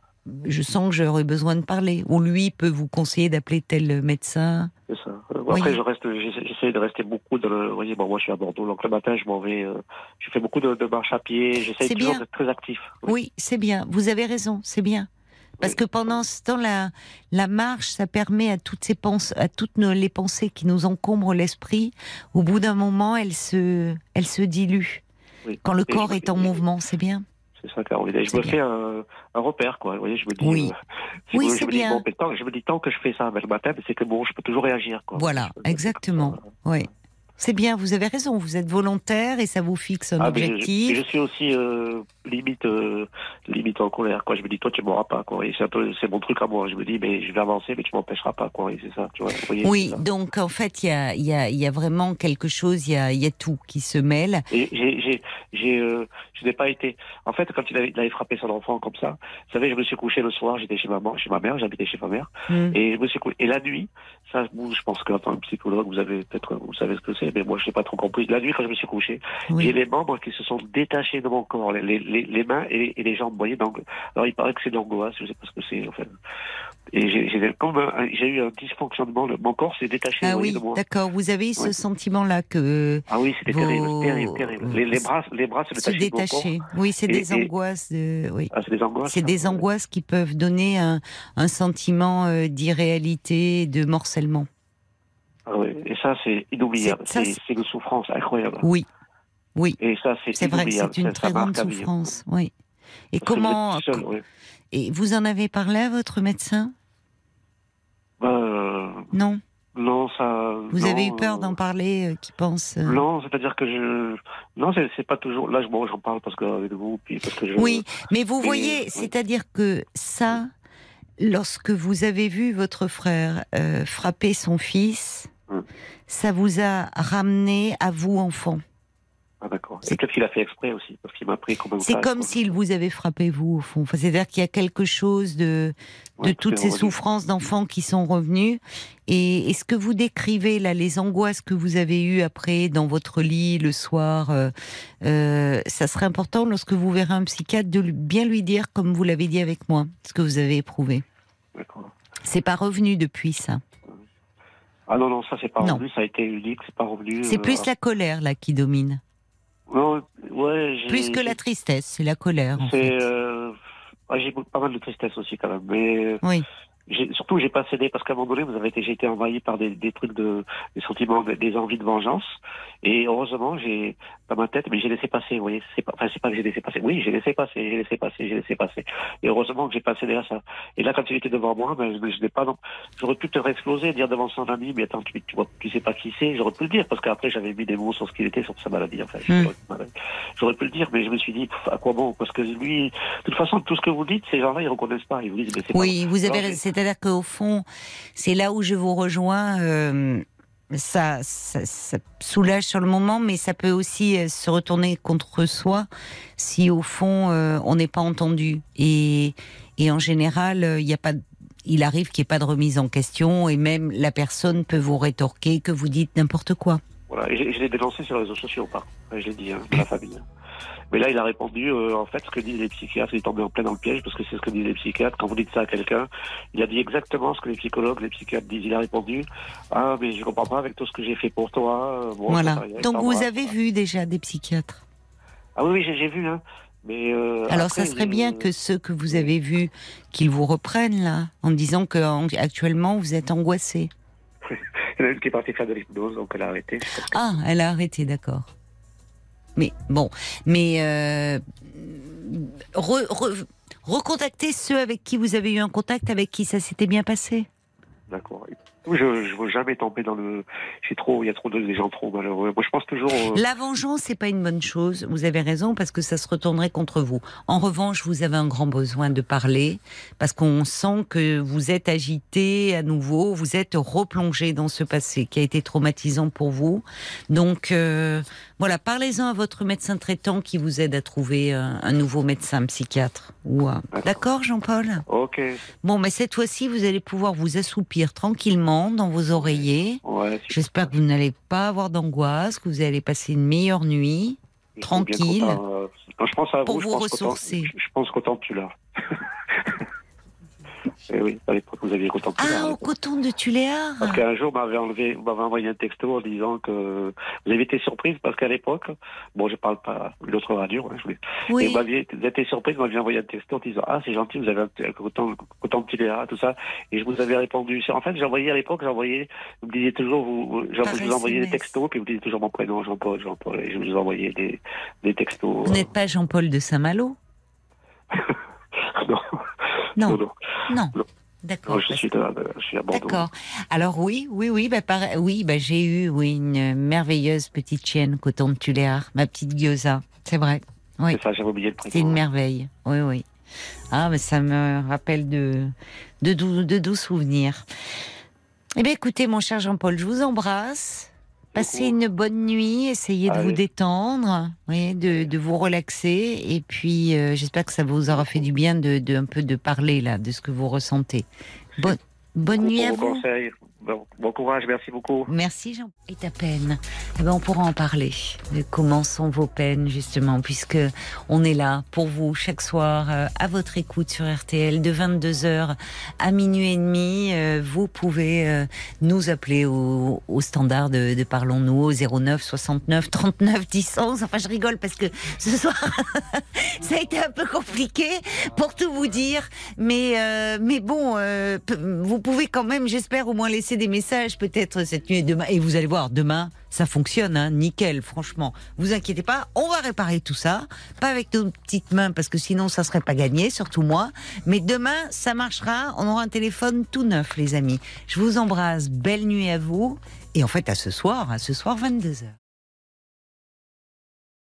je sens que j'aurais besoin de parler. Ou lui peut vous conseiller d'appeler tel médecin. C'est ça. Euh, Après, je reste, j'essaie de rester beaucoup dans le. Vous voyez, bon, moi, je suis à Bordeaux, donc le matin, je m'en vais. euh, je fais beaucoup de, de marches à pied. J'essaie toujours d'être très actif. Oui, c'est bien. Vous avez raison, c'est bien. Parce que pendant ce temps, la, marche, ça permet à toutes ces pensées, à toutes nos, les pensées qui nous encombrent l'esprit, au bout d'un moment, elles se, elles se diluent. Oui. Quand le Et corps je- est en mouvement, c'est bien. C'est ça, Caroline. Je me bien. fais un, un repère, quoi. Vous voyez, je me dis. Oui. euh, Oui, c'est dis, bien. bon, mais tant- je me dis tant que je fais ça ben, le matin, ben, c'est que bon, je peux toujours réagir, quoi. Voilà, exactement. Oui. C'est bien, vous avez raison, vous êtes volontaire et ça vous fixe un Ah, objectif. Je, je suis aussi euh, limite euh, limite en colère quoi. Je me dis toi tu m'auras pas quoi. Et c'est un peu c'est mon truc à moi. Je me dis mais je vais avancer mais tu m'empêcheras pas quoi. Et c'est ça tu vois. voyez, Oui, donc en fait, il y a, il y, a, il y a vraiment quelque chose, il y a, il y a tout qui se mêle. Et j'ai j'ai j'ai euh, je n'ai pas été. En fait quand il avait, il avait frappé son enfant comme ça, vous savez je me suis couché le soir. J'étais chez maman chez ma mère. J'habitais chez ma mère. Hmm. Et je me suis couché. Et la nuit ça je pense qu'en tant que psychologue vous avez peut-être vous savez ce que c'est mais moi je n'ai pas trop compris. La nuit quand je me suis couché Oui. j'ai les membres qui se sont détachés de mon corps. Les, les, les mains et, et les jambes. Vous voyez, donc, alors il paraît que c'est de l'angoisse, je sais pas ce que c'est. Enfin, et j'ai eu un dysfonctionnement. Mon corps s'est détaché Ah oui, de moi. d'accord. Vous avez eu ce sentiment-là que Ah oui, c'était Vos- terrible, terrible, terrible. Les, les bras, les bras se se détachaient corps. détacher. Oui, c'est des et- angoisses. De... Oui. Ah, c'est des angoisses. C'est des angoisses qui peuvent donner un, un sentiment euh, d'irréalité, de morcellement. Ah oui, et ça, c'est inoubliable. C'est une souffrance incroyable. Oui, oui. Et ça, c'est vrai que inoubliable. c'est une très grande souffrance. Oui. Et Parce comment seul, oui. Et vous en avez parlé à votre médecin? Euh, Non. non, ça. Vous non, avez eu peur euh, d'en parler, euh, qui pense euh, Non, c'est-à-dire que je. Non, c'est pas toujours. Là, je- bon, j'en parle parce que avec vous, puis parce que je. Oui, mais vous voyez, c'est-à-dire que ça, lorsque vous avez vu votre frère euh, frapper son fils, Hum. ça vous a ramené à vous, enfant? Ah, d'accord. C'est- Et peut-être qu'il a fait exprès aussi, parce qu'il m'a pris comme un C'est comme s'il vous avait frappé vous, au fond. Enfin, C'est-à-dire qu'il y a quelque chose de, toutes ces revenu. souffrances d'enfants qui sont revenues. Et, et ce que vous décrivez là, les angoisses que vous avez eues après dans votre lit le soir, euh, euh, ça serait important lorsque vous verrez un psychiatre de bien lui dire, comme vous l'avez dit avec moi, ce que vous avez éprouvé? D'accord. C'est pas revenu depuis ça? Ah non, non, ça, c'est pas Non. revenu, ça a été unique, c'est pas revenu. C'est euh, plus la colère là qui domine, Non, ouais, j'ai- plus que la tristesse, c'est la colère. En C'est. fait. euh, j'ai pas mal de tristesse aussi, quand même. Mais. Oui. j'ai- surtout, j'ai pas cédé parce qu'à un moment donné, vous avez été, j'ai été envahi par des, des trucs de, des sentiments, des envies de vengeance. Et heureusement, j'ai, dans ma tête, mais j'ai laissé passer, vous voyez. C'est pas, enfin, c'est pas que j'ai laissé passer. Oui, j'ai laissé passer, j'ai laissé passer, j'ai laissé passer. Et heureusement que j'ai pas cédé à ça. Et là, quand il était devant moi, ben, je, je n'ai pas, non. J'aurais pu te réexploser, dire devant son ami, mais attends, tu, tu vois, tu sais pas qui c'est. J'aurais pu le dire parce qu'après, j'avais mis des mots sur ce qu'il était, sur sa maladie, enfin. Hmm. J'aurais pu le dire, mais je me suis dit, pff, à quoi bon? Parce que lui, de toute façon, tout ce que vous dites, ces gens-là, ils reconnaissent pas. Ils vous disent, mais c'est Oui, pas... vous avez. C'est-à-dire qu'au fond, c'est là où je vous rejoins. euh, ça, ça, ça soulage sur le moment, mais ça peut aussi euh, se retourner contre soi si au fond euh, on n'est pas entendu. Et, et en général, euh, il n'y a pas. Il arrive qu'il n'y ait pas de remise en question et même la personne peut vous rétorquer que vous dites n'importe quoi. Voilà, et je, je l'ai dénoncé sur les réseaux sociaux, pas. Je l'ai dit, hein, à la famille. Mais là, il a répondu, euh, en fait, ce que disent les psychiatres, il est tombé en plein dans le piège, parce que c'est ce que disent les psychiatres. Quand vous dites ça à quelqu'un, il a dit exactement ce que les psychologues, les psychiatres disent. Il a répondu, ah, mais je comprends pas avec tout ce que j'ai fait pour toi. euh, Bon, voilà. Donc vous avez vu déjà des psychiatres? Ah oui, oui, j'ai vu, hein. Mais, euh, Alors après, ça serait bien que ceux que vous avez vus, qu'ils vous reprennent là, en disant que en- actuellement vous êtes angoissé. Il y en a une qui est partie faire de l'hypnose, donc elle a arrêté. Ah, elle a arrêté, d'accord. Mais bon, mais euh, re- re- recontactez ceux avec qui vous avez eu un contact, avec qui ça s'était bien passé? D'accord. Je ne veux jamais tomber dans le. J'ai trop, il y a trop de des gens trop malheureux. Moi, je pense toujours. euh, La vengeance, c'est pas une bonne chose. Vous avez raison parce que ça se retournerait contre vous. En revanche, vous avez un grand besoin de parler parce qu'on sent que vous êtes agité à nouveau, vous êtes replongé dans ce passé qui a été traumatisant pour vous. Donc euh, voilà, parlez-en à votre médecin traitant qui vous aide à trouver un, un nouveau médecin psychiatre. Ou D'accord, Jean-Paul? Ok. Bon, mais cette fois-ci, vous allez pouvoir vous assoupir tranquillement dans vos oreillers. Ouais, J'espère que vous n'allez pas avoir d'angoisse, que vous allez passer une meilleure nuit, je tranquille. euh, quand je pense à Pour vous, je pense ressourcer. Je, je pense qu'autant tu l'as. Eh oui, à l'époque, vous aviez tu Ah, au coton de Tuléar Parce qu'un jour, vous m'avez enlevé, m'avez envoyé un texto en disant que vous avez été surprise parce qu'à l'époque, bon, je parle pas une autre radio, hein, je voulais. Oui. Et vous avez été surprise, vous m'aviez envoyé un texto en disant, ah, c'est gentil, vous avez un coton, coton de Tuléa, tout ça. Et je vous avais répondu. En fait, j'ai envoyé à l'époque, envoyé, vous me disiez toujours, vous, je vous envoyais des textos, puis vous disiez toujours mon prénom, Jean-Paul, Jean-Paul, et je vous envoyais des, des textos. Vous n'êtes pas Jean-Paul de Saint-Malo? non, Non. non, non. D'accord. Je suis, je à Bordeaux. D'accord. Alors oui, oui, oui, bah, pareil- oui, bah, j'ai eu oui, une merveilleuse petite chienne coton de Tuléar, ma petite Gyoza. C'est vrai. Oui. C'est ça, j'avais oublié le prénom. C'est une merveille. Oui, oui. Ah, mais ça me rappelle de, de, doux, de doux souvenirs. Eh bien, écoutez, mon cher Jean-Paul, je vous embrasse. Passez une bonne nuit, essayez de vous détendre, oui, de, de vous relaxer, et puis euh, j'espère que ça vous aura fait du bien de, de un peu de parler là, de ce que vous ressentez. Bonne, bonne nuit à vous. conseils. Bon, courage, merci beaucoup. Merci Jean. Et ta peine eh ben, On pourra en parler. Comment sont vos peines, justement, puisque on est là pour vous chaque soir, euh, à votre écoute sur RTL, de 22h à minuit et demi. Euh, vous pouvez euh, nous appeler au, standard de, Parlons-nous au 09 69 39 10 11. Enfin, je rigole parce que ce soir, ça a été un peu compliqué pour tout vous dire. Mais, mais bon, vous pouvez quand même, j'espère, au moins laisser des messages peut-être cette nuit et demain. Et vous allez voir, demain, ça fonctionne, hein, nickel, franchement. Vous inquiétez pas, on va réparer tout ça. Pas avec nos petites mains, parce que sinon ça serait pas gagné, surtout moi. Mais demain, ça marchera. On aura un téléphone tout neuf, les amis. Je vous embrasse. Belle nuit à vous. Et en fait, à ce soir, à ce soir, 22h.